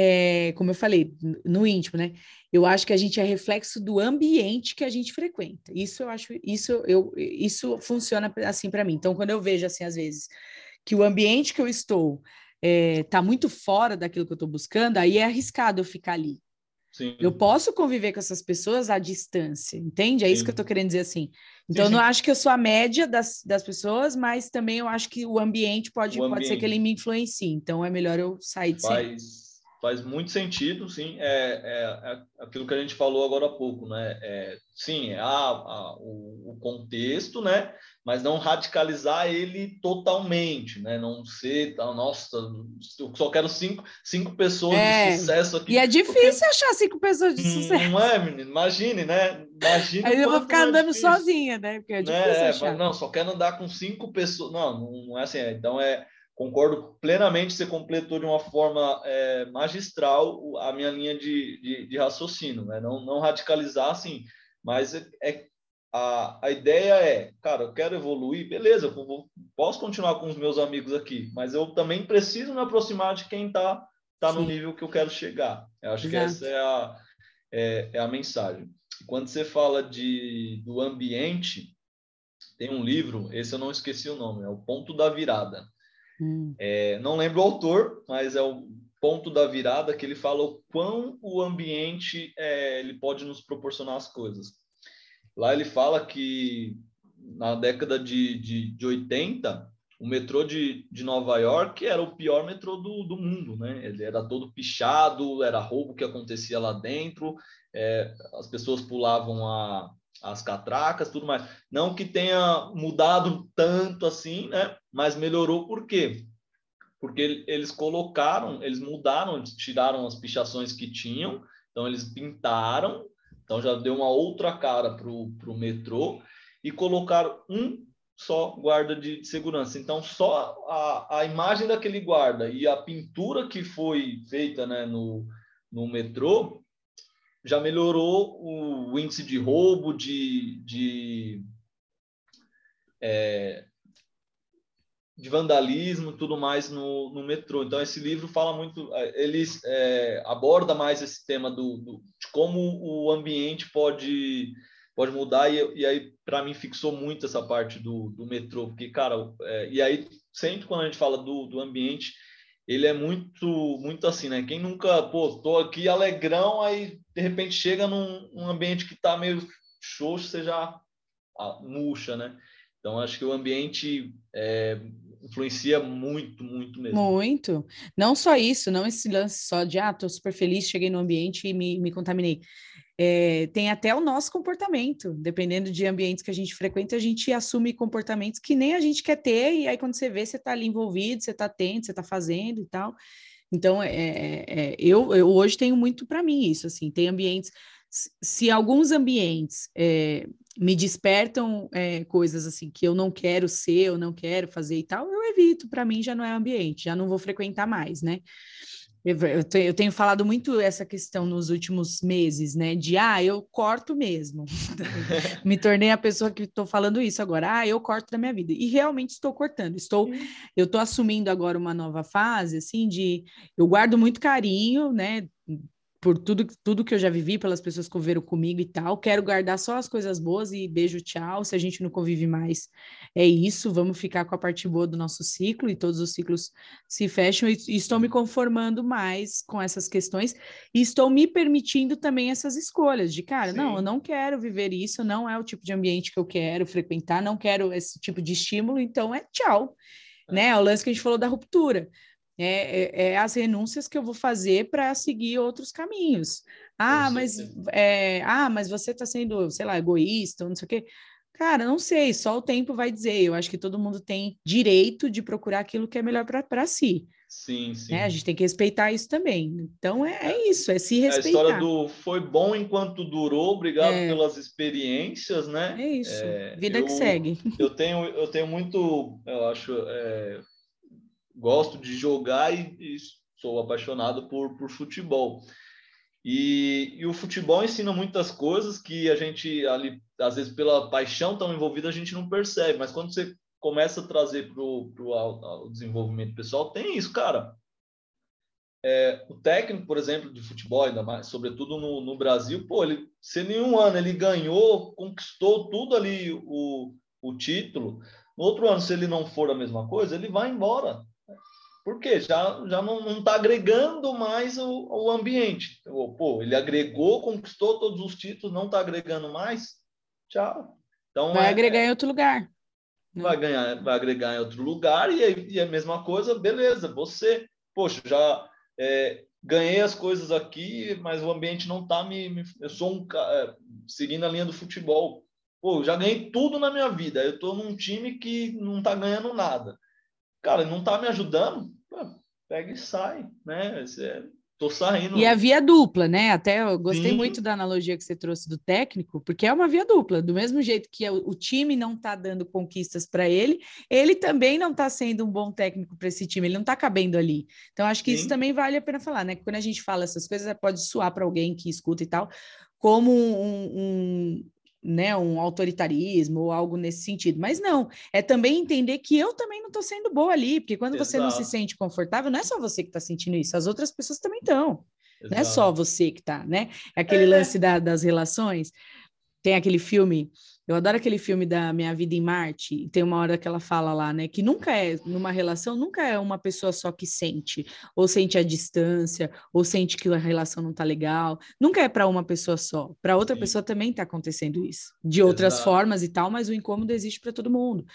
é, como eu falei, no íntimo, né? Eu acho que a gente é reflexo do ambiente que a gente frequenta. Isso eu acho, isso eu, isso funciona assim para mim. Então, quando eu vejo assim às vezes que o ambiente que eu estou está é, muito fora daquilo que eu estou buscando, aí é arriscado eu ficar ali. Sim. Eu posso conviver com essas pessoas à distância, entende? É isso que eu estou querendo dizer assim. Então, sim, sim. eu não acho que eu sou a média das, das pessoas, mas também eu acho que o ambiente pode, o ambiente. pode ser que ele me influencie. Então, é melhor eu sair de Faz faz muito sentido, sim, é, é, é, aquilo que a gente falou agora há pouco, né? É, sim, é a, a, o, o, contexto, né? Mas não radicalizar ele totalmente, né? Não ser, tá, nossa, eu só quero cinco, cinco pessoas é, de sucesso aqui. E é difícil porque... achar cinco pessoas de hum, sucesso. Não é, menino? Imagine, né? Imagine Aí eu vou ficar é andando sozinha, né? Porque é né? difícil né? achar. Não, só quero andar com cinco pessoas. Não, não é assim. É, então é concordo plenamente, você completou de uma forma é, magistral a minha linha de, de, de raciocínio, né? não, não radicalizar assim, mas é, é, a, a ideia é, cara, eu quero evoluir, beleza, eu vou, posso continuar com os meus amigos aqui, mas eu também preciso me aproximar de quem está tá no nível que eu quero chegar. Eu acho Exato. que essa é a, é, é a mensagem. Quando você fala de, do ambiente, tem um livro, esse eu não esqueci o nome, é o Ponto da Virada Hum. É, não lembro o autor, mas é o ponto da virada que ele fala o quão o ambiente é, ele pode nos proporcionar as coisas. Lá ele fala que na década de, de, de 80, o metrô de, de Nova York era o pior metrô do, do mundo, né? Ele era todo pichado, era roubo que acontecia lá dentro, é, as pessoas pulavam a, as catracas, tudo mais. Não que tenha mudado tanto assim, né? Mas melhorou por quê? Porque eles colocaram, eles mudaram, tiraram as pichações que tinham, então eles pintaram, então já deu uma outra cara para o metrô e colocaram um só guarda de, de, segurança. Então, só a, a imagem daquele guarda e a pintura que foi feita né, no, no metrô já melhorou o, índice de roubo, de, de, é, de vandalismo tudo mais no, no metrô. Então, esse livro fala muito, é, ele é, aborda mais esse tema do, do, de como o ambiente pode pode mudar, e, e aí, para mim, fixou muito essa parte do, do metrô, porque, cara, é, e aí, sempre quando a gente fala do, do ambiente, ele é muito, muito assim, né? Quem nunca, pô, tô aqui alegrão, aí de repente chega num, ambiente que tá meio xoxo, você já ah, murcha, né? Então, acho que o ambiente é, influencia muito, muito mesmo. Muito. Não só isso, não esse lance só de, ah, tô super feliz, cheguei no ambiente e me, me contaminei é, tem até o nosso comportamento, dependendo de ambientes que a gente frequenta, a gente assume comportamentos que nem a gente quer ter, e aí quando você vê, você está ali envolvido, você está atento, você está fazendo e tal. Então, é, é, é, eu, eu hoje tenho muito para mim isso, assim, tem ambientes, se alguns ambientes é, me despertam é, coisas assim que eu não quero ser, eu não quero fazer e tal, eu evito, para mim já não é ambiente, já não vou frequentar mais, né? Eu, tenho falado muito essa questão nos últimos meses, né? De ah, eu corto mesmo. Me tornei a pessoa que estou falando isso agora. Ah, eu corto da minha vida. E realmente estou cortando. Estou, eu estou assumindo agora uma nova fase, assim, de eu guardo muito carinho, né? Por tudo, tudo que eu já vivi, pelas pessoas que conviveram comigo e tal. Quero guardar só as coisas boas e beijo, tchau. Se a gente não convive mais, é isso. Vamos ficar com a parte boa do nosso ciclo e todos os ciclos se fecham. E, e estou me conformando mais com essas questões e estou me permitindo também essas escolhas de, cara, Sim. não, eu não quero viver isso, não é o tipo de ambiente que eu quero frequentar, não quero esse tipo de estímulo, então é tchau. É. Né? É o lance que a gente falou da ruptura. É, é, é, as renúncias que eu vou fazer para seguir outros caminhos. Ah, mas, é, ah, mas você está sendo, sei lá, egoísta, não sei o quê. Cara, não sei, só o tempo vai dizer. Eu acho que todo mundo tem direito de procurar aquilo que é melhor para si. Sim, sim. Né? A gente tem que respeitar isso também. Então é, é isso, é se respeitar. A história do foi bom enquanto durou, obrigado é. pelas experiências, né? É isso, é, vida eu, que segue. Eu tenho, eu tenho muito, eu acho, é, gosto de jogar e, e sou apaixonado por, por futebol. E, e, o futebol ensina muitas coisas que a gente, ali, às vezes, pela paixão tão envolvida, a gente não percebe. Mas quando você começa a trazer para o desenvolvimento pessoal, tem isso, cara. É, o técnico, por exemplo, de futebol, ainda mais, sobretudo no, no Brasil, pô, ele, se em um ano ele ganhou, conquistou tudo ali o, o título, no outro ano, se ele não for a mesma coisa, ele vai embora. Porque já, já não está agregando mais o, o ambiente. Pô, ele agregou, conquistou todos os títulos, não está agregando mais. Tchau. Então, vai é, agregar em outro lugar. Né? Vai, ganhar, vai agregar em outro lugar e, e a mesma coisa, beleza. Você, poxa, já é, ganhei as coisas aqui, mas o ambiente não está me, me, Eu sou um é, seguindo a linha do futebol. Pô, já ganhei tudo na minha vida. Eu estou num time que não está ganhando nada. Cara, não está me ajudando pega e sai, né? Você, tô saindo. E a via dupla, né? Até eu gostei Sim. muito da analogia que você trouxe do técnico, porque é uma via dupla. Do mesmo jeito que o, time não está dando conquistas para ele, ele também não está sendo um bom técnico para esse time, ele não está cabendo ali. Então, acho que Sim. isso também vale a pena falar, né? Quando a gente fala essas coisas, pode soar para alguém que escuta e tal, como um, um, né, um autoritarismo ou algo nesse sentido. Mas não, é também entender que eu também não estou sendo boa ali, porque quando Exato. você não se sente confortável, não é só você que está sentindo isso, as outras pessoas também estão. Não é só você que está, né? É aquele é. lance da, das relações. Tem aquele filme Eu adoro aquele filme da Minha Vida em Marte, e tem uma hora que ela fala lá, né, que nunca é, numa relação, nunca é uma pessoa só que sente, ou sente a distância, ou sente que a relação não tá legal. Nunca é para uma pessoa só. Para outra Sim. pessoa também tá acontecendo isso. De outras Exato. formas e tal, mas o incômodo existe para todo mundo.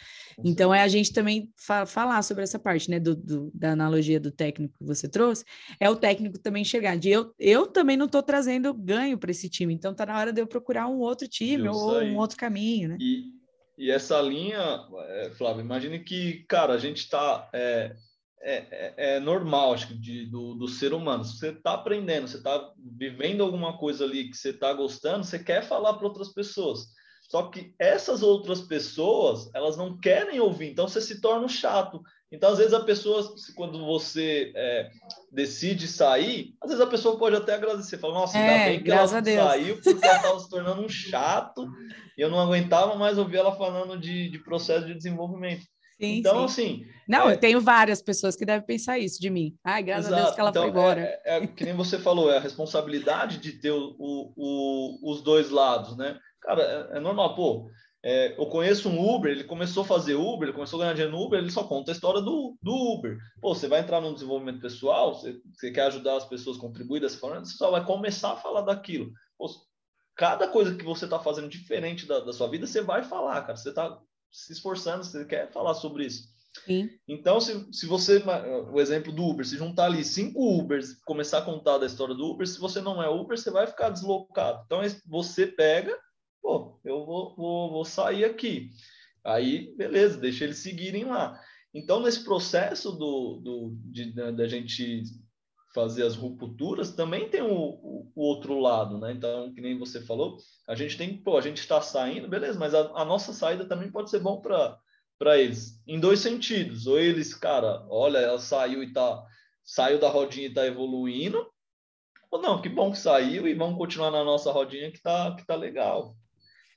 Então é a gente também fa falar sobre essa parte, né, do, do, da analogia do técnico que você trouxe, é o técnico também chegar de eu, eu também não tô trazendo ganho para esse time, então tá na hora de eu procurar um outro time ou um outro caminho, né? E, e essa linha, é, Flávio, imagine que, cara, a gente está é, é, é, é, normal, acho que, de, do, do ser humano. Você está aprendendo, você está vivendo alguma coisa ali que você está gostando, você quer falar para outras pessoas. Só que essas outras pessoas, elas não querem ouvir, então você se torna chato. Então, às vezes, a pessoa, quando você é, decide sair, às vezes a pessoa pode até agradecer, falar, nossa, ainda é, bem que ela saiu, porque ela estava se tornando um chato, e eu não aguentava mais ouvir ela falando de, de processo de desenvolvimento. Sim, então, sim. assim. Não, é... eu tenho várias pessoas que devem pensar isso de mim. Ai, graças Exato. a Deus que ela então, foi embora. É, é, é, que nem você falou, é a responsabilidade de ter o, o, o, os dois lados, né? Cara, é, é normal, pô. É, eu conheço um Uber, ele começou a fazer Uber, ele começou a ganhar dinheiro no Uber, ele só conta a história do, do Uber. Pô, você vai entrar no desenvolvimento pessoal, você, você quer ajudar as pessoas a contribuir dessa forma, você só vai começar a falar daquilo. Pô, cada coisa que você está fazendo diferente da, da, sua vida, você vai falar, cara. Você está se esforçando, você quer falar sobre isso. Sim. Então, se, se você, o exemplo do Uber, se juntar ali cinco Ubers, começar a contar da história do Uber, se você não é Uber, você vai ficar deslocado. Então, você pega pô, eu vou, vou, vou sair aqui. Aí, beleza, deixa eles seguirem lá. Então, nesse processo do, do, de, da gente fazer as rupturas, também tem o, o, o, outro lado, né? Então, que nem você falou, a gente tem, pô, a gente está saindo, beleza, mas a, a, nossa saída também pode ser bom para eles, em dois sentidos. Ou eles, cara, olha, ela saiu e tá saiu da rodinha e tá evoluindo, ou não, que bom que saiu e vamos continuar na nossa rodinha que tá que tá legal.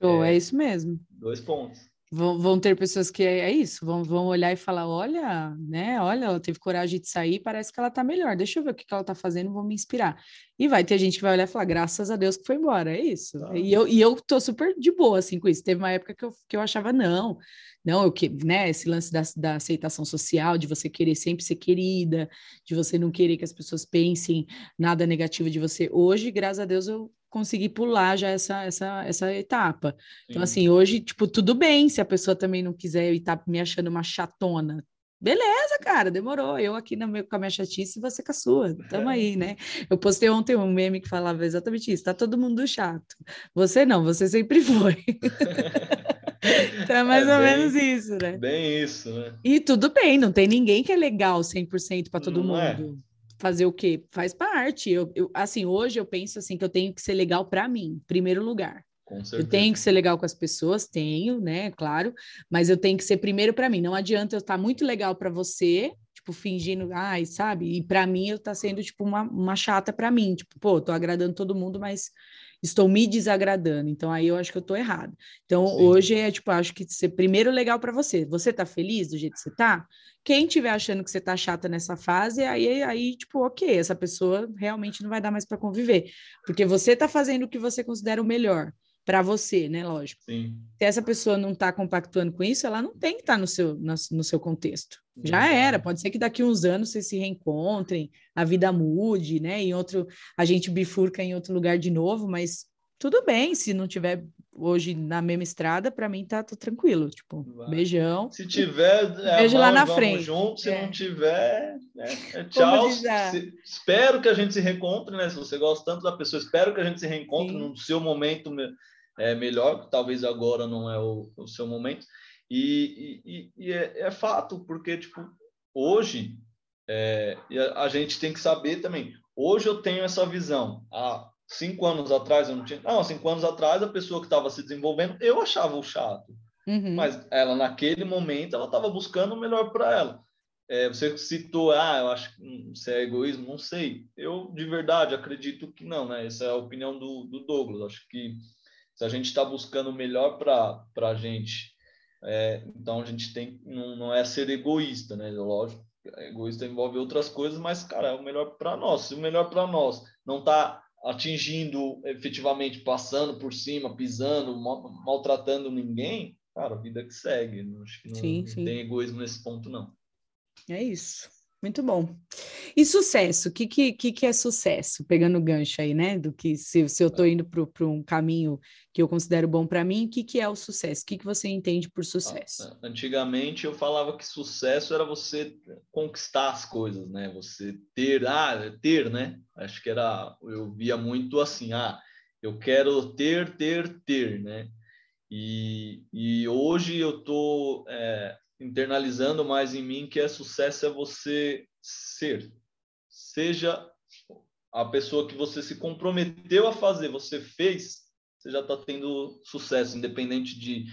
Show, é, é isso mesmo. Dois pontos. Vão, vão, ter pessoas que é, é, isso, vão, vão olhar e falar: olha, né? Olha, ela teve coragem de sair, parece que ela tá melhor. Deixa eu ver o que, que ela tá fazendo, vou me inspirar. E vai ter gente que vai olhar e falar: graças a Deus que foi embora, é isso. Tá. E, eu, e eu tô super de boa assim com isso. Teve uma época que eu, que eu achava, não, não, eu que, né? Esse lance da, da aceitação social, de você querer sempre ser querida, de você não querer que as pessoas pensem nada negativo de você. Hoje, graças a Deus, eu conseguir pular já essa, essa, essa etapa. Então, Sim. Então, assim, hoje, tipo, tudo bem se a pessoa também não quiser e tá me achando uma chatona. Beleza, cara, demorou. Eu aqui no meu, com a minha chatice e você com a sua. Tamo aí, né? Eu postei ontem um meme que falava exatamente isso. Tá todo mundo chato. Você não, você sempre foi. então é mais é ou bem, menos isso, né? Bem isso, né? E tudo bem, não tem ninguém que é legal 100% para todo não é. mundo. É fazer o quê? Faz parte. Eu, eu, assim, hoje eu penso assim que eu tenho que ser legal para mim, primeiro lugar. Eu tenho que ser legal com as pessoas, tenho, né, claro, mas eu tenho que ser primeiro para mim. Não adianta eu estar tá muito legal para você, tipo, fingindo, ai, sabe? E para mim eu tá sendo tipo uma, uma chata para mim, tipo, pô, tô agradando todo mundo, mas estou me desagradando. Então aí eu acho que eu estou errado. Então Sim. hoje é tipo, acho que ser primeiro legal para você. Você tá feliz do jeito que você tá? Quem tiver achando que você tá chata nessa fase, aí aí tipo, OK, essa pessoa realmente não vai dar mais para conviver, porque você tá fazendo o que você considera o melhor para você, né? Lógico. Sim. Se essa pessoa não está compactuando com isso, ela não tem que estar tá no, seu, no, no, seu contexto. Já era. Pode ser que daqui uns anos vocês se reencontrem, a vida mude, né? Em outro, a gente bifurca em outro lugar de novo, mas tudo bem se não tiver hoje na mesma estrada, para mim tá, tá, tranquilo. Tipo, Vai. beijão. Se tiver, é, beijo lá na frente. Junto, se é. não tiver, né? é tchau. Se, espero que a gente se reencontre, né? Se você gosta tanto da pessoa, espero que a gente se reencontre Sim. no seu momento é, melhor, talvez agora não é o, o seu momento. E, e, e é, é, fato, porque, tipo, hoje, é, a, gente tem que saber também, hoje eu tenho essa visão, há cinco anos atrás eu não tinha, não, cinco anos atrás a pessoa que estava se desenvolvendo, eu achava o chato, uhum. mas ela naquele momento, ela estava buscando o melhor para ela. É, você citou, ah, eu acho que isso é egoísmo, não sei. Eu, de verdade, acredito que não, né? Essa é a opinião do, do Douglas. Acho que se a gente está buscando o melhor para a gente, é, então a gente tem não, não é ser egoísta, né? Lógico, egoísta envolve outras coisas, mas cara, é o melhor para nós. Se o melhor para nós não está atingindo efetivamente, passando por cima, pisando, mal, maltratando ninguém, cara, a vida que segue. Acho que não, sim, não sim. tem egoísmo nesse ponto, não. É isso. Muito bom. E sucesso, o que, que, que é sucesso? Pegando o gancho aí, né? Do que se, se eu estou indo para um caminho que eu considero bom para mim, o que, que é o sucesso? O que, que você entende por sucesso? Antigamente eu falava que sucesso era você conquistar as coisas, né? Você ter, ah, ter, né? Acho que era, eu via muito assim, ah, eu quero ter, ter, ter, né? E, e hoje eu estou é, internalizando mais em mim que é sucesso é você ser. Seja a pessoa que você se comprometeu a fazer, você fez, você já está tendo sucesso, independente de,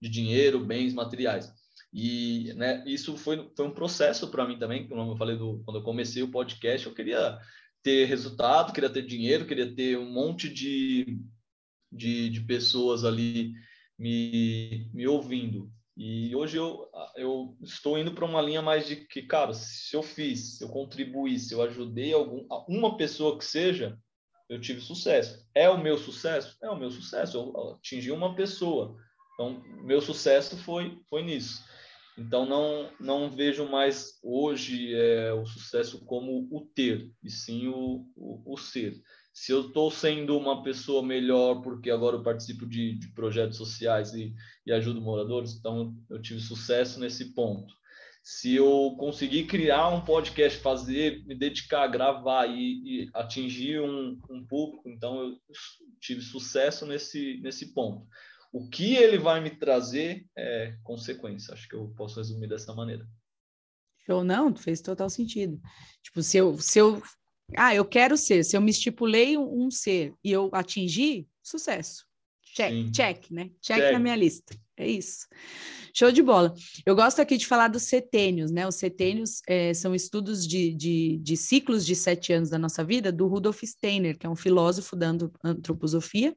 de dinheiro, bens materiais. E né, isso foi, foi um processo para mim também, como eu falei do, quando eu comecei o podcast, eu queria ter resultado, queria ter dinheiro, queria ter um monte de, de, de pessoas ali me, me ouvindo. E hoje eu, eu estou indo para uma linha mais de que, cara, se eu fiz, se eu contribuí, se eu ajudei algum, uma pessoa que seja, eu tive sucesso. É o meu sucesso? É o meu sucesso. Eu atingi uma pessoa. Então, meu sucesso foi, foi nisso. Então, não, não vejo mais hoje é, o sucesso como o ter, e sim o, o, o ser se eu estou sendo uma pessoa melhor porque agora eu participo de, de projetos sociais e, e, ajudo moradores, então eu tive sucesso nesse ponto. Se eu conseguir criar um podcast, fazer, me dedicar, gravar e, e atingir um, um, público, então eu tive sucesso nesse, nesse ponto. O que ele vai me trazer é consequência. Acho que eu posso resumir dessa maneira. Show, não, fez total sentido. Tipo, se eu, se eu ah, eu quero ser. Se eu me estipulei um, ser e eu atingi, sucesso. Check, Sim. check, né? Check, check, na minha lista. É isso. Show de bola. Eu gosto aqui de falar dos setênios, né? Os setênios é, são estudos de, de, de, ciclos de sete anos da nossa vida, do Rudolf Steiner, que é um filósofo da antroposofia.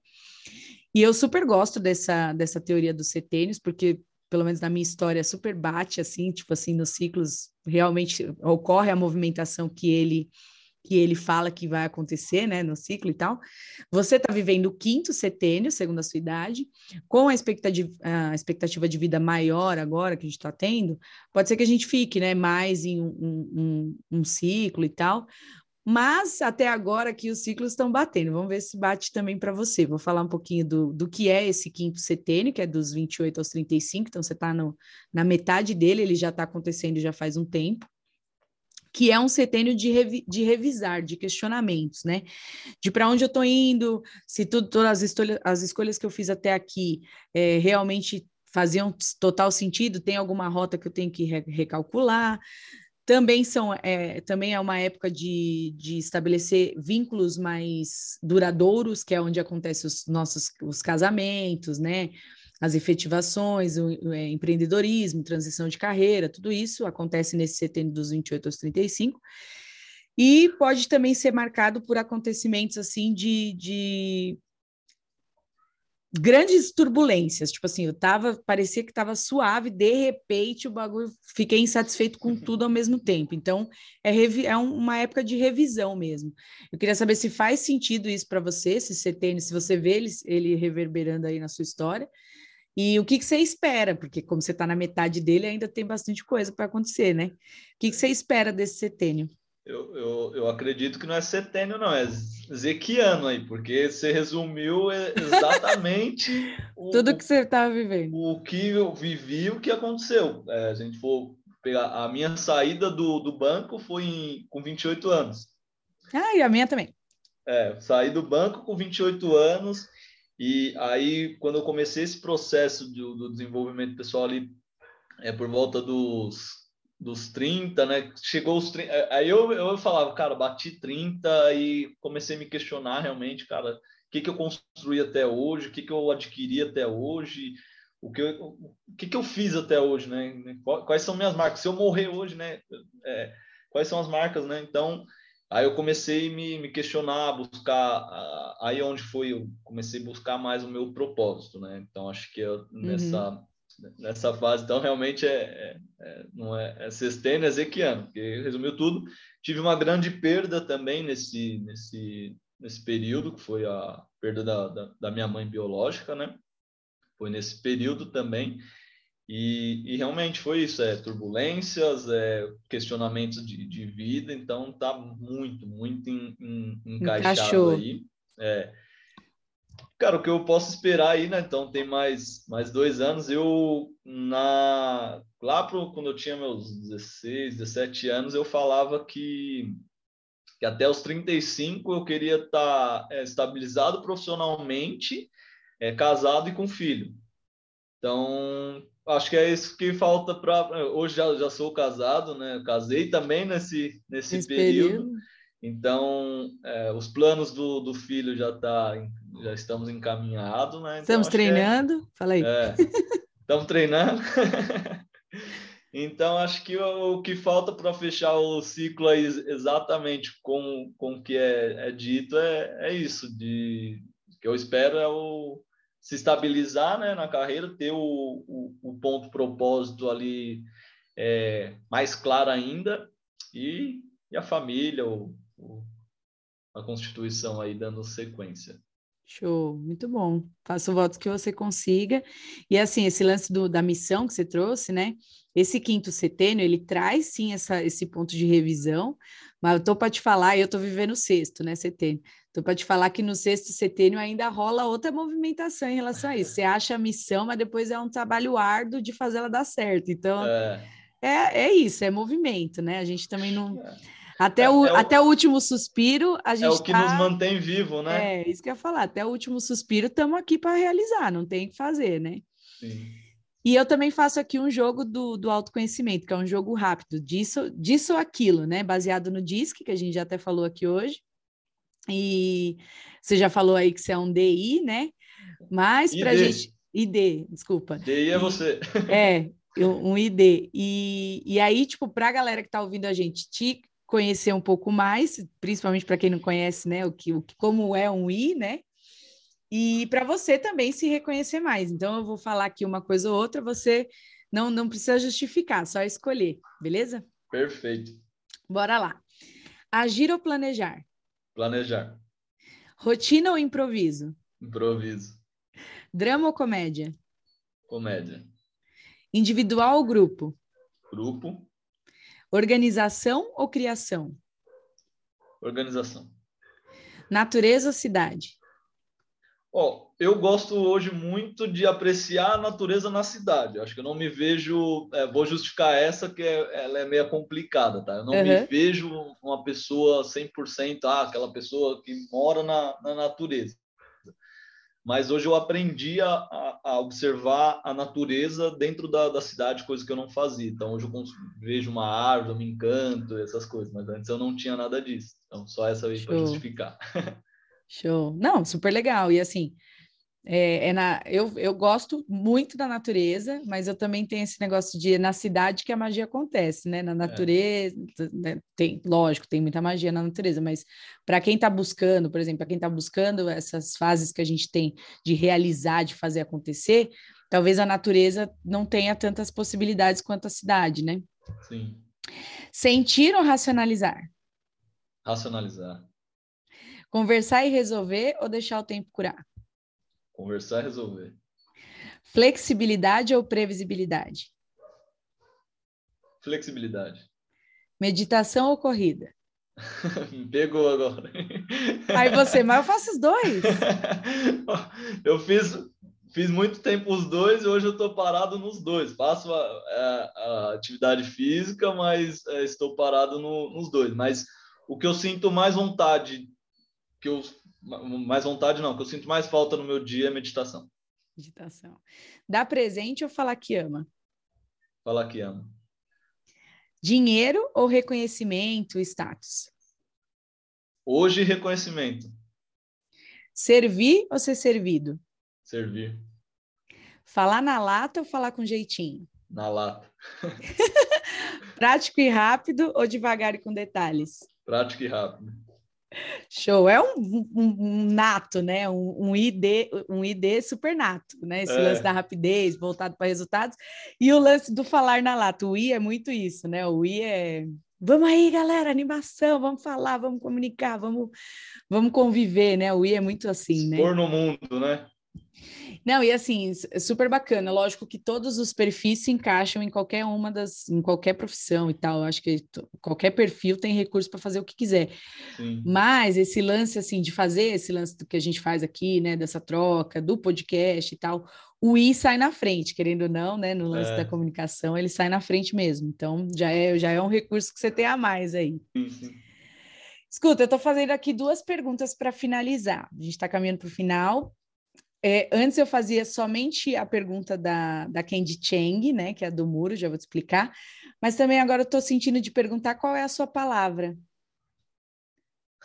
E eu super gosto dessa, dessa teoria dos setênios, porque, pelo menos na minha história, super bate, assim, tipo assim, nos ciclos, realmente ocorre a movimentação que ele que ele fala que vai acontecer, né, no ciclo e tal. Você está vivendo o quinto setênio, segundo a sua idade, com a expectativa, a expectativa de vida maior agora que a gente está tendo, pode ser que a gente fique, né, mais em um, um, um ciclo e tal, mas até agora que os ciclos estão batendo. Vamos ver se bate também para você. Vou falar um pouquinho do, do que é esse quinto setênio, que é dos 28 aos 35, então você está na metade dele, ele já está acontecendo já faz um tempo que é um setênio de, revi de revisar, de questionamentos, né? De para onde eu estou indo, se tudo, todas as, escolhas, as escolhas que eu fiz até aqui é, realmente faziam total sentido, tem alguma rota que eu tenho que re recalcular. Também, são, é, também é uma época de, de estabelecer vínculos mais duradouros, que é onde acontecem os nossos os casamentos, né? As efetivações, o, o é, empreendedorismo, transição de carreira, tudo isso acontece nesse setembro dos 28 aos 35. E pode também ser marcado por acontecimentos assim de, de grandes turbulências, tipo assim, eu tava, parecia que estava suave, de repente o bagulho, fiquei insatisfeito com tudo ao mesmo tempo. Então, é, é uma época de revisão mesmo. Eu queria saber se faz sentido isso para você, se você tem, se você vê ele, ele reverberando aí na sua história, e o que, que você espera? Porque como você está na metade dele, ainda tem bastante coisa para acontecer, né? O que, que você espera desse setênio? Eu, eu, eu acredito que não é setênio, não, é zequiano aí, porque você resumiu exatamente o, tudo que você estava vivendo. O que eu vivi, o que aconteceu. É, a gente for pegar a minha saída do, do banco foi em, com 28 anos. Ah, e a minha também. É, saí do banco com 28 anos e aí, quando eu comecei esse processo do, do desenvolvimento pessoal ali, é por volta dos, dos 30, né? Chegou os 30, é, aí eu, eu falava, cara, bati 30 e comecei a me questionar realmente, cara, o que, que eu construí até hoje, o que, que eu adquiri até hoje, o que, eu, o que, que eu fiz até hoje, né? Quais são minhas marcas? Se eu morrer hoje, né? É, quais são as marcas, né? Então, Aí eu comecei a me, me questionar, buscar, aí onde foi, eu comecei a buscar mais o meu propósito, né? Então acho que eu, nessa, uhum. nessa fase, então realmente é, é, é não é, é sexteno, é zequiano, porque resumiu tudo. Tive uma grande perda também nesse, nesse, nesse período, que foi a perda da, da, da minha mãe biológica, né? Foi nesse período também. E, e, realmente foi isso, é turbulências, é questionamentos de, de vida, então tá muito, muito encaixado Encaixou. aí. É. Cara, o que eu posso esperar aí, né? Então tem mais, mais dois anos. Eu, na lá pro, quando eu tinha meus 16, 17 anos, eu falava que, que até os 35 eu queria estar tá, é, estabilizado profissionalmente, é, casado e com filho. Então, acho que é isso que falta para. Hoje já, já sou casado, né? Casei também nesse, nesse, período. período. Então, é, os planos do, do filho já tá, já estamos encaminhados, né? Então, estamos é treinando? É, Fala aí. É, estamos treinando. então, acho que o, o que falta para fechar o ciclo aí exatamente com, com o que é, é dito é, é isso, de que eu espero é o se estabilizar né, na carreira, ter o, o, o ponto propósito ali é, mais claro ainda e, e a família, o, o, a Constituição aí dando sequência. Show, muito bom. Faço votos que você consiga. E assim, esse lance do, da missão que você trouxe, né? Esse quinto setênio, ele traz sim essa, esse ponto de revisão, mas eu tô para te falar, eu tô vivendo o sexto, né, setênio. Tô para te falar que no sexto setênio ainda rola outra movimentação em relação a isso. Você acha a missão, mas depois é um trabalho árduo de fazer ela dar certo. Então, é, é, é isso, é movimento, né? A gente também não. É. Até, é, o, é o, até o último suspiro, a gente. É o que tá... nos mantém vivo, né? É, isso que eu ia falar. Até o último suspiro, estamos aqui para realizar, não tem o que fazer, né? Sim. E eu também faço aqui um jogo do, do autoconhecimento, que é um jogo rápido, disso, disso ou aquilo, né? Baseado no DISC, que a gente já até falou aqui hoje. E você já falou aí que você é um DI, né? Mas para gente. ID, desculpa. DI é você. É, um ID. E, e aí, tipo, para a galera que está ouvindo a gente te conhecer um pouco mais, principalmente para quem não conhece, né, o que, o que, como é um I, né? e para você também se reconhecer mais. Então, eu vou falar aqui uma coisa ou outra, você não, não precisa justificar, só escolher, beleza? Perfeito. Bora lá. Agir ou planejar? Planejar. Rotina ou improviso? Improviso. Drama ou comédia? Comédia. Individual ou grupo? Grupo. Organização ou criação? Organização. Natureza ou cidade? Ó, eu gosto hoje muito de apreciar a natureza na cidade. Acho que eu não me vejo. É, vou justificar essa, que é, ela é meio complicada, tá? Eu não uhum. me vejo uma pessoa 100%, ah, aquela pessoa que mora na, na natureza. Mas hoje eu aprendi a, a, observar a natureza dentro da, da, cidade, coisa que eu não fazia. Então hoje eu vejo uma árvore, me encanto, essas coisas. Mas antes eu não tinha nada disso. Então só essa vez para justificar. Show. Não, super legal. E assim, é, é, na, eu, eu gosto muito da natureza, mas eu também tenho esse negócio de na cidade que a magia acontece, né? Na é. natureza, é. tem, lógico, tem muita magia na natureza, mas para quem está buscando, por exemplo, para quem está buscando essas fases que a gente tem de realizar, de fazer acontecer, talvez a natureza não tenha tantas possibilidades quanto a cidade, né? Sim. Sentir ou racionalizar? Racionalizar. Conversar e resolver ou deixar o tempo curar? Conversar e resolver. Flexibilidade ou previsibilidade? Flexibilidade. Meditação ou corrida? Me pegou agora. Aí você, mas eu faço os dois. eu fiz, fiz muito tempo os dois e hoje eu estou parado nos dois. Faço a, a, a atividade física, mas é, estou parado no, nos dois. Mas o que eu sinto mais vontade que eu mais vontade não, que eu sinto mais falta no meu dia é meditação. Meditação. Dar presente ou falar que ama? Falar que ama. Dinheiro ou reconhecimento, status? Hoje, reconhecimento. Servir ou ser servido? Servir. Falar na lata ou falar com jeitinho? Na lata. Prático e rápido ou devagar e com detalhes? Prático e rápido. Show, é um, um, um nato, né? Um, um, ID, um ID super nato, né? Esse é. lance da rapidez, voltado para resultados, e o lance do falar na lata. O I é muito isso, né? O I é, Vamos aí, galera, animação, vamos falar, vamos comunicar, vamos, vamos conviver, né? O I é muito assim, né? Expor no mundo, né? Não, e assim, é super bacana. Lógico que todos os perfis se encaixam em qualquer uma das, em qualquer profissão e tal. Acho que qualquer perfil tem recurso para fazer o que quiser. Sim. Mas esse lance, assim, de fazer esse lance do que a gente faz aqui, né, dessa troca, do podcast e tal, o I sai na frente, querendo ou não, né, no lance é. da comunicação, ele sai na frente mesmo. Então, já é, já é um recurso que você tem a mais aí. Sim, sim. Escuta, eu estou fazendo aqui duas perguntas para finalizar. A gente está caminhando para o final. É, antes eu fazia somente a pergunta da, da Candy Cheng, né, que é a do muro, já vou te explicar, mas também agora eu estou sentindo de perguntar qual é a sua palavra.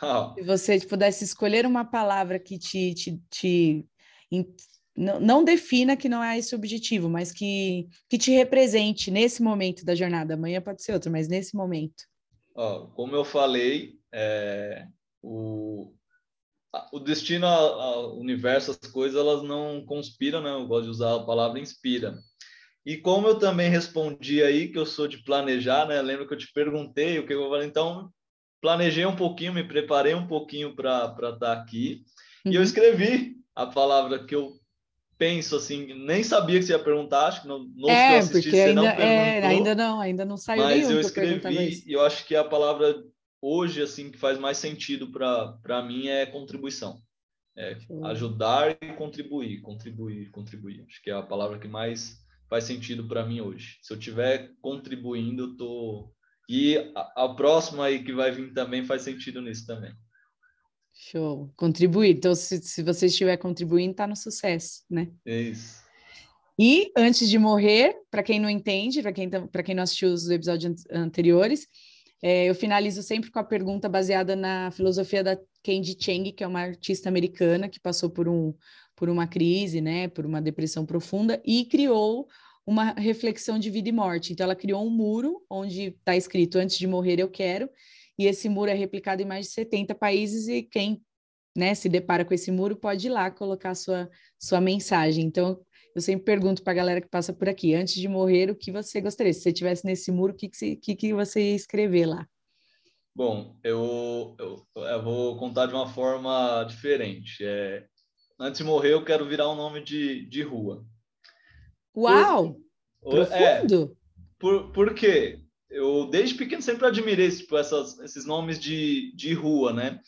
Oh. Se você pudesse escolher uma palavra que te, te, te não, não, defina que não é esse o objetivo, mas que, que te represente nesse momento da jornada. Amanhã pode ser outro, mas nesse momento. Oh, como eu falei, é, o, o destino, o universo, as coisas, elas não conspiram, né? Eu gosto de usar a palavra inspira. E como eu também respondi aí que eu sou de planejar, né? Lembra que eu te perguntei o que eu falei, então planejei um pouquinho, me preparei um pouquinho para estar tá aqui uhum. e eu uhum. escrevi a palavra que eu penso assim, nem sabia que você ia perguntar, acho que no, no é, que eu assisti, porque ainda, não é, ainda não, ainda não saiu Mas eu escrevi e eu acho que a palavra hoje assim que faz mais sentido para mim é contribuição. É ajudar e contribuir, contribuir, contribuir. Acho que é a palavra que mais faz sentido para mim hoje. Se eu estiver contribuindo, eu tô e a, a, próxima aí que vai vir também faz sentido nisso também. Show. Contribuir. Então, se, se você estiver contribuindo, está no sucesso, né? É isso. E antes de morrer, para quem não entende, para quem, tá, quem não assistiu os episódios anteriores, é, eu finalizo sempre com a pergunta baseada na filosofia da Candy Cheng, que é uma artista americana que passou por, um, por uma crise, né, por uma depressão profunda e criou uma reflexão de vida e morte. Então, ela criou um muro onde está escrito: Antes de morrer, eu quero. E esse muro é replicado em mais de 70 países e quem né, se depara com esse muro pode ir lá colocar sua, sua mensagem. Então, eu sempre pergunto para a galera que passa por aqui, antes de morrer, o que você gostaria? Se você estivesse nesse muro, o que, que, que, que você ia escrever lá? Bom, eu, eu, eu, vou contar de uma forma diferente. É, antes de morrer, eu quero virar um nome de, de rua. Uau! Por, profundo! É, por, por quê? Eu, desde pequeno, sempre admirei tipo, essas, esses nomes de, de rua, né?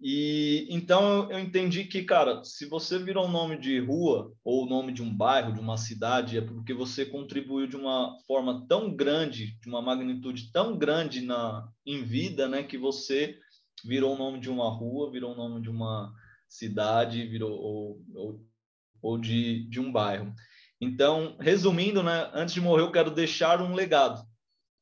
E então eu entendi que, cara, se você virou um nome de rua ou o nome de um bairro, de uma cidade, é porque você contribuiu de uma forma tão grande, de uma magnitude tão grande na em vida, né, que você virou o nome de uma rua, virou o nome de uma cidade, virou ou, ou, ou de, de um bairro. Então, resumindo, né, antes de morrer, eu quero deixar um legado.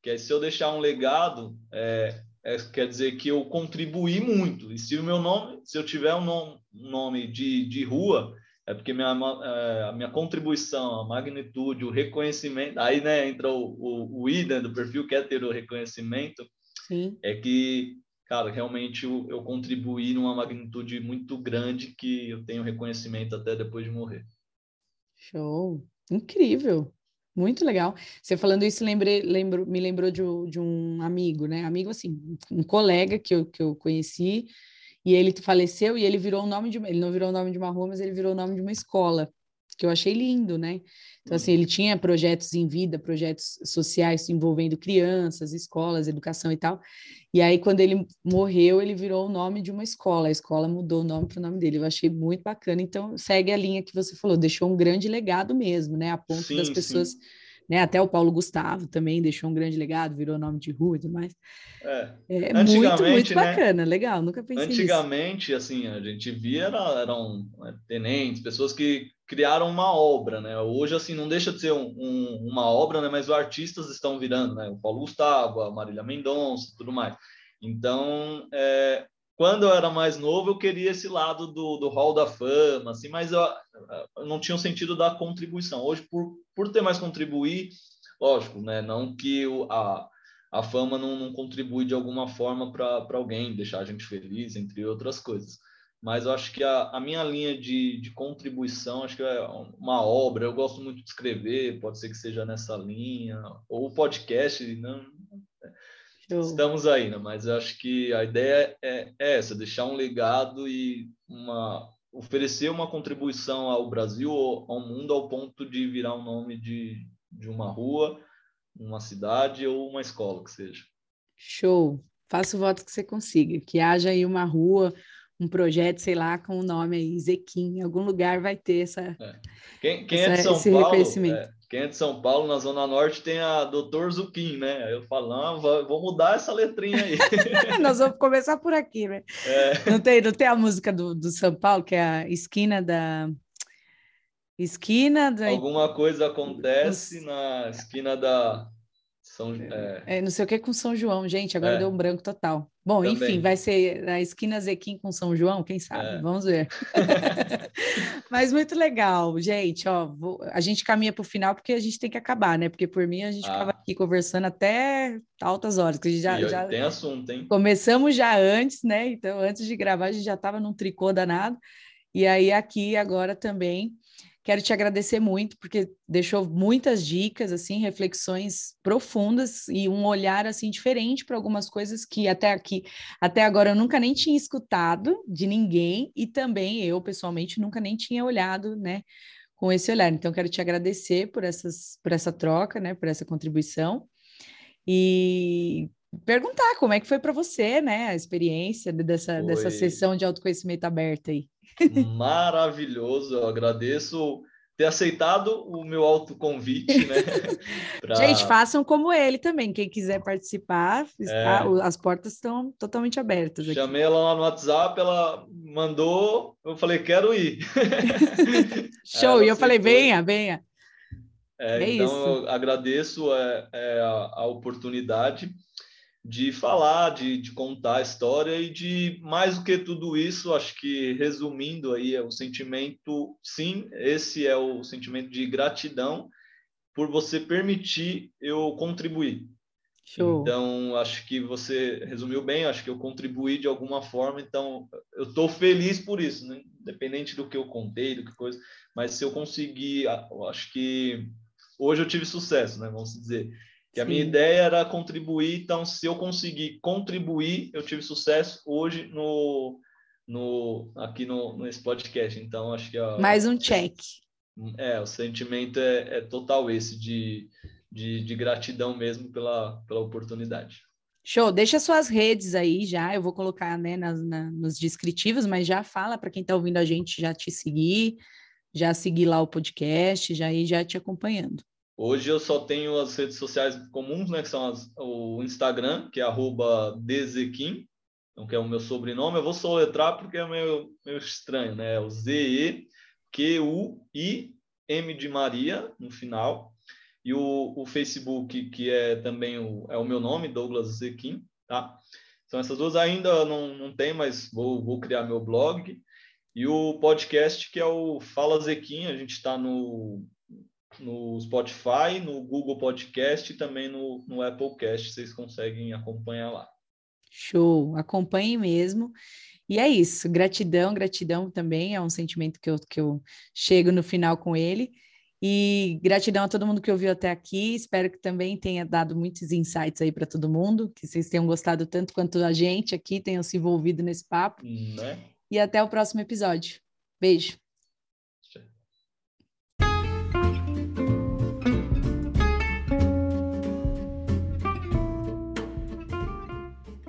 Que é, se eu deixar um legado, é, é, quer dizer que eu contribuí muito. E se o meu nome, se eu tiver um nome, um nome de, de rua, é porque minha, é, a minha contribuição, a magnitude, o reconhecimento, aí né, entra o, o, o I do perfil, quer ter o reconhecimento, Sim. é que, cara, realmente eu, eu contribuí numa magnitude muito grande que eu tenho reconhecimento até depois de morrer. Show! Incrível! Muito legal. Você falando isso, lembrei, lembro, me lembrou de, de, um amigo, né? Amigo, assim, um colega que eu, que eu conheci, e ele faleceu e ele virou o nome de ele não virou o nome de uma rua, mas ele virou o nome de uma escola, que eu achei lindo, né? Então, assim, ele tinha projetos em vida, projetos sociais envolvendo crianças, escolas, educação e tal. E aí, quando ele morreu, ele virou o nome de uma escola. A escola mudou o nome para o nome dele. Eu achei muito bacana. Então, segue a linha que você falou, deixou um grande legado mesmo, né? A ponto sim, das pessoas. Sim né? Até o Paulo Gustavo também deixou um grande legado, virou nome de rua e tudo mais. É, é muito, muito né, bacana, legal, nunca pensei Antigamente, nisso. assim, a gente via era, eram é, tenentes, pessoas que criaram uma obra, né? Hoje, assim, não deixa de ser um, um, uma obra, né? Mas os artistas estão virando, né? O Paulo Gustavo, a Marília Mendonça, tudo mais. Então, é, quando eu era mais novo, eu queria esse lado do, do hall da fama, assim, mas eu, eu não tinha o sentido da contribuição. Hoje, por, por ter mais contribuir, lógico, né? Não que o, a, a fama não, não contribui de alguma forma para alguém, deixar a gente feliz, entre outras coisas. Mas eu acho que a, a minha linha de, de contribuição, acho que é uma obra. Eu gosto muito de escrever, pode ser que seja nessa linha, ou podcast, não, Show. estamos aí, né? Mas eu acho que a ideia é, é essa, deixar um legado e uma oferecer uma contribuição ao Brasil, ao mundo, ao ponto de virar o um nome de, de uma rua, uma cidade ou uma escola que seja. Show. Faço o voto que você consiga, que haja aí uma rua, um projeto, sei lá, com o nome aí, Zequim, em algum lugar vai ter essa, é. quem, quem essa, é de São esse Paulo, reconhecimento. É, quem é de São Paulo, na Zona Norte, tem a Doutor Zuquim, né? Eu falo, não, vou mudar essa letrinha aí. Nós vamos começar por aqui, né? É. Não, tem, não tem a música do, do São Paulo, que é a esquina da... Esquina da... Alguma coisa acontece na esquina da são, é... É, não sei o que com São João, gente, agora é. deu um branco total. Bom, Também. enfim, vai ser a esquina Zequim com São João, quem sabe? É. Vamos ver. Mas muito legal, gente, ó, vou... a gente caminha para o final porque a gente tem que acabar, né? Porque por mim a gente ah. ficava aqui conversando até altas horas, que a gente já, já... tem assunto, hein? Começamos já antes, né? Então, antes de gravar, a gente já estava num tricô danado. E aí aqui agora também Quero te agradecer muito porque deixou muitas dicas, assim, reflexões profundas e um olhar assim diferente para algumas coisas que até aqui, até agora eu nunca nem tinha escutado de ninguém e também eu pessoalmente nunca nem tinha olhado, né, com esse olhar. Então quero te agradecer por essas por essa troca, né, por essa contribuição. E perguntar como é que foi para você, né, a experiência dessa, dessa sessão de autoconhecimento aberta aí maravilhoso. Eu agradeço ter aceitado o meu autoconvite, né? pra... Gente, façam como ele também. Quem quiser participar, está... é... as portas estão totalmente abertas. Aqui. Chamei ela lá no WhatsApp, ela mandou, eu falei, quero ir. Show, e eu falei, venha, venha. É, é então, isso. eu agradeço é, é a, a oportunidade de falar, de, de, contar a história e de mais do que tudo isso, acho que resumindo aí é o sentimento, sim, esse é o sentimento de gratidão por você permitir eu contribuir. Show. Então, acho que você resumiu bem, acho que eu contribuí de alguma forma, então eu estou feliz por isso, né? independente do que eu contei, do que coisa, mas se eu conseguir, acho que hoje eu tive sucesso, né? Vamos dizer que a minha ideia era contribuir, então se eu conseguir contribuir, eu tive sucesso hoje no, no aqui no nesse podcast. Então acho que a, mais um check. É, o sentimento é, é total esse de, de, de, gratidão mesmo pela, pela oportunidade. Show, deixa suas redes aí já, eu vou colocar né, nas, na, nos descritivos, mas já fala para quem está ouvindo a gente já te seguir, já seguir lá o podcast, já ir já te acompanhando. Hoje eu só tenho as redes sociais comuns, né, que são as, o Instagram, que é @dezequim, então, que é o meu sobrenome. Eu vou soletrar porque é meio, meio estranho, né? É o Z-E-Q-U-I-M de Maria no final. E o, o Facebook, que é também o, é o meu nome, Douglas Zequim, tá? Então, essas duas ainda não, não tem, mas vou, vou criar meu blog. E o podcast, que é o Fala Zequim, a gente está no no Spotify, no Google Podcast e também no, no Apple Cast, vocês conseguem acompanhar lá. Show, acompanhe mesmo. E é isso, gratidão, gratidão também é um sentimento que eu, que eu chego no final com ele. E gratidão a todo mundo que ouviu até aqui. Espero que também tenha dado muitos insights aí para todo mundo, que vocês tenham gostado tanto quanto a gente aqui, tenham se envolvido nesse papo. Né? E até o próximo episódio. Beijo.